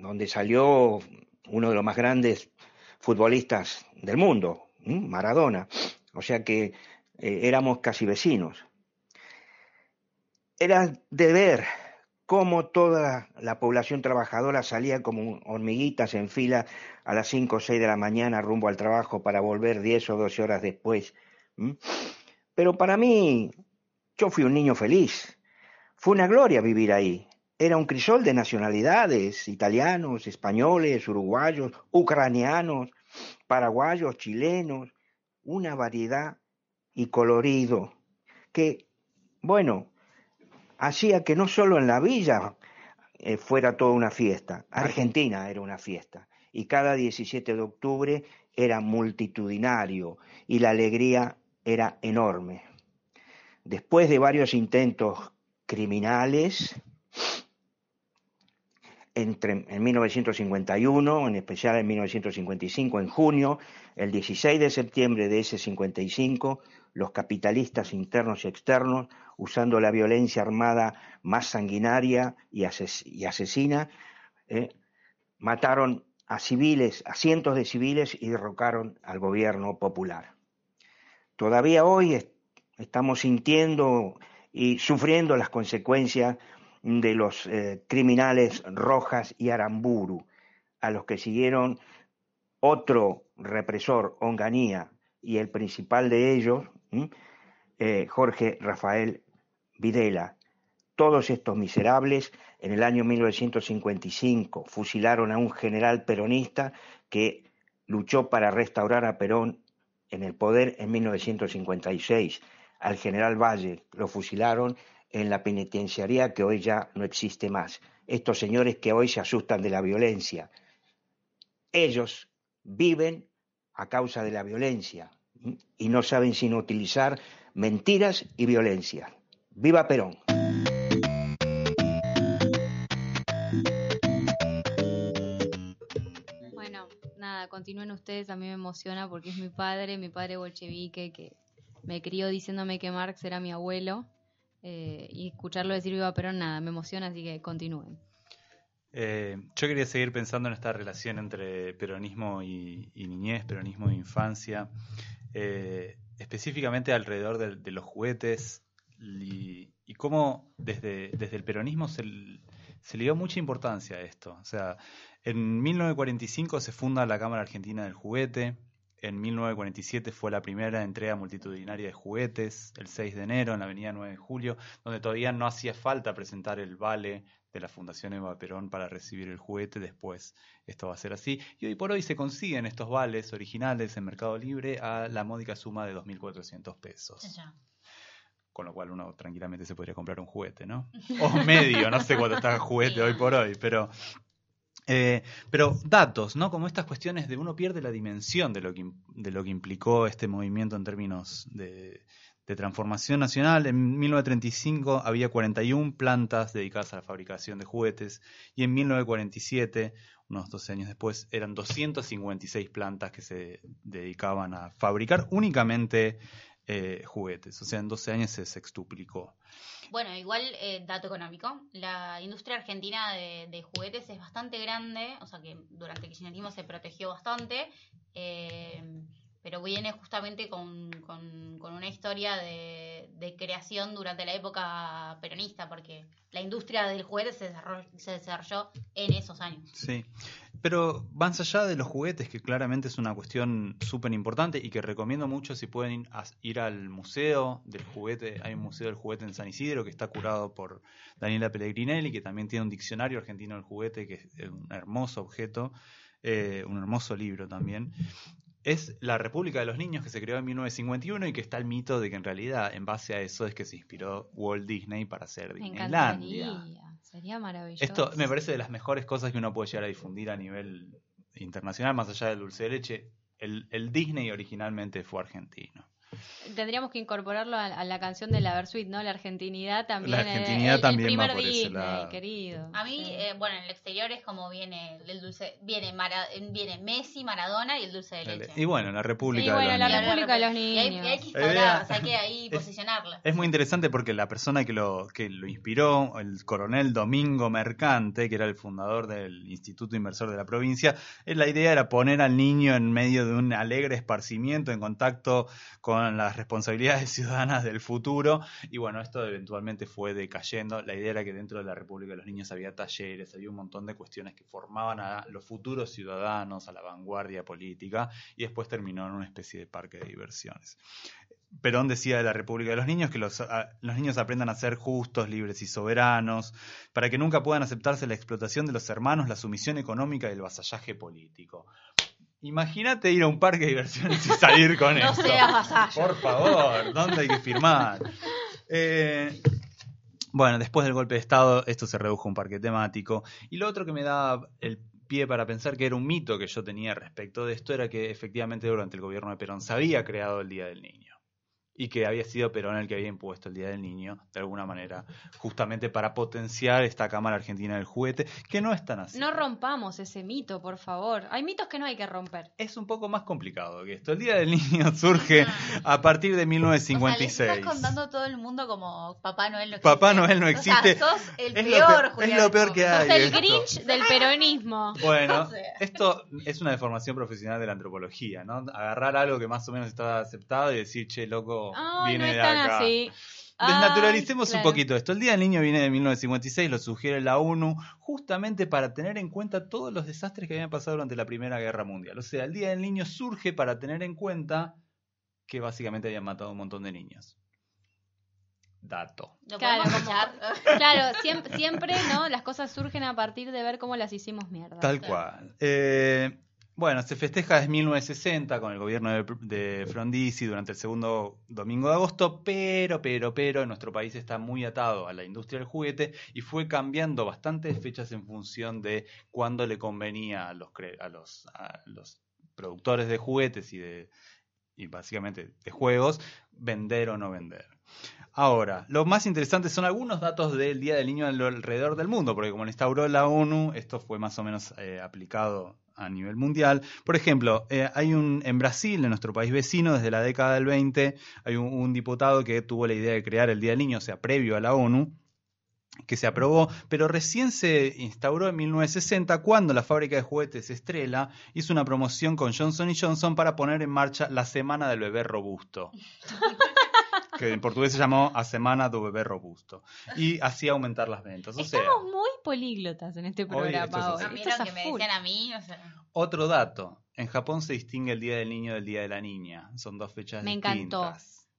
donde salió uno de los más grandes futbolistas del mundo, Maradona. O sea que eh, éramos casi vecinos. Era de ver cómo toda la población trabajadora salía como hormiguitas en fila a las 5 o 6 de la mañana rumbo al trabajo para volver 10 o 12 horas después. Pero para mí, yo fui un niño feliz. Fue una gloria vivir ahí. Era un crisol de nacionalidades, italianos, españoles, uruguayos, ucranianos, paraguayos, chilenos, una variedad y colorido que, bueno, hacía que no solo en la villa eh, fuera toda una fiesta, Argentina era una fiesta, y cada 17 de octubre era multitudinario y la alegría era enorme. Después de varios intentos criminales, entre, en 1951, en especial en 1955, en junio, el 16 de septiembre de ese 55, los capitalistas internos y externos, usando la violencia armada más sanguinaria y, asesina, eh, mataron a civiles, a cientos de civiles y derrocaron al gobierno popular. Todavía hoy estamos sintiendo y sufriendo las consecuencias de los eh, criminales Rojas y Aramburu, a los que siguieron otro represor, Onganía, y el principal de ellos, eh, Jorge Rafael Videla. Todos estos miserables en el año 1955 fusilaron a un general peronista que luchó para restaurar a Perón en el poder en 1956. Al general Valle lo fusilaron en la penitenciaría que hoy ya no existe más. Estos señores que hoy se asustan de la violencia. Ellos viven a causa de la violencia y no saben sino utilizar mentiras y violencia. ¡Viva Perón! Bueno, nada, continúen ustedes, a mí me emociona porque es mi padre, mi padre bolchevique, que me crió diciéndome que Marx era mi abuelo, eh, y escucharlo decir Viva Perón, nada, me emociona, así que continúen. Eh, yo quería seguir pensando en esta relación entre peronismo y, niñez, peronismo e infancia, eh, específicamente alrededor de, los juguetes y, cómo desde, desde, el peronismo se, se, le dio mucha importancia a esto. O sea, en 1945 se funda la Cámara Argentina del Juguete, en 1947 fue la primera entrega multitudinaria de juguetes, el 6 de enero en la avenida 9 de Julio, donde todavía no hacía falta presentar el vale de la Fundación Eva Perón para recibir el juguete, después esto va a ser así. Y hoy por hoy se consiguen estos vales originales en Mercado Libre a la módica suma de 2.400 pesos. Con lo cual uno tranquilamente se podría comprar un juguete, ¿no? *laughs* O medio, no sé cuánto está el juguete hoy por hoy, pero... Eh, pero datos, ¿no? Como estas cuestiones de uno pierde la dimensión de lo que, implicó este movimiento en términos de, de transformación nacional. En 1935 había 41 plantas dedicadas a la fabricación de juguetes y en 1947, unos 12 años después, eran 256 plantas que se dedicaban a fabricar únicamente eh, juguetes. O sea, en 12 años se sextuplicó. Bueno, igual, eh, dato económico, la industria argentina de, juguetes es bastante grande, o sea que durante el kirchnerismo se protegió bastante. Eh, pero viene justamente con, con, una historia de, creación durante la época peronista, porque la industria del juguete se desarrolló, se desarrolló en esos años. Sí, pero más allá de los juguetes, que claramente es una cuestión súper importante y que recomiendo mucho si pueden ir al museo del juguete, hay un museo del juguete en San Isidro que está curado por Daniela Pellegrinelli, que también tiene un diccionario argentino del juguete, que es un hermoso objeto. Eh, un hermoso libro también es la República de los Niños que se creó en 1951 y que está el mito de que en realidad en base a eso es que se inspiró Walt Disney para hacer Disneylandia. Sería maravilloso. Esto me parece de las mejores cosas que uno puede llegar a difundir a nivel internacional, más allá del dulce de leche. El, el Disney originalmente fue argentino. Tendríamos que incorporarlo a, a la canción de la Versuit, ¿no? La argentinidad también. La eh, argentinidad el- el también va primer por ese Disney, lado. querido. A mí, eh, bueno, en el exterior es como viene el dulce, viene Mara- viene Messi, Maradona y el dulce de leche. Y bueno, la República Y de bueno, los la Niños. República de los Y hay, Niños. y hay que instaurarla, o sea, hay que ahí *laughs* es- posicionarla. Es muy interesante porque la persona que lo, que lo inspiró, el coronel Domingo Mercante, que era el fundador del Instituto Inversor de la provincia, eh, la idea era poner al niño en medio de un alegre esparcimiento, en contacto con las responsabilidades *laughs* ciudadanas del futuro, y bueno, esto eventualmente fue decayendo. La idea era que dentro de la República de los Niños había talleres, había un montón de cuestiones que formaban a los futuros ciudadanos, a la vanguardia política, y después terminó en una especie de parque de diversiones. Perón decía de la República de los Niños que los, los niños aprendan a ser justos, libres y soberanos, para que nunca puedan aceptarse la explotación de los hermanos, la sumisión económica y el vasallaje político. Imagínate ir a un parque de diversiones y salir con *laughs* No esto. seas vasallo. Por favor, ¿dónde hay que firmar? Eh, bueno, después del golpe de Estado, esto se redujo a un parque temático. Y lo otro que me da el pie para pensar que era un mito que yo tenía respecto de esto era que efectivamente durante el gobierno de Perón se había creado el Día del Niño. Y que había sido Perón el que había impuesto el Día del Niño, de alguna manera, justamente para potenciar esta Cámara Argentina del Juguete, que no es tan así. No rompamos ese mito, por favor. Hay mitos que no hay que romper. Es un poco más complicado que esto. El Día del Niño *laughs* surge a partir de O sea, 1956. estás contando a todo el mundo como Papá Noel no existe. Papá Noel no O existe. sea, sos el Es lo peor, peor- es lo peor que hay. Sos el esto. Grinch del peronismo. *laughs* Bueno, *laughs* O sea. esto es una deformación profesional de la antropología, ¿no? Agarrar algo que más o menos está aceptado y decir, che, loco, Ay, no viene es de tan acá. así. Desnaturalicemos Ay, un poquito esto. El Día del Niño viene de 1956, lo sugiere la ONU, justamente para tener en cuenta todos los desastres que habían pasado durante la Primera Guerra Mundial. O sea, el Día del Niño surge para tener en cuenta que básicamente habían matado a un montón de niños. Dato. Claro, como-. *laughs* Claro, *laughs* siempre, siempre, ¿no? Las cosas surgen a partir de ver cómo las hicimos mierda. Tal cual. Eh, bueno, se festeja desde 1960 con el gobierno de, Frondizi durante el segundo domingo de agosto, pero, pero, pero, nuestro país está muy atado a la industria del juguete y fue cambiando bastantes fechas en función de cuándo le convenía a los, a los, a los productores de juguetes y de y básicamente de juegos, vender o no vender. Ahora, lo más interesante son algunos datos del Día del Niño al- alrededor del mundo, porque como lo instauró la ONU, esto fue más o menos eh, aplicado a nivel mundial. Por ejemplo, eh, hay un en Brasil, en nuestro país vecino, desde la década del 20, hay un, un diputado que tuvo la idea de crear el Día del Niño, o sea, previo a la ONU, que se aprobó, pero recién se instauró en 1960 cuando la fábrica de juguetes Estrella hizo una promoción con Johnson Johnson para poner en marcha la Semana del Bebé Robusto. *laughs* que en portugués se llamó A Semana do Bebé Robusto. Y así aumentar las ventas. O sea, Estamos muy políglotas en este Hoy programa esto es hoy. mí Esto lo es a que me decían a mí, o sea, otro dato. En Japón se distingue el Día del Niño del Día de la Niña. Son dos fechas Me distintas. encantó.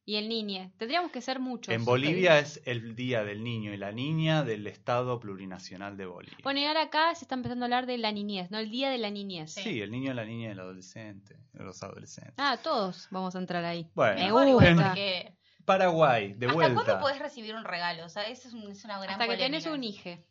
Y el niñe. Tendríamos que ser muchos. En Bolivia es el Día del Niño y la Niña del Estado Plurinacional de Bolivia. Bueno, y ahora acá se está empezando a hablar de la niñez, ¿no? El día de la niñez. Sí, el niño, la niña y el adolescente, los adolescentes. Ah, todos vamos a entrar ahí. Bueno, Me gusta. porque Paraguay, de ¿Hasta vuelta. cuándo podés recibir un regalo? O sea, eso es, un- es una gran Hasta que tenés polémica. un hije.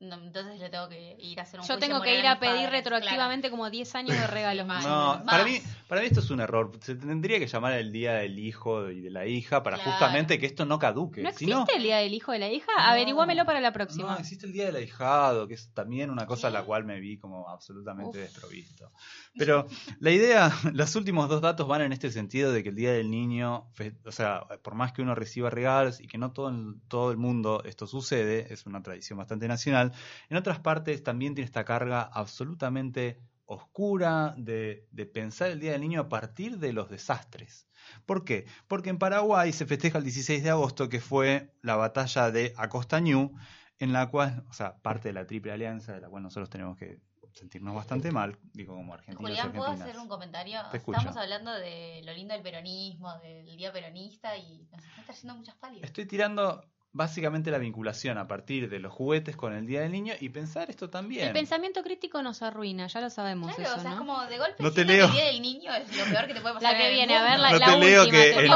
No, entonces le tengo que ir a hacer un Yo tengo que ir a pedir padres, retroactivamente como 10 años de *laughs* regalos más. No, Más. para mí, para mí esto es un error. Se tendría que llamar el día del hijo y de la hija para Claro. justamente que esto no caduque. ¿No Si existe no, el día del hijo de la hija? No. Averiguámelo para la próxima. No, existe el día del ahijado, que es también una cosa a la cual me vi como absolutamente Uf. desprovisto. Pero la idea, *laughs* los últimos dos datos van en este sentido de que el día del niño, fe- o sea, por más que uno reciba regalos y que no todo el, todo el mundo esto sucede, es una tradición bastante nacional, en otras partes también tiene esta carga absolutamente oscura de, de pensar el Día del Niño a partir de los desastres. ¿Por qué? Porque en Paraguay se festeja el 16 de agosto, que fue la batalla de Acostañú, en la cual, o sea, parte de la Triple Alianza, de la cual nosotros tenemos que sentirnos bastante mal, digo como argentinos Julián, ¿puedo argentinas. hacer un comentario? Te escucho. Estamos hablando de lo lindo del peronismo, del día peronista y nos están trayendo muchas pálidas. Estoy tirando básicamente la vinculación a partir de los juguetes con el Día del Niño y pensar esto también. El pensamiento crítico nos arruina, ya lo sabemos Claro, eso, o sea, es ¿no? como de golpe No te leo. el día del niño es lo peor que te puede pasar La que en el viene, a ver la, No la te leo que te el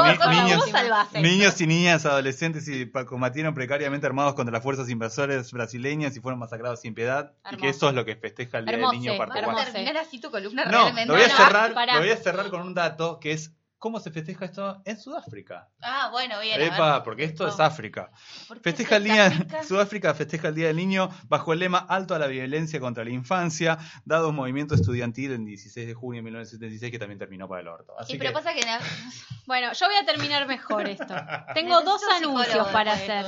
ni- niños- y niñas adolescentes y combatieron precariamente armados contra las fuerzas invasoras brasileñas y fueron masacrados sin piedad y que Hermoso. eso es lo que festeja el Día Hermoso, del Niño ¿Vas paraguayo. a hermoso. terminar así tu columna No, realmente? lo voy a cerrar, lo voy a cerrar con un dato que es ¿cómo se festeja esto en Sudáfrica? Ah, bueno, bien. Epa, porque esto es África. ¿Por qué Festeja el día, África? Sudáfrica festeja el Día del Niño bajo el lema Alto a la violencia contra la infancia, dado un movimiento estudiantil en 16 de junio de 1976 que también terminó para el orto. Así Sí, pero que- pasa que la- *laughs* Bueno, yo voy a terminar mejor esto. *laughs* Tengo dos anuncios para hacer.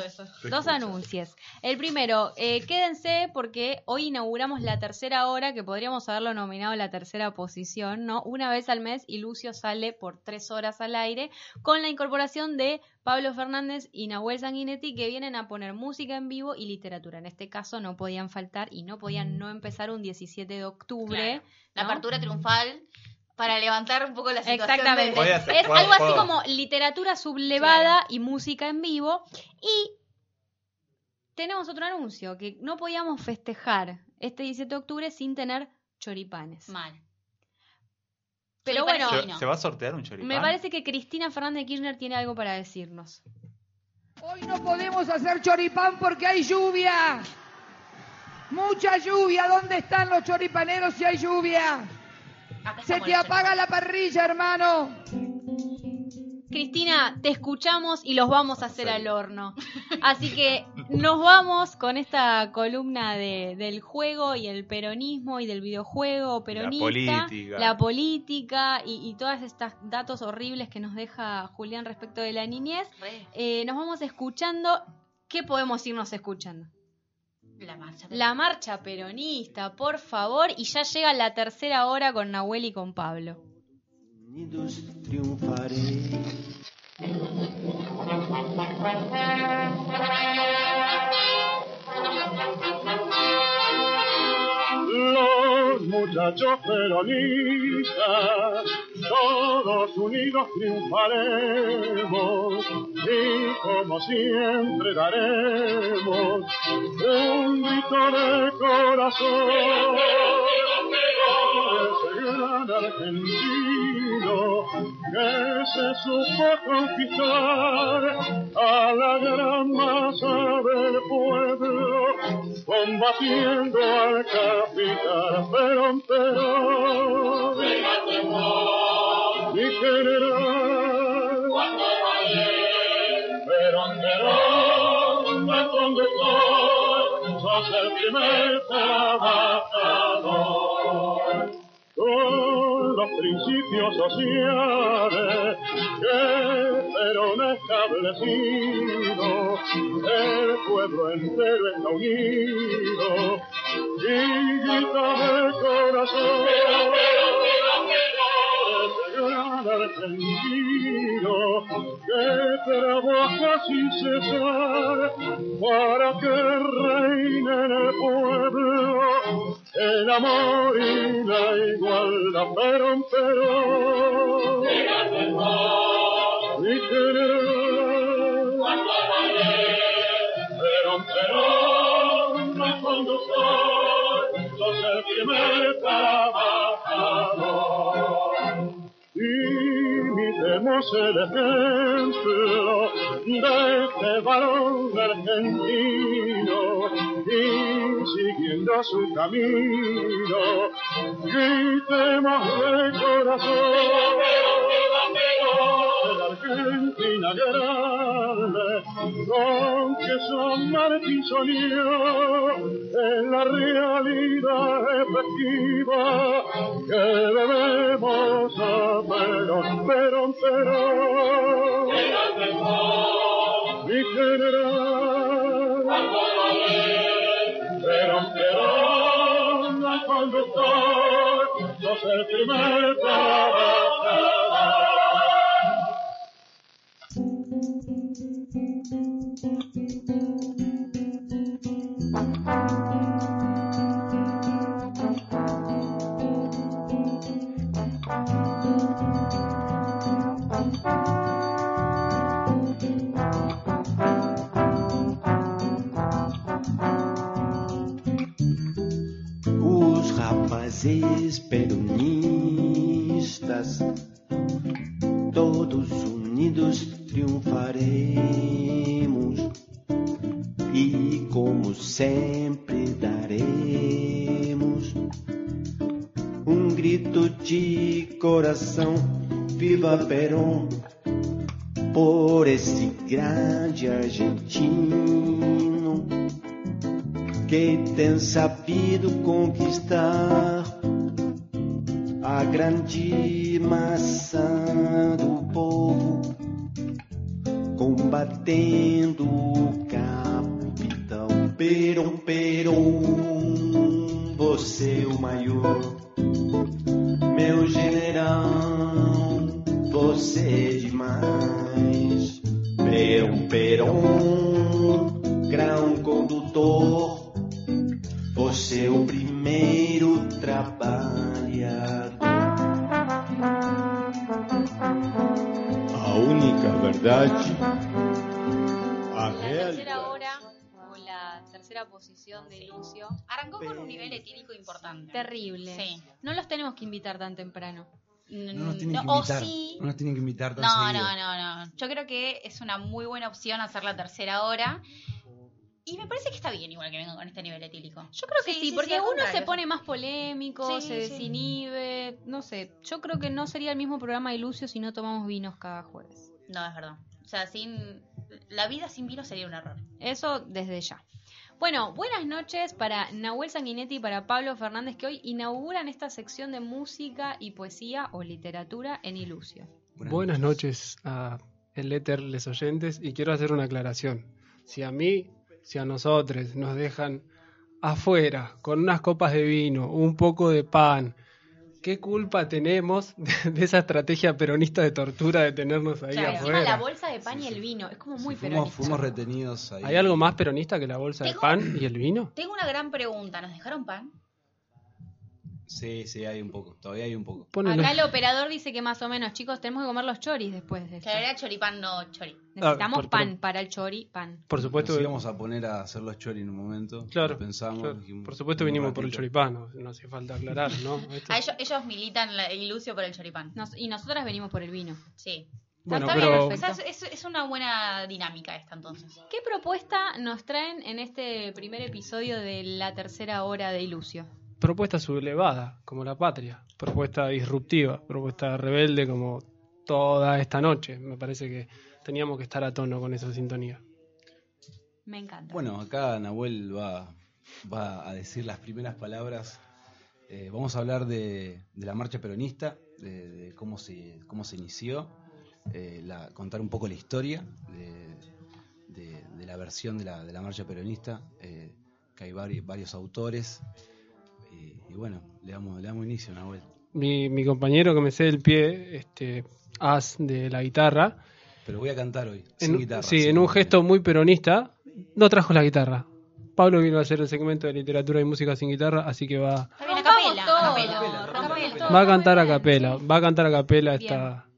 Dos anuncios. El primero, eh, quédense porque hoy inauguramos la tercera hora, que podríamos haberlo nominado la tercera posición, ¿no? Una vez al mes y Lucio sale por tres horas al aire con la incorporación de Pablo Fernández y Nahuel Sanguinetti que vienen a poner música en vivo y literatura. En este caso no podían faltar y no podían no empezar un 17 de octubre. la ¿no? apertura triunfal para levantar un poco la situación. Exactamente. de- hacer- Es puedo- algo así como literatura sublevada y música en vivo. Y tenemos otro anuncio, que no podíamos festejar este 17 de octubre sin tener choripanes. Mal. Pero bueno, no. ¿Se va a sortear un choripán? me parece que Cristina Fernández de Kirchner tiene algo para decirnos. Hoy no podemos hacer choripán porque hay lluvia. Mucha lluvia. ¿Dónde están los choripaneros si hay lluvia? Se te apaga la parrilla, hermano. Cristina, te escuchamos y los vamos a hacer al horno. *laughs* Así que nos vamos con esta columna de, del juego y el peronismo y del videojuego peronista, política. la política y, y todos estos datos horribles que nos deja Julián respecto de la niñez. Eh, nos vamos escuchando. ¿Qué podemos irnos escuchando? La marcha. La marcha peronista, por favor. Y ya llega la tercera hora con Nahuel y con Pablo. Unidos triunfaré. Los muchachos peronistas, todos unidos triunfaremos y como siempre daremos un grito de corazón. Ese gran que se supo conquistar a la gran masa del pueblo, combatiendo al capital Perón, mi general. Perón, Perón, me conductor, sos el primer trabajador principios sociales que Perón ha establecido, el pueblo entero está unido y grita de corazón. Gran argentino que trabaja sin cesar para que reine en el pueblo el amor y la igualdad. Perón, Perón, mi general. Perón, mi conductor, sos el primer trabajador. Imitemos el ejemplo de este varón argentino y siguiendo su camino, gritemos de corazón. La Argentina grande, con que San Martín soñó, en la realidad efectiva que debemos a Perón, Perón, Perón. Mi general. Perón, Perón, al conductor, sos el primer trabajador. Rapazes peronistas, todos unidos triunfaremos. E, como sempre, daremos um grito de coração viva Perón, por esse grande argentino que tem sabido conquistar a grande maçã do povo, combatendo o capitão. Perón, Perón, você o maior, meu general, você é demais, Perón, Perón, grão condutor, o primeiro trabalhador. A única verdade, a La real tercera hora, o la tercera posición de Lucio. Arrancó con un nivel etílico importante. Terrible. Sí. No los tenemos que invitar tan temprano. No nos tienen que o invitar. sí. No nos tienen que invitar tan No, seguido. no, no, no. Yo creo que es una muy buena opción hacer la tercera hora. Y me parece que está bien igual que venga con este nivel etílico. Yo creo que sí, porque al uno se pone más polémico, Sí, se sí. desinhibe, no sé. Yo creo que no sería el mismo programa de Lucio si no tomamos vinos cada jueves. No, es verdad. O sea, sin la vida sin vino sería un error. Eso desde ya. Bueno, buenas noches para Nahuel Sanguinetti y para Pablo Fernández que hoy inauguran esta sección de música y poesía o literatura en Ilucio. Buenas, noches a el éter, les oyentes, y quiero hacer una aclaración. Si a mí, si a nosotros nos dejan afuera con unas copas de vino, un poco de pan, ¿qué culpa tenemos *laughs* de, de esa estrategia peronista de tortura de tenernos ahí Claro, encima afuera? la bolsa de pan y el vino, es como muy Fuimos, peronista. fuimos retenidos ahí. ¿Hay algo más peronista que la bolsa de pan y el vino? Tengo una gran pregunta. ¿Nos dejaron pan? Sí, sí, hay un poco. Todavía hay un poco. Acá el operador dice que más o menos, chicos, tenemos que comer los choris después de esto. Que era choripán, no chori. Necesitamos Ah, por- pan para el chori, pan. Por supuesto Nos que- íbamos a poner a hacer los chori en un momento. Claro, lo pensamos. claro. dijimos, Por supuesto un vinimos por el ratito. choripán, no, no hace falta aclarar, ¿no? *laughs* Esto- ellos, ellos militan la, Lucio por el choripán. Nos- y nosotras venimos por el vino. Sí. Bueno, Está pero- bien, es una buena dinámica esta entonces. ¿Qué propuesta nos traen en este primer episodio de la tercera hora de Ilucio? Propuesta sublevada, como la patria, propuesta disruptiva, propuesta rebelde como toda esta noche. Me parece que teníamos que estar a tono con esa sintonía. Me encanta. Bueno, acá Nahuel va, va a decir las primeras palabras. Eh, vamos a hablar de, de la marcha peronista, de, de cómo, se, cómo se inició, eh, la- contar un poco la historia de, de- de la versión de la, de la marcha peronista, eh, que hay vari- varios autores. Bueno, le damos, le damos inicio, Nahuel. Mi, mi compañero que me sé el pie, este as de la guitarra, Pero voy a cantar hoy, en, sin guitarra. sí, sin- en un gesto muy peronista, no trajo la guitarra. Pablo vino a hacer el segmento de literatura y música sin guitarra, así que va, va a cantar a capela, va a cantar a capela esta,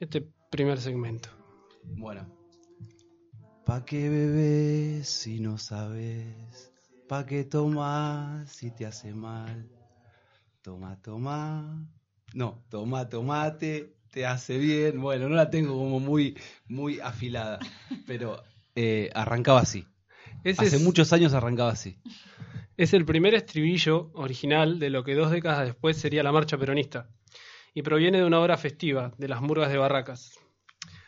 este primer segmento. Bueno. ¿Pa qué bebes si no sabes? ¿Pa qué tomas si te hace mal? Toma, toma. No, toma, tomate, te hace bien. Bueno, no la tengo como muy, muy afilada, pero eh, arrancaba así. Ese Hace es- muchos años arrancaba así. Es el primer estribillo original de lo que dos décadas después sería la marcha peronista, y proviene de una obra festiva, de las murgas de Barracas.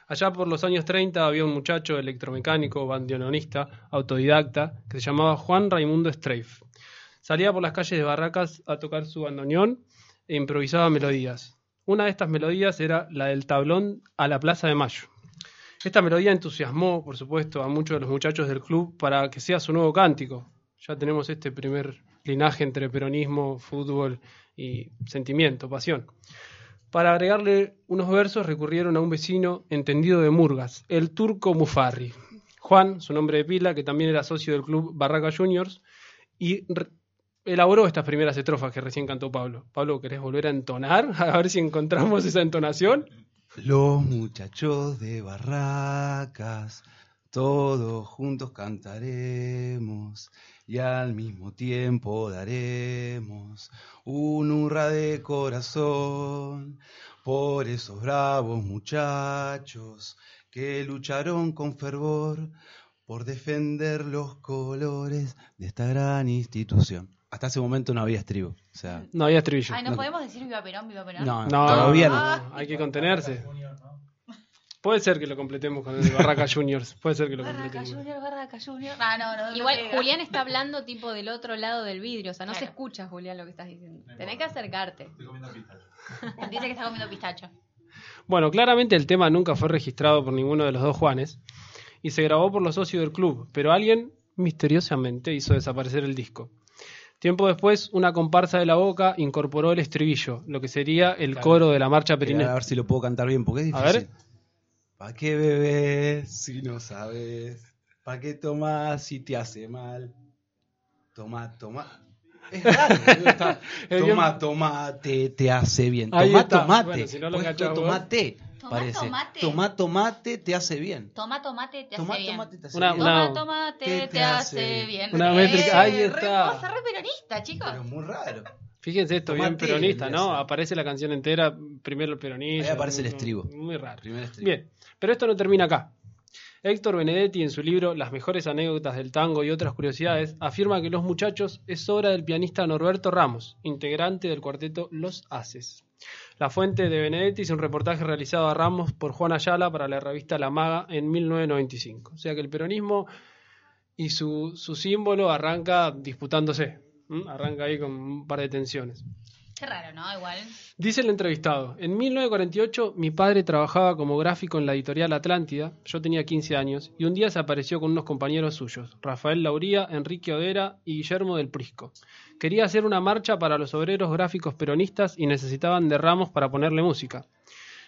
Allá por los años 30 había un muchacho electromecánico, bandoneonista, autodidacta, que se llamaba Juan Raimundo Streif. Salía por las calles de Barracas a tocar su bandoneón e improvisaba melodías. Una de estas melodías era la del tablón a la Plaza de Mayo. Esta melodía entusiasmó, por supuesto, a muchos de los muchachos del club para que sea su nuevo cántico. Ya tenemos este primer linaje entre peronismo, fútbol y sentimiento, pasión. Para agregarle unos versos recurrieron a un vecino entendido de Murgas, el turco Mufarri. Juan, su nombre de pila, que también era socio del club Barraca Juniors, y elaboró estas primeras estrofas que recién cantó Pablo. Pablo, ¿querés volver a entonar? *laughs* A ver si encontramos esa entonación. Los muchachos de Barracas, todos juntos cantaremos y al mismo tiempo daremos un hurra de corazón por esos bravos muchachos que lucharon con fervor por defender los colores de esta gran institución. Hasta ese momento no había estribo. O sea, No había estribillo. Ay, ¿no, podemos decir viva Perón, viva Perón? No, No, todavía no. no, hay que contenerse. Puede ser que lo completemos con el de Barraca *laughs* Juniors. Puede ser que lo Barraca completemos. Junior, Barraca Junior. Ah, no, no, no Igual. Julián está *laughs* hablando tipo del otro lado del vidrio, o sea, no se escucha, Julián, lo que estás diciendo. Tenés que acercarte. *laughs* Dice que está comiendo pistacho. Bueno, claramente el tema nunca fue registrado por ninguno de los dos Juanes y se grabó por los socios del club, pero alguien misteriosamente hizo desaparecer el disco. Tiempo después, una comparsa de la boca incorporó el estribillo, lo que sería el Claro. coro de la marcha a perinesa. ver si lo puedo cantar bien, porque es A difícil. ver. ¿Para qué bebes si no sabes? ¿Para qué tomas si te hace mal? Toma, toma. Es raro, está- Es Toma, bien- tomate, te hace bien. Ahí Toma, está. tomate. Bueno, si no lo cachás tomate, Tomá parece. tomate. Toma, tomate, te hace bien. Toma tomate, te Toma hace bien. tomate, te hace Una- bien. una- Toma tomate, ¿Qué te, te hace hace? bien. Una Eh, métrica, ahí re está. cosa, re peronista, chicos. Pero muy raro. Fíjense esto, bien Tomate, peronista, vendría ¿no? Aparece la canción entera, primero el peronista. Ahí aparece el muy- estribo. Muy raro. Primer estribo. Bien, pero esto no termina acá. Héctor Benedetti, en su libro Las mejores anécdotas del tango y otras curiosidades, afirma que Los Muchachos es obra del pianista Norberto Ramos, integrante del cuarteto Los Haces. La fuente de Benedetti es un reportaje realizado a Ramos por Juan Ayala para la revista La Maga en 1995. O sea que el peronismo y su, su símbolo arranca disputándose. Arranca ahí con un par de tensiones. Qué raro, ¿no? Igual. Dice el entrevistado, en 1948 mi padre trabajaba como gráfico en la editorial Atlántida, yo tenía 15 años, y un día se apareció con unos compañeros suyos, Rafael Lauría, Enrique Odera y Guillermo del Prisco. Quería hacer una marcha para los obreros gráficos peronistas y necesitaban de ramos para ponerle música.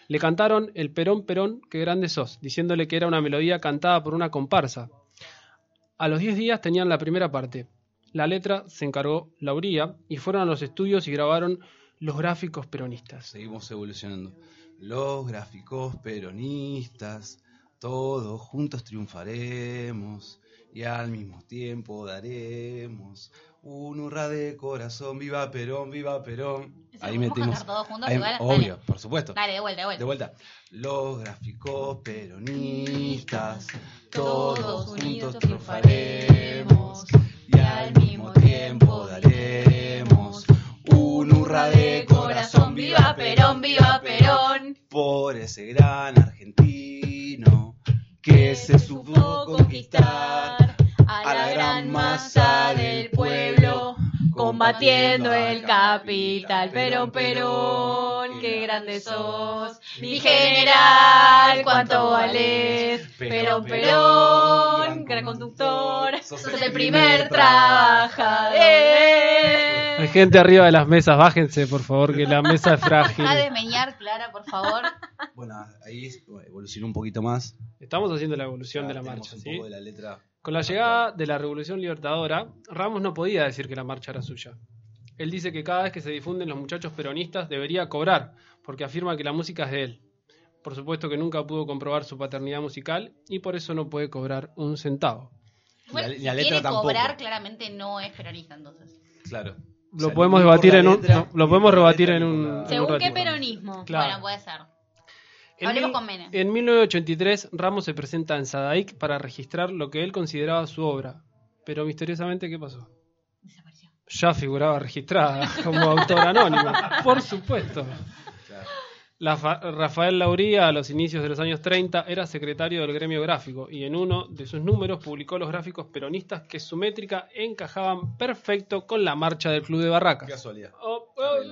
Le cantaron El Perón Perón, qué grande sos, diciéndole que era una melodía cantada por una comparsa. A los 10 días tenían la primera parte. La letra se encargó Lauría y fueron a los estudios y grabaron los gráficos peronistas. Seguimos evolucionando. Los gráficos peronistas, todos juntos triunfaremos y al mismo tiempo daremos un hurra de corazón. Viva Perón, viva Perón. ¿Eso Ahí metimos. todos juntos ahí- obvio, Dale. por supuesto. Dale, de vuelta, de vuelta. De vuelta. Los gráficos peronistas, todos juntos triunfaremos y al mismo tiempo daremos un hurra de corazón. Viva Perón, viva Perón. por ese gran argentino que se supo conquistar a la gran masa del pueblo, combatiendo el capital. Perón, Perón, qué grande sos. Mi general, cuánto vales. Perón, Perón, gran conductor. Sos el primer trabajador. Hay gente arriba de las mesas, bájense por favor, que la mesa es frágil. Deja de meñar, Clara, por favor. Bueno, ahí evolucionó un poquito más. Estamos haciendo la evolución de la marcha, un ¿sí? poco de la letra. Con la llegada de la Revolución Libertadora, Ramos no podía decir que la marcha era suya. Él dice que cada vez que se difunden los muchachos peronistas debería cobrar, porque afirma que la música es de él. Por supuesto que nunca pudo comprobar su paternidad musical y por eso no puede cobrar un centavo. Bueno, la si letra quiere tampoco. cobrar, claramente no es peronista, entonces. Claro. Lo sea, podemos debatir en un no, lo podemos rebatir en un, la- en un Según qué peronismo. Claro. Bueno, puede ser. En Hablemos mil- con Menem. En 1983, Ramos se presenta en Sadaic para registrar lo que él consideraba su obra. Pero misteriosamente, ¿qué pasó? Desapareció. Ya figuraba registrada como autor anónimo. Por supuesto. La Rafael Lauría, a los inicios de los años 30, era secretario del gremio gráfico y en uno de sus números publicó los gráficos peronistas que su métrica encajaban perfecto con la marcha del Club de Barracas. Qué casualidad. Oh, oh, oh,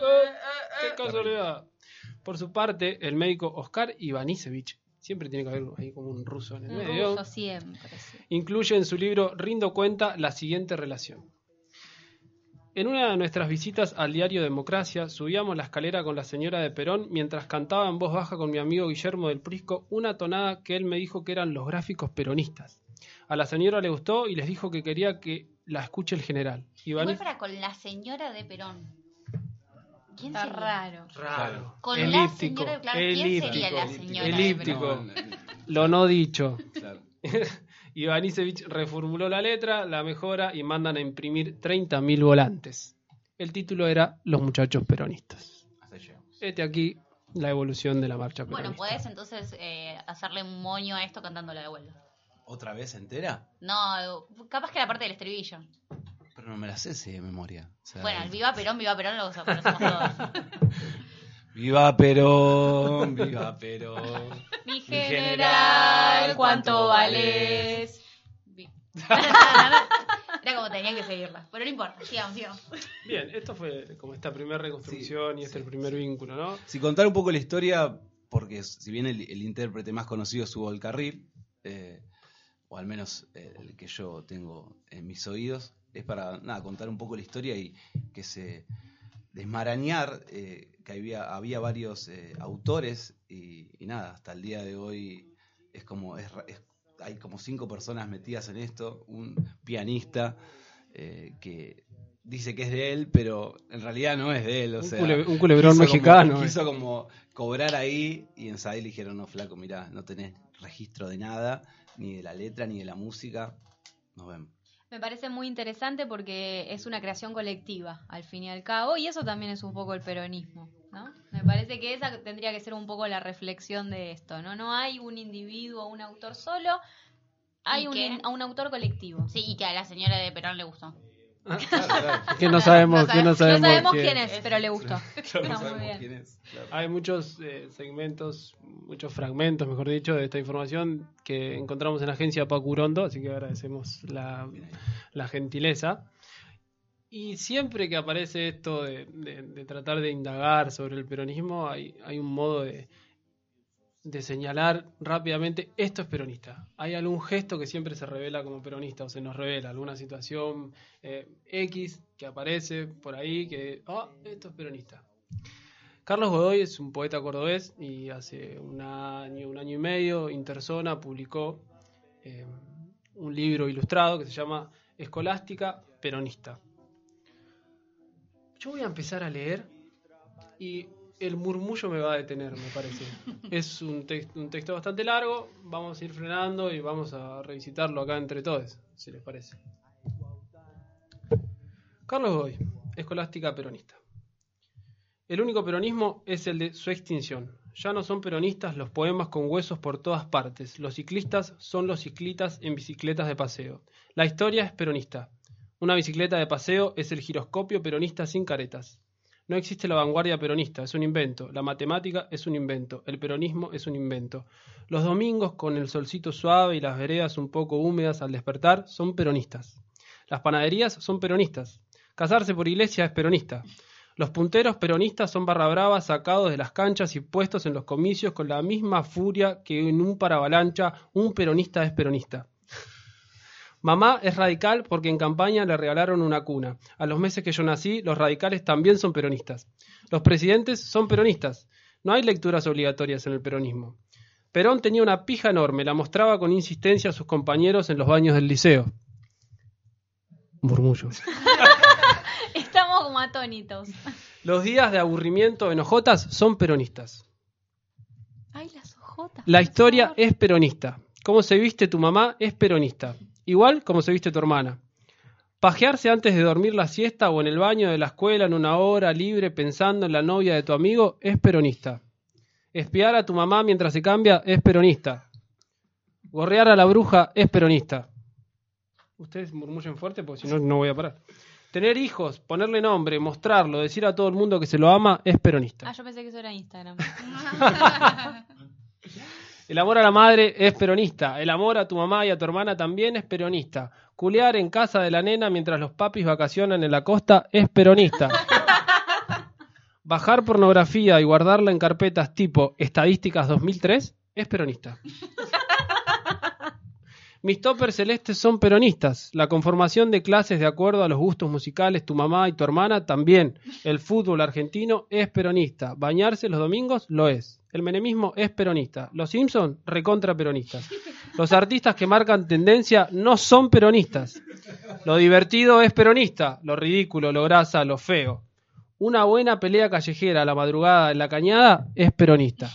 ¡Qué casualidad! Por su parte, el médico Oscar Ivanisevich, siempre tiene que haber ahí como un ruso en el Un medio, ruso siempre. sí. incluye en su libro Rindo cuenta la siguiente relación. En una de nuestras visitas al diario Democracia, subíamos la escalera con la señora de Perón mientras cantaba en voz baja con mi amigo Guillermo del Prisco una tonada que él me dijo que eran los gráficos peronistas. A la señora le gustó y les dijo que quería que la escuche el general. Igual Ivanis- para con la señora de Perón. ¿Quién Está sería? raro. Raro. Con la elíptico, señora, claro, ¿quién elíptico, sería la señora de elíptico. No, Lo no dicho. claro. *laughs* Ivanisevich reformuló la letra, la mejora y mandan a imprimir 30.000 volantes. El título era Los muchachos peronistas. Hasta. Este aquí la evolución de la marcha Bueno, peronista. puedes entonces eh, hacerle un moño a esto cantándola de vuelta. ¿Otra vez entera? No, capaz que la parte del estribillo. No me la sé sí, de memoria. O sea, Bueno, el Viva Perón, Viva Perón lo conocemos todos. *laughs* Viva Perón, viva Perón. Mi general, ¿cuánto vales? Era como tenía que seguirla. Pero no importa, sigamos, sigamos. Bien, esto fue como esta primera reconstrucción y este el primer vínculo, ¿no? Si contar un poco la historia, porque si bien el, el intérprete más conocido es Hugo del Carril, eh, o al menos el que yo tengo en mis oídos, es para nada, contar un poco la historia y que se desmarañar eh, que había, había varios eh, autores y, y nada, hasta el día de hoy es como es, hay como cinco personas metidas en esto, un pianista eh, que dice que es de él, pero en realidad no es de él. O Un sea, un culebrón quiso como- mexicano, quiso como cobrar ahí y en Sadie le dijeron, no, flaco, mirá, no tenés registro de nada, ni de la letra, ni de la música. Nos vemos. Me parece muy interesante porque es una creación colectiva, al fin y al cabo, y eso también es un poco el peronismo, ¿no? Me parece que esa tendría que ser un poco la reflexión de esto, ¿no? No hay un individuo, un autor solo, hay ¿Y un, un autor colectivo. Sí, y que a la señora de Perón le gustó. *laughs* Que no sabemos, que no sabemos, No sabemos quién- quién es, pero le gustó. Claro, no. Hay muchos eh, segmentos, muchos fragmentos, mejor dicho, de esta información que encontramos en la agencia Pacurondo, así que agradecemos la, la gentileza. Y siempre que aparece esto de, de- de tratar de indagar sobre el peronismo, hay, hay un modo de, de señalar rápidamente esto es peronista. Hay algún gesto que siempre se revela como peronista o se nos revela, alguna situación eh, X que aparece por ahí que, ah, esto es peronista. Carlos Godoy es un poeta cordobés y hace un año, un año y medio, Interzona publicó eh, un libro ilustrado que se llama Escolástica Peronista. Yo voy a empezar a leer y el murmullo me va a detener, me parece. *laughs* Es un, tex- un texto bastante largo, vamos a ir frenando y vamos a revisitarlo acá entre todos, si les parece. Carlos Godoy, Escolástica Peronista. El único peronismo es el de su extinción. Ya no son peronistas los poemas con huesos por todas partes. Los ciclistas son los ciclistas en bicicletas de paseo. La historia es peronista. Una bicicleta de paseo es el giroscopio peronista sin caretas. No existe la vanguardia peronista, es un invento. La matemática es un invento. El peronismo es un invento. Los domingos con el solcito suave y las veredas un poco húmedas al despertar son peronistas. Las panaderías son peronistas. Casarse por iglesia es peronista. Los punteros peronistas son barra brava sacados de las canchas y puestos en los comicios con la misma furia que en un paravalancha un peronista es peronista. Mamá es radical porque en campaña le regalaron una cuna. A los meses que yo nací, los radicales también son peronistas. Los presidentes son peronistas. No hay lecturas obligatorias en el peronismo. Perón tenía una pija enorme, la mostraba con insistencia a sus compañeros en los baños del liceo. Murmullos. *laughs* Estamos como atónitos. Los días de aburrimiento en ojotas son peronistas. Ay, las ojotas. La historia es peronista. Cómo se viste tu mamá es peronista. Igual como se viste tu hermana. Pajearse antes de dormir la siesta o en el baño de la escuela en una hora libre pensando en la novia de tu amigo es peronista. Espiar a tu mamá mientras se cambia es peronista. Gorrear a la bruja es peronista. Ustedes murmullen fuerte porque si no, no voy a parar. Tener hijos, ponerle nombre, mostrarlo, decir a todo el mundo que se lo ama es peronista. Ah, yo pensé que eso era Instagram. *laughs* El amor a la madre es peronista. El amor a tu mamá y a tu hermana también es peronista. Culear en casa de la nena mientras los papis vacacionan en la costa es peronista. *laughs* Bajar pornografía y guardarla en carpetas tipo Estadísticas 2003 es peronista. Mis toppers celestes son peronistas. La conformación de clases de acuerdo a los gustos musicales, tu mamá y tu hermana también. El fútbol argentino es peronista. Bañarse los domingos lo es. El menemismo es peronista. Los Simpson recontra peronistas. Los artistas que marcan tendencia no son peronistas. Lo divertido es peronista. Lo ridículo, lo grasa, lo feo. Una buena pelea callejera a la madrugada en la cañada es peronista.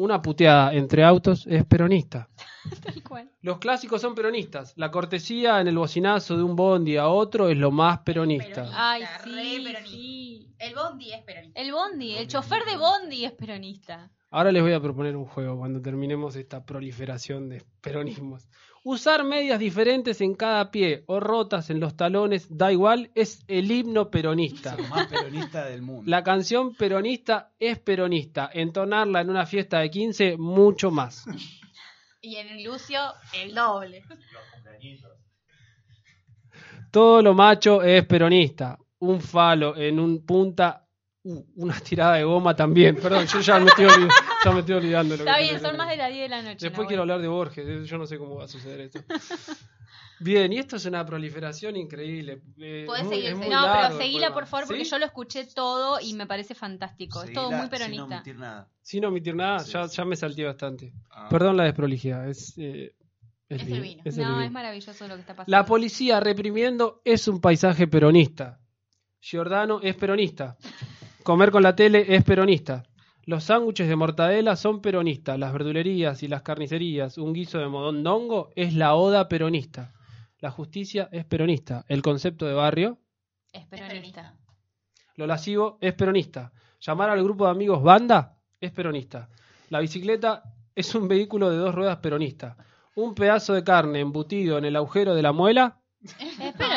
Una puteada entre autos es peronista. *laughs* Tal cual. Los clásicos son peronistas. La cortesía en el bocinazo de un bondi a otro es lo más peronista. Ay, sí, peronista. sí. El Bondi es peronista. El Bondi, el chofer de Bondi es peronista. Ahora les voy a proponer un juego cuando terminemos esta proliferación de peronismos. Usar medias diferentes en cada pie o rotas en los talones, da igual, es el himno peronista. Lo más peronista del mundo. La canción peronista es peronista. Entonarla en una fiesta de 15, mucho más. Y en Lucio, el doble. Todo lo macho es peronista. Un falo en un punta, uh, una tirada de goma también. Perdón, yo ya me estoy, olvid- ya me estoy olvidando. lo que Está bien, son más de las 10 de la noche. Después no, quiero bueno. hablar de Borges, yo no sé cómo va a suceder esto. Bien, y esto es una proliferación increíble. Eh, Podés muy- seguir, es muy No, largo pero seguila por favor porque ¿Sí? yo lo escuché todo y me parece fantástico. es todo muy Sin peronista. omitir nada. Sin omitir nada, Sí, ya, sí. ya me salté bastante. Ah. Perdón la desprolijidad, es, eh, Es el vino. es el no, vino. es maravilloso lo que está pasando. La policía reprimiendo es un paisaje peronista. Giordano es peronista. Comer con la tele es peronista. Los sándwiches de mortadela son peronistas. Las verdulerías y las carnicerías, un guiso de modondongo es la oda peronista. La justicia es peronista. El concepto de barrio, Es peronista. lo lascivo, es peronista. Llamar al grupo de amigos banda es peronista. La bicicleta es un vehículo de dos ruedas peronista. Un pedazo de carne embutido en el agujero de la muela Es peronista.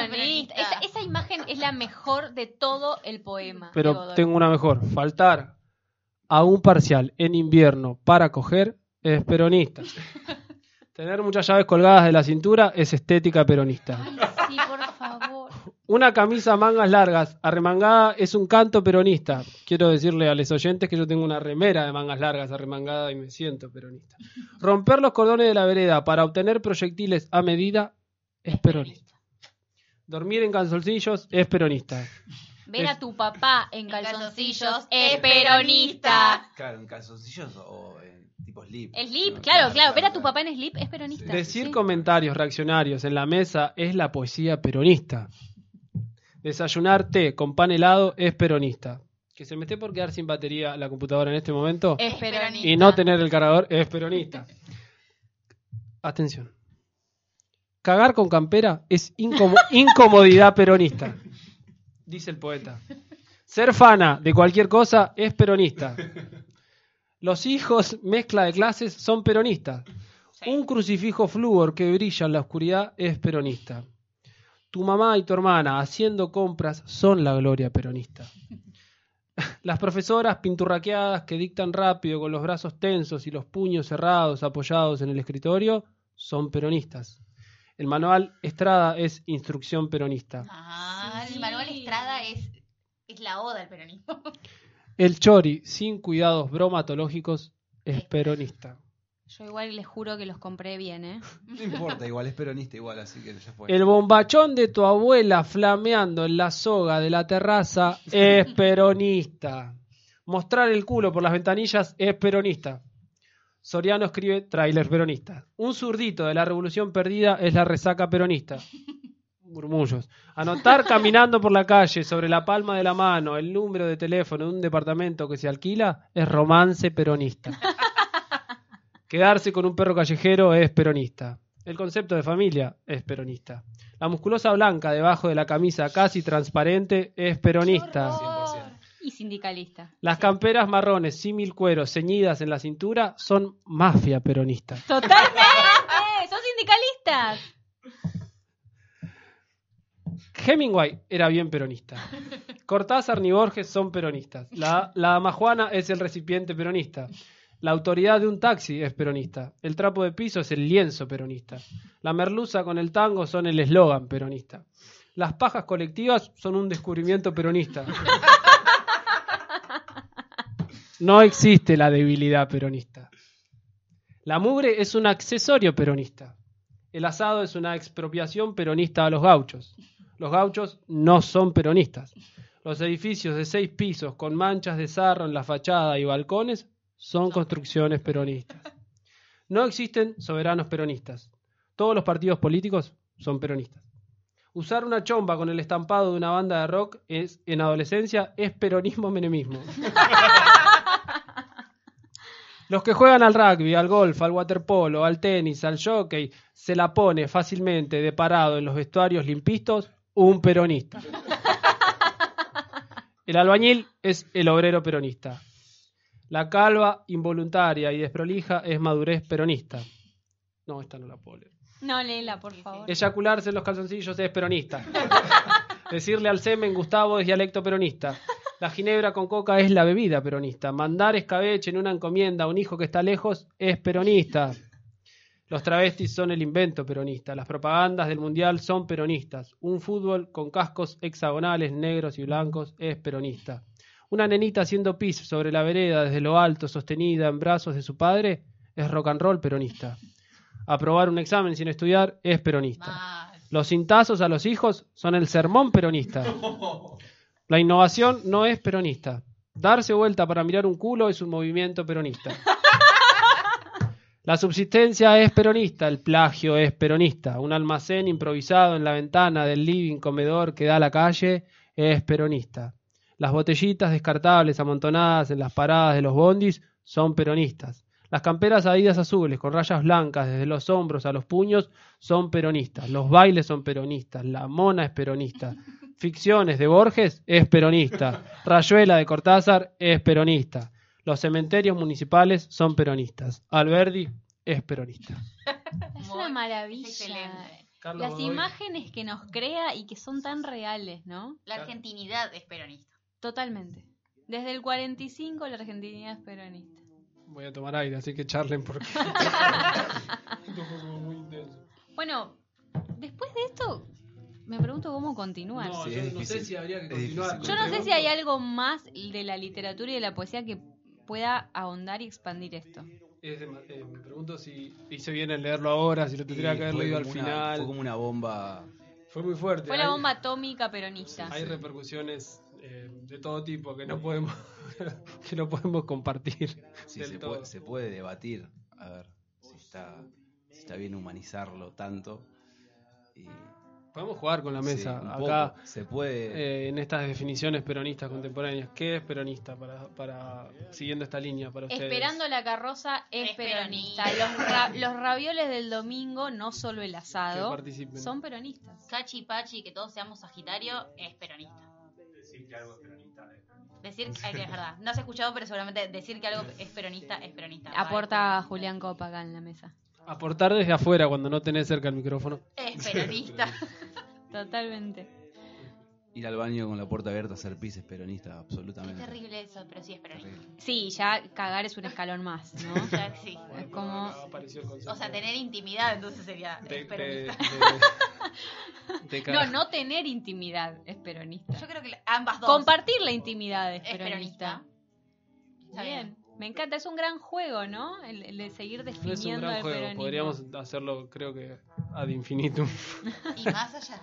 Es la mejor de todo el poema. Pero tengo una mejor. Faltar a un parcial en invierno para coger es peronista. *laughs* Tener muchas llaves colgadas de la cintura es estética peronista. Sí, por favor. Una camisa mangas largas arremangada es un canto peronista. Quiero decirle a los oyentes que yo tengo una remera de mangas largas arremangada y me siento peronista. Romper los cordones de la vereda para obtener proyectiles a medida es peronista. Dormir en calzoncillos es peronista. Ver Es- a tu papá en calzoncillos es peronista. Claro, en calzoncillos o en tipo slip. Slip, No, claro, claro. Ver a tu papá en slip es peronista. Decir Sí. comentarios reaccionarios en la mesa es la poesía peronista. Desayunar té con pan helado es peronista. Que se me esté por quedar sin batería la computadora en este momento Es peronista. y no tener el cargador es peronista. *laughs* Atención. Cagar con campera es incomo- *laughs* incomodidad peronista, dice el poeta. Ser fana de cualquier cosa es peronista. Los hijos, mezcla de clases, son peronistas. Un crucifijo flúor que brilla en la oscuridad es peronista. Tu mamá y tu hermana haciendo compras son la gloria peronista. *laughs* Las profesoras pinturraqueadas que dictan rápido con los brazos tensos y los puños cerrados apoyados en el escritorio son peronistas. El manual Estrada es instrucción peronista. Ah, el Manuel Estrada es, es la oda del peronismo. El chori sin cuidados bromatológicos es peronista. Yo igual les juro que los compré bien, ¿eh? No importa, igual es peronista igual, así que ya fue. El bombachón de tu abuela flameando en la soga de la terraza es peronista. Mostrar el culo por las ventanillas es peronista. Soriano escribe tráiler peronista. Un zurdito de la revolución perdida es la resaca peronista. Murmullos. Anotar caminando por la calle sobre la palma de la mano el número de teléfono de un departamento que se alquila es romance peronista. Quedarse con un perro callejero es peronista. El concepto de familia es peronista. La musculosa blanca debajo de la camisa casi transparente es peronista. Y sindicalista. Las camperas marrones símil cuero ceñidas en la cintura son mafia peronista. ¡Totalmente! ¡Son sindicalistas! Hemingway era bien peronista. Cortázar ni Borges son peronistas. La, la dama Juana es el recipiente peronista. La autoridad de un taxi es peronista. El trapo de piso es el lienzo peronista. La merluza con el tango son el eslogan peronista. Las pajas colectivas son un descubrimiento peronista. No existe la debilidad peronista. La mugre es un accesorio peronista. El asado es una expropiación peronista a los gauchos. Los gauchos no son peronistas. Los edificios de seis pisos con manchas de sarro en la fachada y balcones son construcciones peronistas. No existen soberanos peronistas. Todos los partidos políticos son peronistas. Usar una chomba con el estampado de una banda de rock es, en adolescencia es peronismo menemismo. *laughs* Los que juegan al rugby, al golf, al waterpolo, al tenis, al jockey, se la pone fácilmente de parado en los vestuarios limpistos, un peronista. *laughs* El albañil es el obrero peronista. La calva involuntaria y desprolija es madurez peronista. No, esta no la puedo leer. No, léela, por favor. Eyacularse en los calzoncillos es peronista. *laughs* Decirle al semen Gustavo es dialecto peronista. La ginebra con coca es la bebida peronista. Mandar escabeche en una encomienda a un hijo que está lejos es peronista. Los travestis son el invento peronista. Las propagandas del mundial son peronistas. Un fútbol con cascos hexagonales negros y blancos es peronista. Una nenita haciendo pis sobre la vereda desde lo alto, sostenida en brazos de su padre, es rock and roll peronista. Aprobar un examen sin estudiar es peronista. Los cintazos a los hijos son el sermón peronista. *laughs* La innovación no es peronista. Darse vuelta para mirar un culo es un movimiento peronista. La subsistencia es peronista, el plagio es peronista. Un almacén improvisado en la ventana del living comedor que da a la calle es peronista. Las botellitas descartables amontonadas en las paradas de los bondis son peronistas. Las camperas adidas azules con rayas blancas desde los hombros a los puños son peronistas. Los bailes son peronistas. La mona es peronista. Ficciones de Borges es peronista. *laughs* Rayuela de Cortázar es peronista. Los cementerios municipales son peronistas. Alberdi es peronista. *laughs* Es una maravilla. Excelente. Carlos Las Godoy. imágenes que nos crea y que son tan reales, ¿no? La argentinidad es peronista. Totalmente. Desde el 45 la Argentina es peronista. Voy a tomar aire, así que charlen porque. *laughs* Esto fue como muy intenso. Bueno, después de esto, me pregunto cómo continuar. No, Sí, yo no sé si habría que continuar. Yo no sé si hay algo más de la literatura y de la poesía que pueda ahondar y expandir esto. Es de- eh, me pregunto si hice bien en leerlo ahora, si lo tendría que haber leído al una- final. Fue como una bomba. Fue muy fuerte. Fue la hay- bomba atómica peronista. Hay repercusiones eh, de todo tipo que no podemos *laughs* que no podemos compartir Sí, se, puede, se puede debatir. A ver si está, si está bien humanizarlo tanto. Y, Podemos jugar con la mesa acá poco. Se puede. eh, en estas definiciones peronistas contemporáneas. ¿Qué es peronista para, para siguiendo esta línea para ustedes? Esperando la carroza es, Es peronista. peronista. Los, ra- los ravioles del domingo, no solo el asado, son peronistas. Cachi Pachi, que todos seamos Sagitario, es peronista. Decir que algo es peronista es Decir, eh, que es verdad, no has escuchado, pero seguramente decir que algo es peronista es peronista. Aporta Julián Copa acá en la mesa. Aportar desde afuera cuando no tenés cerca el micrófono. Es peronista. *laughs* Totalmente. Ir al baño con la puerta abierta, hacer pis es peronista, es absolutamente. terrible eso, pero sí es peronista. Sí, ya cagar es un escalón más, ¿no? *laughs* Ya, sí. Es como... O sea, tener intimidad entonces sería de, es de- peronista. de- *laughs* de No, no tener intimidad es peronista. Yo creo que ambas dos. Compartir la intimidad es Es peronista. Está Bien. Me encanta, es un gran juego, ¿no? El, el de seguir No es un definiendo gran al juego, peronismo. podríamos hacerlo creo que ad infinitum. *laughs* Y más allá.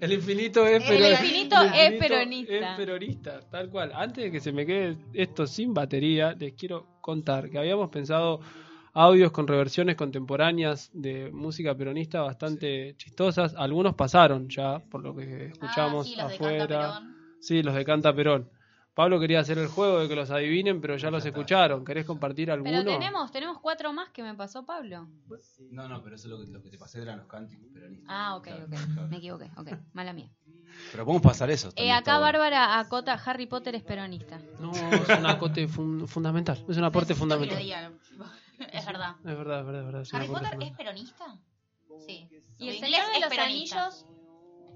El infinito es, El pero- infinito el es infinito peronista. Es peronista, tal cual. Antes de que se me quede esto sin batería, les quiero contar que habíamos pensado audios con reversiones contemporáneas de música peronista bastante chistosas. Algunos pasaron ya, por lo que escuchamos Ah, sí, los de afuera. Canta Perón. Sí, los de Canta Perón. Pablo quería hacer el juego de que los adivinen, pero ya los escucharon. ¿Querés compartir alguno? Pero tenemos, tenemos cuatro más que me pasó Pablo. No, no, pero eso es lo que, lo que te pasé eran los cánticos peronistas. Ah, ok, Claro, ok. claro. Me equivoqué, ok. Mala mía. Pero podemos pasar eso. Eh, acá bueno. Bárbara acota Harry Potter es peronista. No, es un acote fun- fundamental. Es un aporte *laughs* fundamental. *laughs* Es verdad. Es verdad, es verdad, es verdad. es ¿Harry Potter es peronista? Sí. ¿Y el Señor de los peronista. Anillos?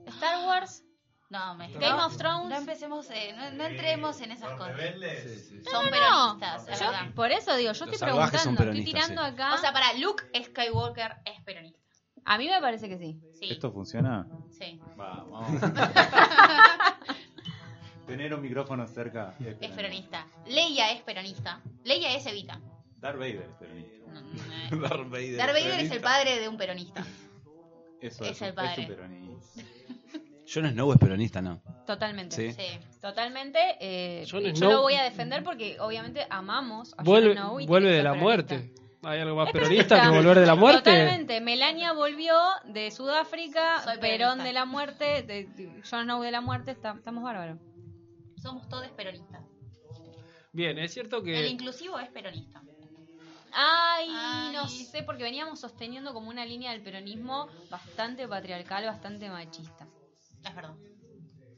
¿Star Wars? No, me Game no, of Thrones. No empecemos, eh, no, no entremos en esas cosas. Sí, sí. Son No, no, peronistas, Yo- verdad. por eso digo, yo Los estoy preguntando, estoy tirando sí. acá. O sea, para Luke Skywalker es peronista. a mí me parece que sí. Sí. ¿Esto funciona? Sí. Va, vamos. *laughs* Tener un micrófono cerca es Es peronista. Leia es peronista. Leia es Evita. Darth Vader es peronista. *laughs* Darth Vader. Darth Vader es peronista. el padre de un peronista. Eso Es es, el padre. es un peronista. Jon Snow es peronista, ¿no? Totalmente. Sí. Sí. Totalmente. eh, yo Snow- lo voy a defender porque obviamente amamos a Vuelve, Jon Snow y vuelve de la peronista. muerte. ¿Hay algo más Es peronista que volver de la muerte? Totalmente. Melania volvió de Sudáfrica, Soy Perón peronista. de la muerte, de, Jon Snow de la muerte, está- estamos bárbaros. Somos todos peronistas. Bien, es cierto El que inclusivo es peronista. Ay, Ay. no sé, porque veníamos sosteniendo como una línea del peronismo bastante patriarcal, bastante machista. Es verdad.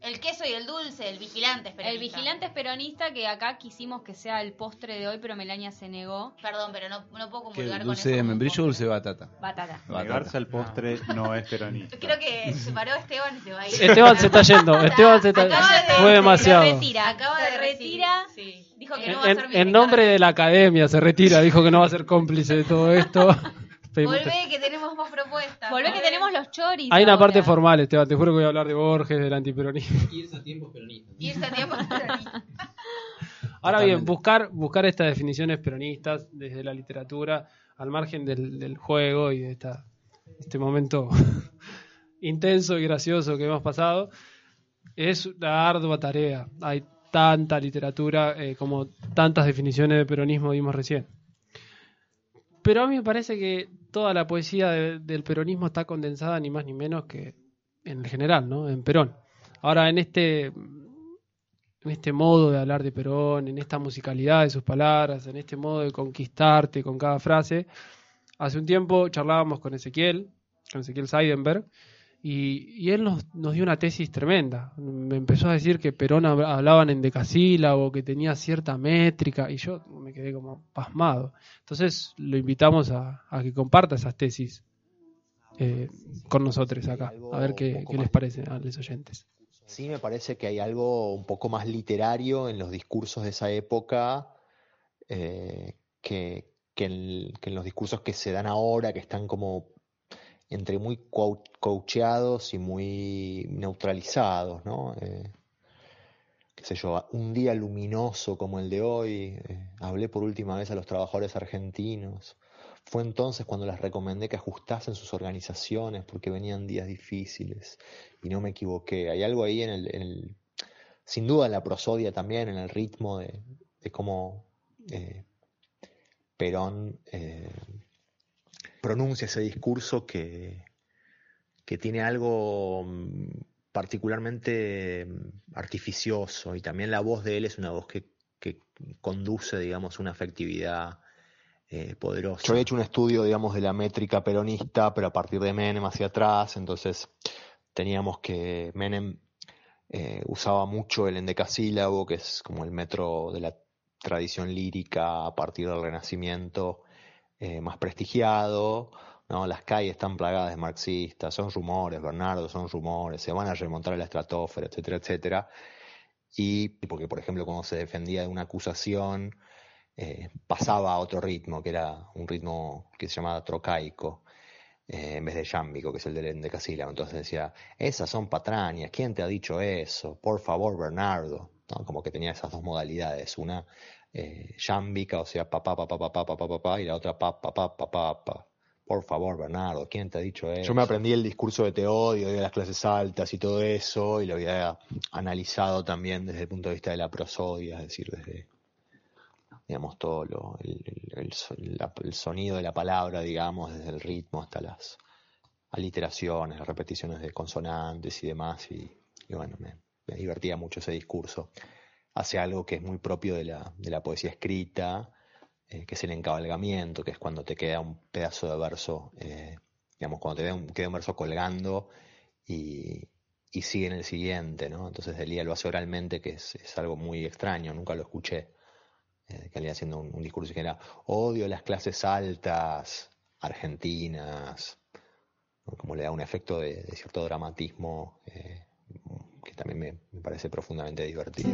El queso y el dulce, el vigilante es peronista. El vigilante es peronista, que acá quisimos que sea el postre de hoy, pero Melania se negó. Perdón, pero no, no puedo ¿Qué, comulgar con ¿Dulce de eso. membrillo o dulce de batata? Batata. Negarse al postre no es peronista. Creo que se paró Esteban y se va a ir. Esteban se está yendo. Esteban se está... Acaba de- Fue demasiado. Se retira. Acaba de se retira. Sí. Dijo que no va a En, ser mi en nombre de la academia se retira, dijo que no va a ser cómplice de todo esto. *laughs* Volvé que tenemos más propuestas. Volvé que tenemos los choris. Hay una ahora. parte formal, Esteban, te juro que voy a hablar de Borges, del antiperonismo. Irse a tiempos peronistas. Irse a tiempo Ahora Totalmente. bien, buscar, buscar estas definiciones peronistas desde la literatura, al margen del, del juego y de esta, este momento *laughs* intenso y gracioso que hemos pasado, es una ardua tarea. Hay tanta literatura eh, como tantas definiciones de peronismo dimos recién. Pero a mí me parece que toda la poesía de- del peronismo está condensada ni más ni menos que en el general, ¿no? En Perón. Ahora, en este en este modo de hablar de Perón, en esta musicalidad de sus palabras, en este modo de conquistarte con cada frase. Hace un tiempo charlábamos con Ezequiel, con Ezequiel Seidenberg, y, y él nos, nos dio una tesis tremenda. Me empezó a decir que Perón hab- hablaban en decasílabo, que tenía cierta métrica, y yo me quedé como pasmado. Entonces lo invitamos a, que comparta esas tesis eh, con nosotros acá, a ver qué, les parece a los oyentes. Sí, me parece que hay algo un poco más literario en los discursos de esa época eh, que, que en los discursos que se dan ahora, que están como entre muy coacheados y muy neutralizados, ¿no? Eh, qué sé yo, un día luminoso como el de hoy, eh, hablé por última vez a los trabajadores argentinos. Fue entonces cuando les recomendé que ajustasen sus organizaciones porque venían días difíciles y no me equivoqué. Hay algo ahí en el, sin duda en la prosodia también, en el ritmo de, de cómo eh, Perón eh, pronuncia ese discurso que, que tiene algo mm, particularmente mm, artificioso y también la voz de él es una voz que, que conduce, digamos, una afectividad eh, poderosa. Yo he hecho un estudio, digamos, de la métrica peronista, pero a partir de Menem hacia atrás, entonces teníamos que Menem eh, usaba mucho el endecasílabo, que es como el metro de la tradición lírica a partir del Renacimiento eh, más prestigiado, ¿no? Las calles están plagadas de marxistas, son rumores, Bernardo, son rumores, se van a remontar a la estratosfera, etcétera, etcétera. Y porque, por ejemplo, cuando se defendía de una acusación, eh, pasaba a otro ritmo, que era un ritmo que se llamaba trocaico, eh, en vez de yámbico, que es el del endecasílabo. Entonces decía, esas son patrañas, ¿quién te ha dicho eso? Por favor, Bernardo. ¿no? Como que tenía esas dos modalidades, una eh, yámbica, o sea, papá, papá, papá, papá, papá, y la otra papá, papá, papá, papá. Por favor, Bernardo, ¿quién te ha dicho eso? Yo me aprendí el discurso de Teodio, de las clases altas y todo eso, y lo había analizado también desde el punto de vista de la prosodia, es decir, desde, digamos, todo lo, el, el- sonido de la palabra, digamos, desde el ritmo hasta las aliteraciones, las repeticiones de consonantes y demás, y, y bueno, me, me divertía mucho ese discurso. Hace algo que es muy propio de la, de la poesía escrita, eh, que es el encabalgamiento, que es cuando te queda un pedazo de verso, eh, digamos, cuando te queda un, queda un verso colgando y, y sigue en el siguiente, ¿no? Entonces Delía lo hace oralmente, que es, es algo muy extraño, nunca lo escuché. Eh, que alguien haciendo un, un discurso que era odio las clases altas argentinas, como le da un efecto de, de cierto dramatismo eh, que también me, me parece profundamente divertido.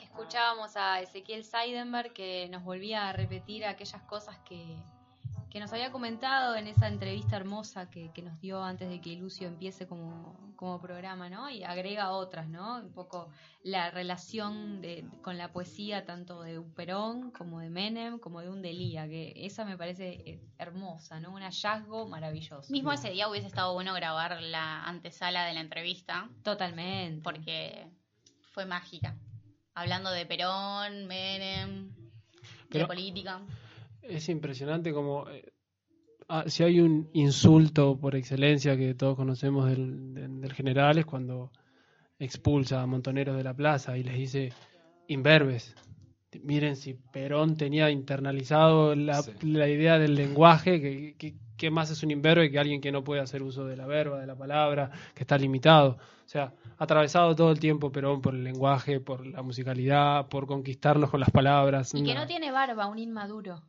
Escuchábamos a Ezequiel Seidenberg que nos volvía a repetir aquellas cosas que, que nos había comentado en esa entrevista hermosa que, que nos dio antes de que Lucio empiece como, como programa, ¿no? Y agrega otras, ¿no? Un poco la relación de, con la poesía tanto de un Perón como de Menem como de un Delía, que esa me parece eh, hermosa, ¿no? Un hallazgo maravilloso. Mismo ese día hubiese estado bueno grabar la antesala de la entrevista. Totalmente. Porque fue mágica. Hablando de Perón, Menem, de Pero- política. Es impresionante como eh, ah, si hay un insulto por excelencia que todos conocemos del, del- del general es cuando expulsa a montoneros de la plaza y les dice imberbes. miren si Perón tenía internalizado la, la idea del lenguaje, que, que, que más es un imberbe que alguien que no puede hacer uso de la verba, de la palabra, que está limitado. O sea, atravesado todo el tiempo Perón por el lenguaje, por la musicalidad, por conquistarnos con las palabras. Y que no tiene barba, un inmaduro.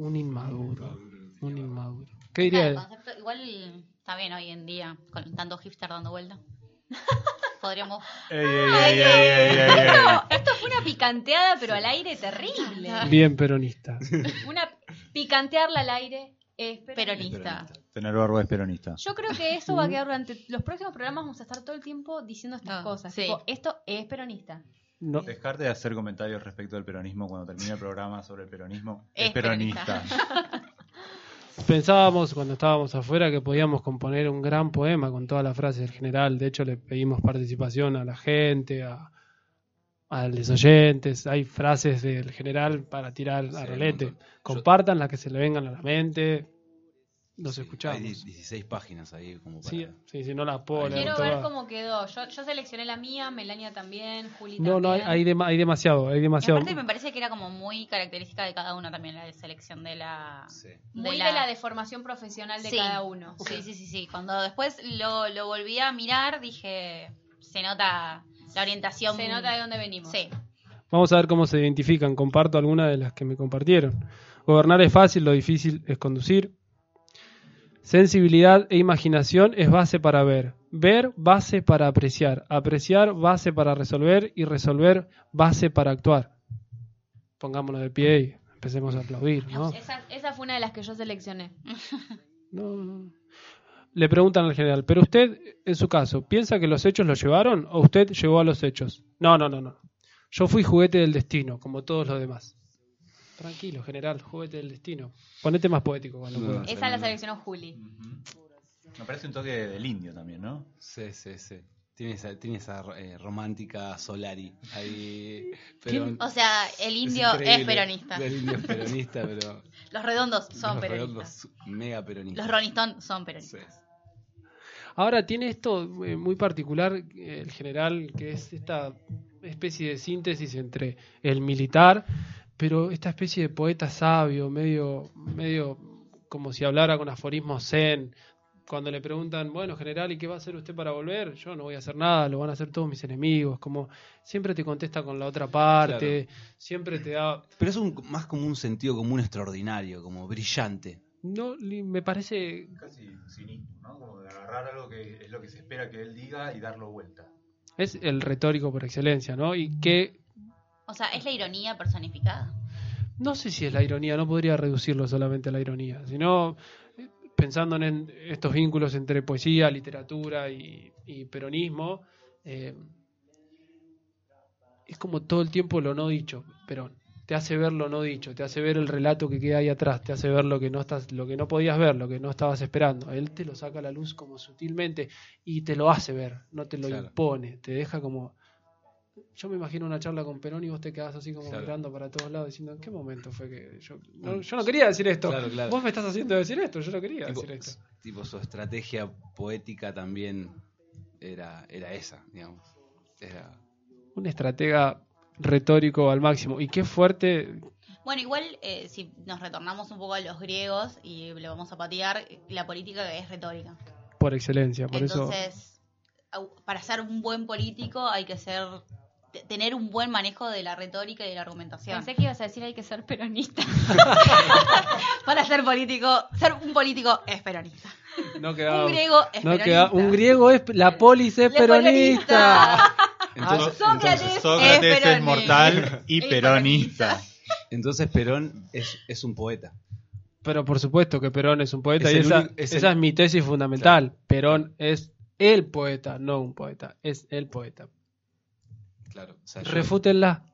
Un inmaduro. Un inmaduro. ¿Qué diría él? Claro, concepto- igual está bien hoy en día, con tanto hipster dando vuelta. *laughs* Podríamos. Ey, ey, ey, ey, ey, ey, ey. Esto, esto fue una picanteada, pero al aire terrible. *laughs* Bien peronista. *laughs* Una picantearla al aire es Peronista. Tener barba es peronista. Yo creo que eso va a quedar durante los próximos programas. Vamos a estar todo el tiempo diciendo estas cosas. sí. Tipo, esto es peronista. No. Dejar de hacer comentarios respecto del peronismo cuando termine el programa sobre el peronismo *laughs* es, Es peronista. *laughs* Pensábamos cuando estábamos afuera que podíamos componer un gran poema con todas las frases del general. De hecho, le pedimos participación a la gente, a, a los oyentes. Hay frases del general para tirar a Sí, rolete. un montón. Compartan las que se le vengan a la mente. Los escuchamos. Hay 16 páginas ahí como para... Sí, sí, sí, no las puedo leer Quiero ver cómo quedó. Yo, yo seleccioné la mía, Melania también, Juli No, no, hay, también. hay, dema- hay demasiado, hay Y demasiado. aparte me parece que era como muy característica de cada uno también la selección de la... Muy de la deformación profesional de Sí. cada uno. Sí, sí, sí, sí. Cuando después lo, lo volví a mirar dije, se nota la orientación. Se nota de dónde venimos. Sí. Vamos a ver cómo se identifican. Comparto algunas de las que me compartieron. Gobernar es fácil, lo difícil es conducir. Sensibilidad e imaginación es base para ver. Ver, base para apreciar. Apreciar, base para resolver. Y resolver, base para actuar. Pongámonos de pie y empecemos a aplaudir, ¿no? Esa, esa fue una de las que yo seleccioné. *laughs* No, no. Le preguntan al general, pero usted, en su caso, ¿piensa que los hechos lo llevaron o usted llegó a los hechos? No, no, no, no. Yo fui juguete del destino, como todos los demás. Tranquilo, general, juguete del destino. Ponete más poético cuando puedas. Esa la seleccionó Juli. Me parece un toque del indio también, ¿no? Sí, sí, sí. Tiene esa, tiene esa eh, romántica Solari. Ahí, *laughs* pero O sea, el indio es, peronista. El indio es peronista, pero. *laughs* Los redondos son los peronistas. redondos, mega peronistas. Los Stones son peronistas. Ahora tiene esto eh, muy particular eh, el general, que es esta especie de síntesis entre el militar, pero esta especie de poeta sabio, medio, medio como si hablara con aforismos zen. Cuando le preguntan, bueno, general, ¿y qué va a hacer usted para volver? Yo no voy a hacer nada, lo van a hacer todos mis enemigos. Como siempre te contesta con la otra parte, siempre te da. Pero es un, más como un sentido común extraordinario, como brillante. No, me parece Casi cinismo, ¿no? Como de agarrar algo que es lo que se espera que él diga y darlo vuelta. es el retórico por excelencia, ¿no? Y que O sea, es la ironía personificada. No sé si es la ironía, no podría reducirlo solamente a la ironía, sino eh, pensando en estos vínculos entre poesía, literatura y, y peronismo, eh, es como todo el tiempo lo no dicho, pero te hace ver lo no dicho, te hace ver el relato que queda ahí atrás, te hace ver lo que no estás, lo que no podías ver, lo que no estabas esperando. Él te lo saca a la luz como sutilmente y te lo hace ver, no te lo Claro. impone, te deja como yo me imagino una charla con Perón y vos te quedás así como Claro. mirando para todos lados diciendo, ¿en qué momento fue que yo no, yo no quería decir esto? Claro, claro. Vos me estás haciendo decir esto, yo no quería Tipo, decir esto. tipo, su estrategia poética también era, era esa, digamos. Era, Un estratega retórico al máximo. Y qué fuerte, Bueno, igual eh, si nos retornamos un poco a los griegos y le vamos a patear, la política es retórica. por excelencia, por eso Entonces, para ser un buen político hay que ser te- tener un buen manejo de la retórica y de la argumentación. Pensé que ibas a decir hay que ser peronista. *laughs* para ser político, ser un político es peronista. no quedaba, un griego es no peronista. queda- un griego es la polis es peronista. Entonces- Sócrates, entonces Sócrates es mortal y peronista. entonces Perón es, es un poeta. Pero por supuesto que Perón es un poeta Es y el esa, único- es el- esa es mi tesis fundamental. Perón es el poeta, no un poeta, es el poeta. Claro. o sea, yo- Refútenla.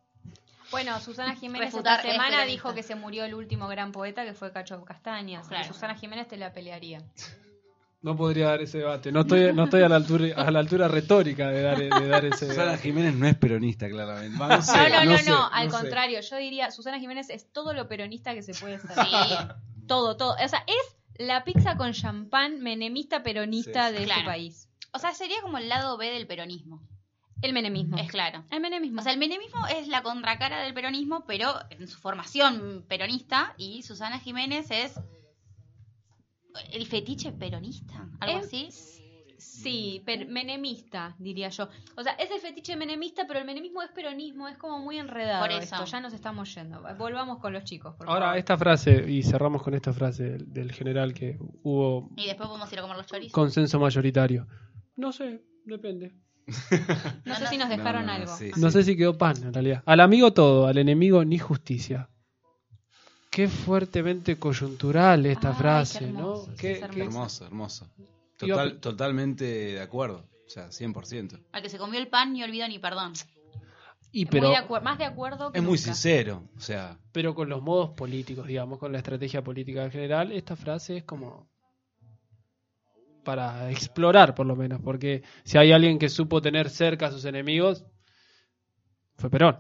Bueno, Susana Jiménez Refutar esta es semana peronista. dijo que se murió el último gran poeta que fue Cacho. Claro. Y Susana Jiménez te la pelearía. No podría dar ese debate. No estoy, no estoy a la altura, a la altura retórica de dar, de dar ese Susana debate. Jiménez no es peronista, claramente. Va, no sé, No, no, no, no, sé, al no sé. contrario, yo diría, Susana Jiménez es todo lo peronista que se puede ser. Sí. Todo, todo. O sea, es la pizza con champán menemista peronista Sí, sí. de Claro. este país. O sea, sería como el lado B del peronismo. El menemismo. Es claro. El menemismo. O sea, el menemismo es la contracara del peronismo, pero en su formación peronista, y Susana Jiménez es el fetiche peronista, algo Es- así. Sí, per- menemista, diría yo. O sea, es el fetiche menemista, pero el menemismo es peronismo, es como muy enredado Por eso. esto. Ya nos estamos yendo. Volvamos con los chicos, por Ahora, favor. esta frase, y cerramos con esta frase del, del general que hubo Y después podemos ir a comer los chorizos. consenso mayoritario. No sé, depende. No sé si nos dejaron no, no, algo. sí, No sé si quedó pan, en realidad. Al amigo todo, al enemigo ni justicia. Qué fuertemente coyuntural esta Ay, frase, qué hermoso, ¿no? sí, Qué- es qué- Hermoso, hermoso. Total, totalmente de acuerdo. O sea, 100%. Al que se comió el pan, ni olvido ni perdón. y Muy pero, de acuer- más de acuerdo que Es muy nunca. sincero. O sea, pero con los modos políticos, digamos, con la estrategia política en general, esta frase es como para explorar, por lo menos, porque si hay alguien que supo tener cerca a sus enemigos, fue Perón.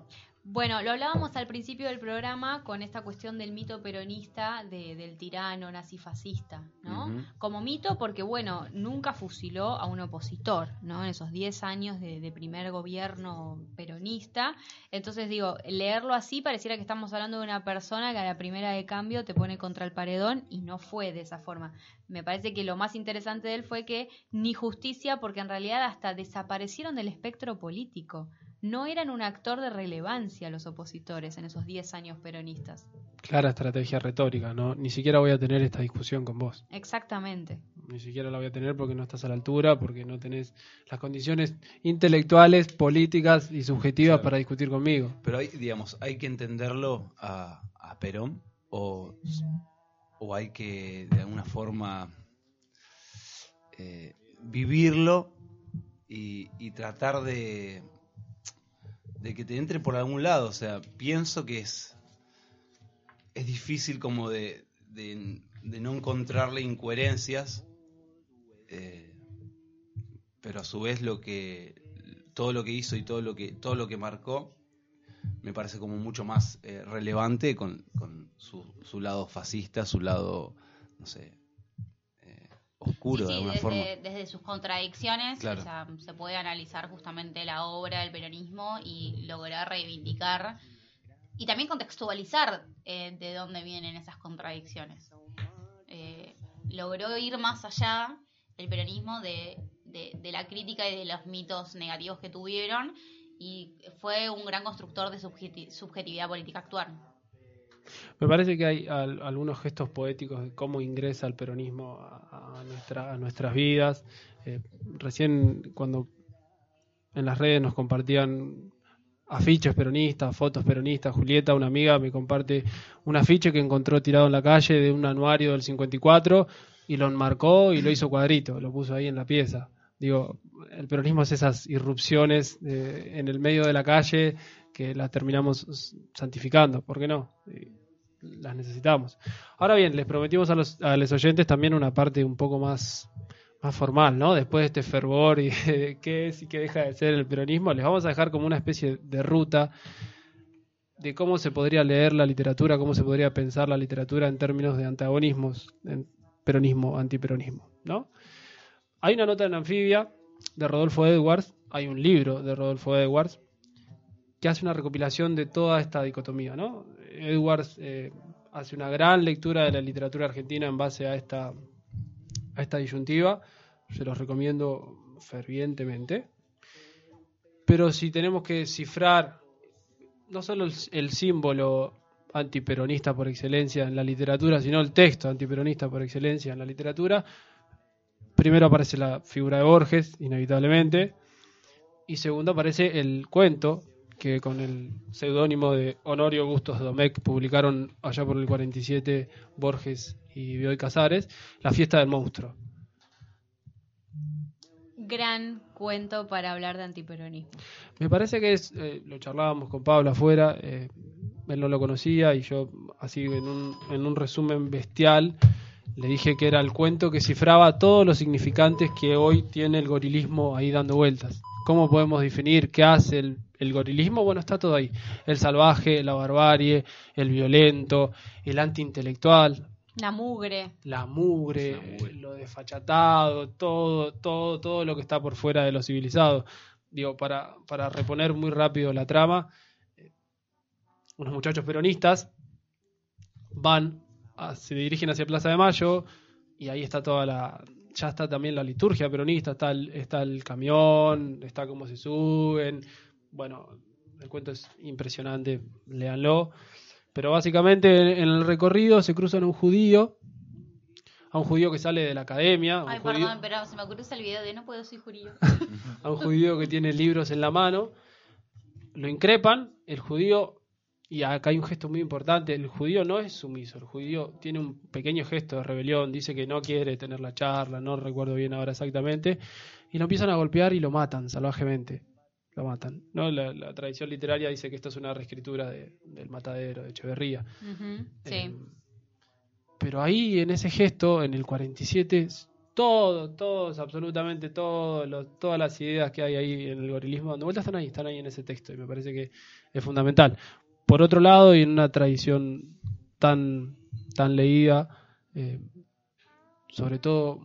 Bueno, lo hablábamos al principio del programa con esta cuestión del mito peronista de- del tirano nazifascista, ¿no? Como mito porque, bueno, nunca fusiló a un opositor, ¿no? En esos 10 años de, de primer gobierno peronista. Entonces, digo, leerlo así pareciera que estamos hablando de una persona que a la primera de cambio te pone contra el paredón y no fue de esa forma. Me parece que lo más interesante de él fue que ni justicia porque en realidad hasta desaparecieron del espectro político. No eran un actor de relevancia los opositores en esos 10 años peronistas. Clara estrategia retórica, ¿no? Ni siquiera voy a tener esta discusión con vos. Exactamente. Ni siquiera la voy a tener porque no estás a la altura, porque no tenés las condiciones intelectuales, políticas y subjetivas Claro. para discutir conmigo. pero hay, digamos, hay que entenderlo a, a Perón o, o hay que de alguna forma eh, vivirlo y, y tratar de, de que te entre por algún lado. O sea, pienso que es, es difícil como de, de, no encontrarle incoherencias, eh, pero a su vez lo que todo lo que hizo y todo lo que todo lo que marcó me parece como mucho más eh, relevante con, con su, su lado fascista, su lado, no sé, oscuro Sí, de sí, alguna desde, forma. desde sus contradicciones Claro. o sea, se puede analizar justamente la obra del peronismo y lograr reivindicar y también contextualizar eh, de dónde vienen esas contradicciones. Eh, logró ir más allá el peronismo de, de- de la crítica y de los mitos negativos que tuvieron y fue un gran constructor de subjeti- subjetividad política actual. Me parece que hay al- algunos gestos poéticos de cómo ingresa el peronismo a, a nuestra- a nuestras vidas. Eh, recién cuando en las redes nos compartían afiches peronistas, fotos peronistas, Julieta, una amiga, me comparte un afiche que encontró tirado en la calle de un anuario del 54 y lo enmarcó y lo hizo cuadrito, lo puso ahí en la pieza. Digo, el peronismo es esas irrupciones eh, en el medio de la calle que las terminamos santificando, ¿por qué no? Las necesitamos. Ahora bien, les prometimos a los, a los oyentes también una parte un poco más, más formal, ¿no? Después de este fervor y *laughs* de qué es y qué deja de ser el peronismo, les vamos a dejar como una especie de ruta de cómo se podría leer la literatura, cómo se podría pensar la literatura en términos de antagonismos, en peronismo, antiperonismo, ¿no? Hay una nota en Anfibia de Rodolfo Edwards, hay un libro de Rodolfo Edwards que hace una recopilación de toda esta dicotomía, ¿no? Edwards eh, hace una gran lectura de la literatura argentina en base a esta, a esta disyuntiva, se los recomiendo fervientemente. Pero si tenemos que descifrar no solo el símbolo antiperonista por excelencia en la literatura, sino el texto antiperonista por excelencia en la literatura, primero aparece la figura de Borges, inevitablemente, y segundo aparece el cuento que con el seudónimo de Honorio Augustos Domecq publicaron allá por el 47 Borges y Bioy Casares, La fiesta del monstruo. Gran cuento para hablar de antiperonismo. Me parece que es, eh, lo charlábamos con Pablo afuera, eh, él no lo conocía y yo así en un, en un resumen bestial le dije que era el cuento que cifraba todos los significantes que hoy tiene el gorilismo ahí dando vueltas. ¿Cómo podemos definir qué hace el, el gorilismo? Bueno, está todo ahí. El salvaje, la barbarie, el violento, el antiintelectual, La mugre. la mugre, lo desfachatado, todo, todo, todo lo que está por fuera de lo civilizado. digo, para, para reponer muy rápido la trama, eh, unos muchachos peronistas van, a- se dirigen hacia Plaza de Mayo y ahí está toda la, ya está también la liturgia peronista, está el, está el camión, está cómo se suben, bueno, el cuento es impresionante, léanlo, pero básicamente en el recorrido se cruzan a un judío, a un judío que sale de la academia, Ay, judío- perdón, pero se me cruza el video de no puedo, soy judío. *laughs* a un judío que tiene libros en la mano, lo increpan, el judío, y acá hay un gesto muy importante, el judío no es sumiso, el judío tiene un pequeño gesto de rebelión, dice que no quiere tener la charla, no recuerdo bien ahora exactamente, y lo empiezan a golpear y lo matan salvajemente, lo matan. ¿no? La, la tradición literaria dice que esto es una reescritura de- del matadero de Echeverría. Ujú, Sí. Eh, pero ahí en ese gesto, en el 47, s- todo, todos, absolutamente todo, lo- todas las ideas que hay ahí en el gorilismo, dando vueltas están ahí, están ahí en ese texto y me parece que es fundamental. Por otro lado, y en una tradición tan, tan leída, eh, sobre todo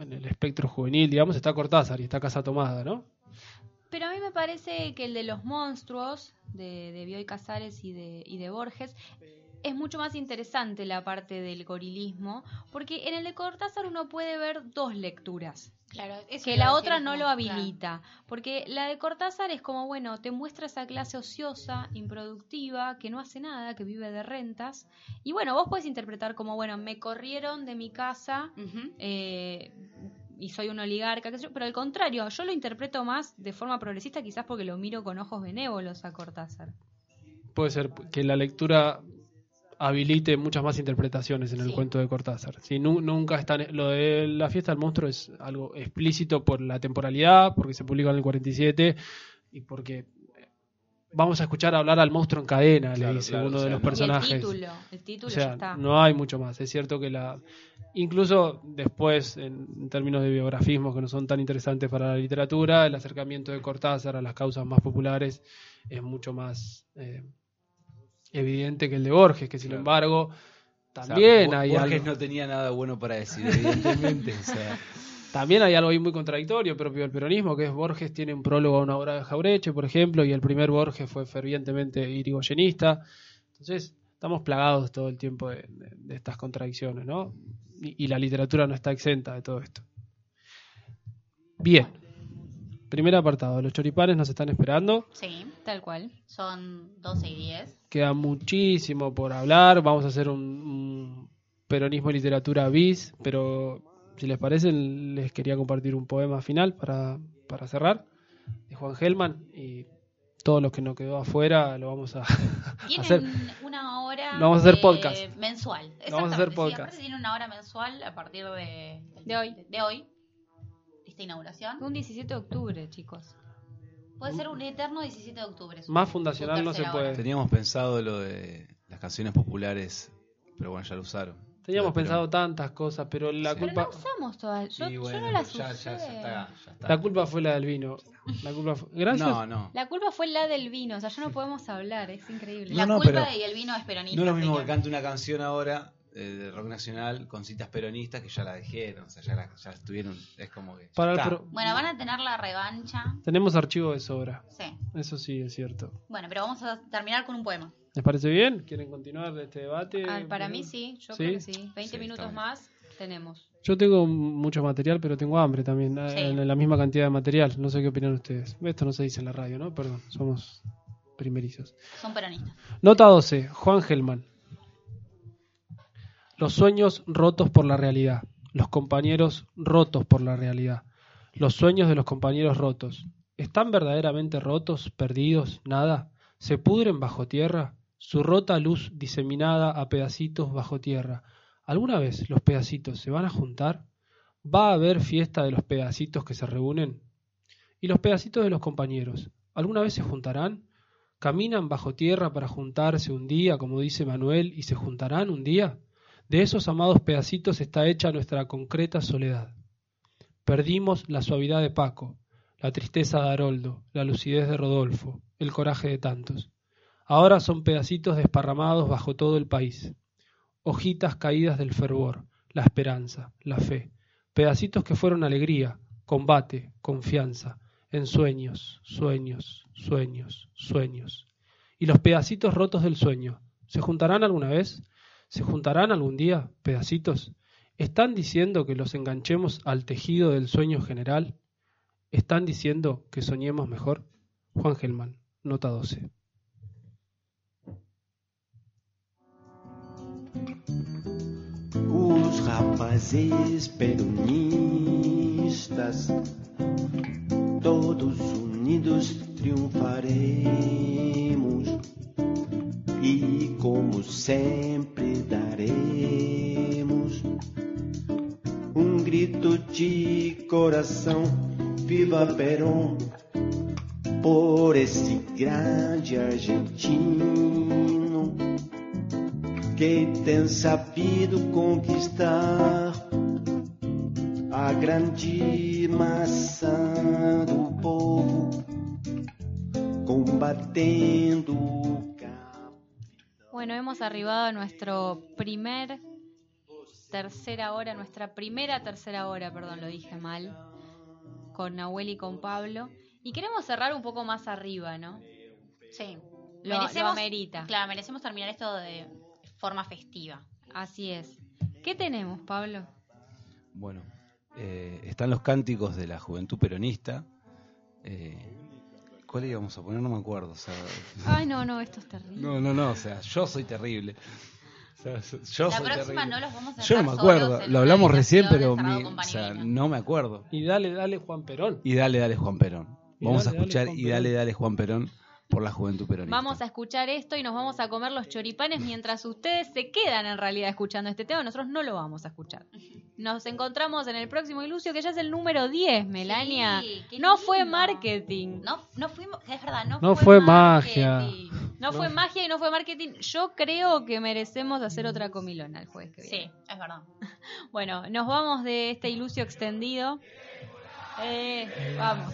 en el espectro juvenil, digamos, está Cortázar y está Casa Tomada, ¿no? Pero a mí me parece que el de los monstruos, de, de Bioy Casares y de, y de Borges, es mucho más interesante la parte del gorilismo, porque en el de Cortázar uno puede ver dos lecturas. Claro, que la otra no lo habilita. Porque la de Cortázar es como, bueno, te muestra esa clase ociosa, improductiva, que no hace nada, que vive de rentas. Y bueno, vos puedes interpretar como, bueno, me corrieron de mi casa eh, y soy un oligarca, qué sé yo, pero al contrario, yo lo interpreto más de forma progresista, quizás porque lo miro con ojos benévolos a Cortázar. Puede ser que la lectura habilite muchas más interpretaciones en el Sí. cuento de Cortázar. Sí, nu- nunca está lo de la fiesta del monstruo es algo explícito por la temporalidad, porque se publica en el 47 y porque vamos a escuchar hablar al monstruo en cadena, Claro, le dice claro, uno o de los no- personajes. Y el título, el título o sea, ya está. no hay mucho más. Es cierto que la incluso después en, en términos de biografismos que no son tan interesantes para la literatura, el acercamiento de Cortázar a las causas más populares es mucho más eh, evidente que el de Borges, que sin Claro. embargo O sea, también hay Borges algo, no tenía nada bueno para decir, evidentemente. o sea, *laughs* también hay algo ahí muy contradictorio propio del peronismo, que es Borges tiene un prólogo a una obra de Jaureche, por ejemplo, y el primer Borges fue fervientemente irigoyenista. Entonces, estamos plagados todo el tiempo de, de- de estas contradicciones, ¿no? Y, y la literatura no está exenta de todo esto. Bien. Primer apartado, los choripanes nos están esperando. Sí, tal cual. Son 12 y 10. Queda muchísimo por hablar. Vamos a hacer un, un peronismo y literatura bis, pero si les parece, les quería compartir un poema final para, para cerrar de Juan Gelman y todo lo que nos quedó afuera lo vamos a *laughs* Tienen hacer. una hora Lo vamos a hacer podcast. mensual. Lo vamos a hacer sí, podcast. tienen una hora mensual a partir de, De hoy. de hoy, de esta inauguración. Un 17 de octubre, chicos. Puede ser un eterno 17 de octubre. Más fundacional no se puede. hora. teníamos pensado lo de las canciones populares, pero bueno, ya lo usaron. Teníamos pensado tantas cosas, pero la Pero culpa no usamos todas. Yo, yo bueno, no las ya- usé. ya- ya está, ya está. la culpa fue la del vino. La culpa fue- Gracias. No, no. La culpa fue la del vino, o sea, ya no podemos hablar, es increíble. La No, culpa pero- y el vino es peronista. No es lo mismo que cante una canción ahora eh, de rock nacional con citas peronistas que ya la dijeron, o sea, ya, la, ya estuvieron, es como que... ya Para el está. pro- Bueno, van a tener la revancha. Tenemos archivo de sobra. Sí. Eso sí es cierto. Bueno, pero vamos a terminar con un poema. ¿Les parece bien? ¿Quieren continuar este debate? Ah, para mí sí, yo ¿Sí? creo que sí. 20 Sí, minutos más tenemos. Yo tengo mucho material, pero tengo hambre también. eh, Sí. en la misma cantidad de material. No sé qué opinan ustedes. Esto no se dice en la radio, ¿no? Perdón, somos primerizos. Son peronistas. Nota 12. Juan Gelman. Los sueños rotos por la realidad. Los compañeros rotos por la realidad. Los sueños de los compañeros rotos. ¿Están verdaderamente rotos, perdidos, nada? ¿Se pudren bajo tierra? Su rota luz diseminada a pedacitos bajo tierra. ¿Alguna vez los pedacitos se van a juntar? ¿Va a haber fiesta de los pedacitos que se reúnen? ¿Y los pedacitos de los compañeros? ¿Alguna vez se juntarán? ¿Caminan bajo tierra para juntarse un día, como dice Manuel, y se juntarán un día? De esos amados pedacitos está hecha nuestra concreta soledad. Perdimos la suavidad de Paco, la tristeza de Haroldo, la lucidez de Rodolfo, el coraje de tantos. Ahora son pedacitos desparramados bajo todo el país. Hojitas caídas del fervor, la esperanza, la fe. Pedacitos que fueron alegría, combate, confianza. en sueños, sueños, sueños, sueños. ¿Y los pedacitos rotos del sueño? ¿Se juntarán alguna vez? ¿Se juntarán algún día, pedacitos? ¿Están diciendo que los enganchemos al tejido del sueño general? ¿Están diciendo que soñemos mejor? Juan Gelman, nota 12. Rapazes peronistas, todos unidos triunfaremos e, como sempre, daremos um grito de coração: Viva Perón! Por esse grande argentino que tem sabido conquistar a grande massa do povo, combatendo o Bueno, hemos arribado a nuestro primer tercera hora, nuestra primera tercera hora, perdón, lo dije mal, con Nahuel y con Pablo. Y queremos cerrar un poco más arriba, ¿no? Sí. Lo, lo amerita. Claro, merecemos terminar esto de forma festiva. Así es. ¿Qué tenemos, Pablo? Bueno, eh, están los cánticos de la juventud peronista. Eh, ¿Cuál íbamos a poner? No me acuerdo. o sea, *laughs* Ay, no, no, esto es terrible. no, no, no, o sea, yo soy terrible. O sea, yo La soy próxima terrible. no los vamos a Yo no me acuerdo, lo hablamos recién, pero mi- o sea, no me acuerdo. Y dale, dale, Juan Perón. Y dale, dale, Juan Perón. Y Vamos a dale, escuchar y dale, dale, Juan Perón por la juventud peronista. Vamos a escuchar esto y nos vamos a comer los choripanes mientras ustedes se quedan en realidad escuchando este tema. Nosotros no lo vamos a escuchar. Nos encontramos en el próximo Ilucio, que ya es el número 10, Melania. Sí, no fue marketing. No, no fuimos, es verdad, no, No fue magia. No, fue magia y no fue marketing. Yo creo que merecemos hacer otra comilona el jueves que viene. Sí, es verdad. *laughs* Bueno, nos vamos de este Ilucio extendido. Eh, vamos.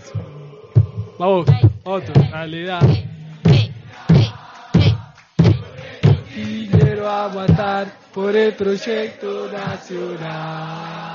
Vamos, otro, dale, dale. Y quiero a matar por el proyecto nacional.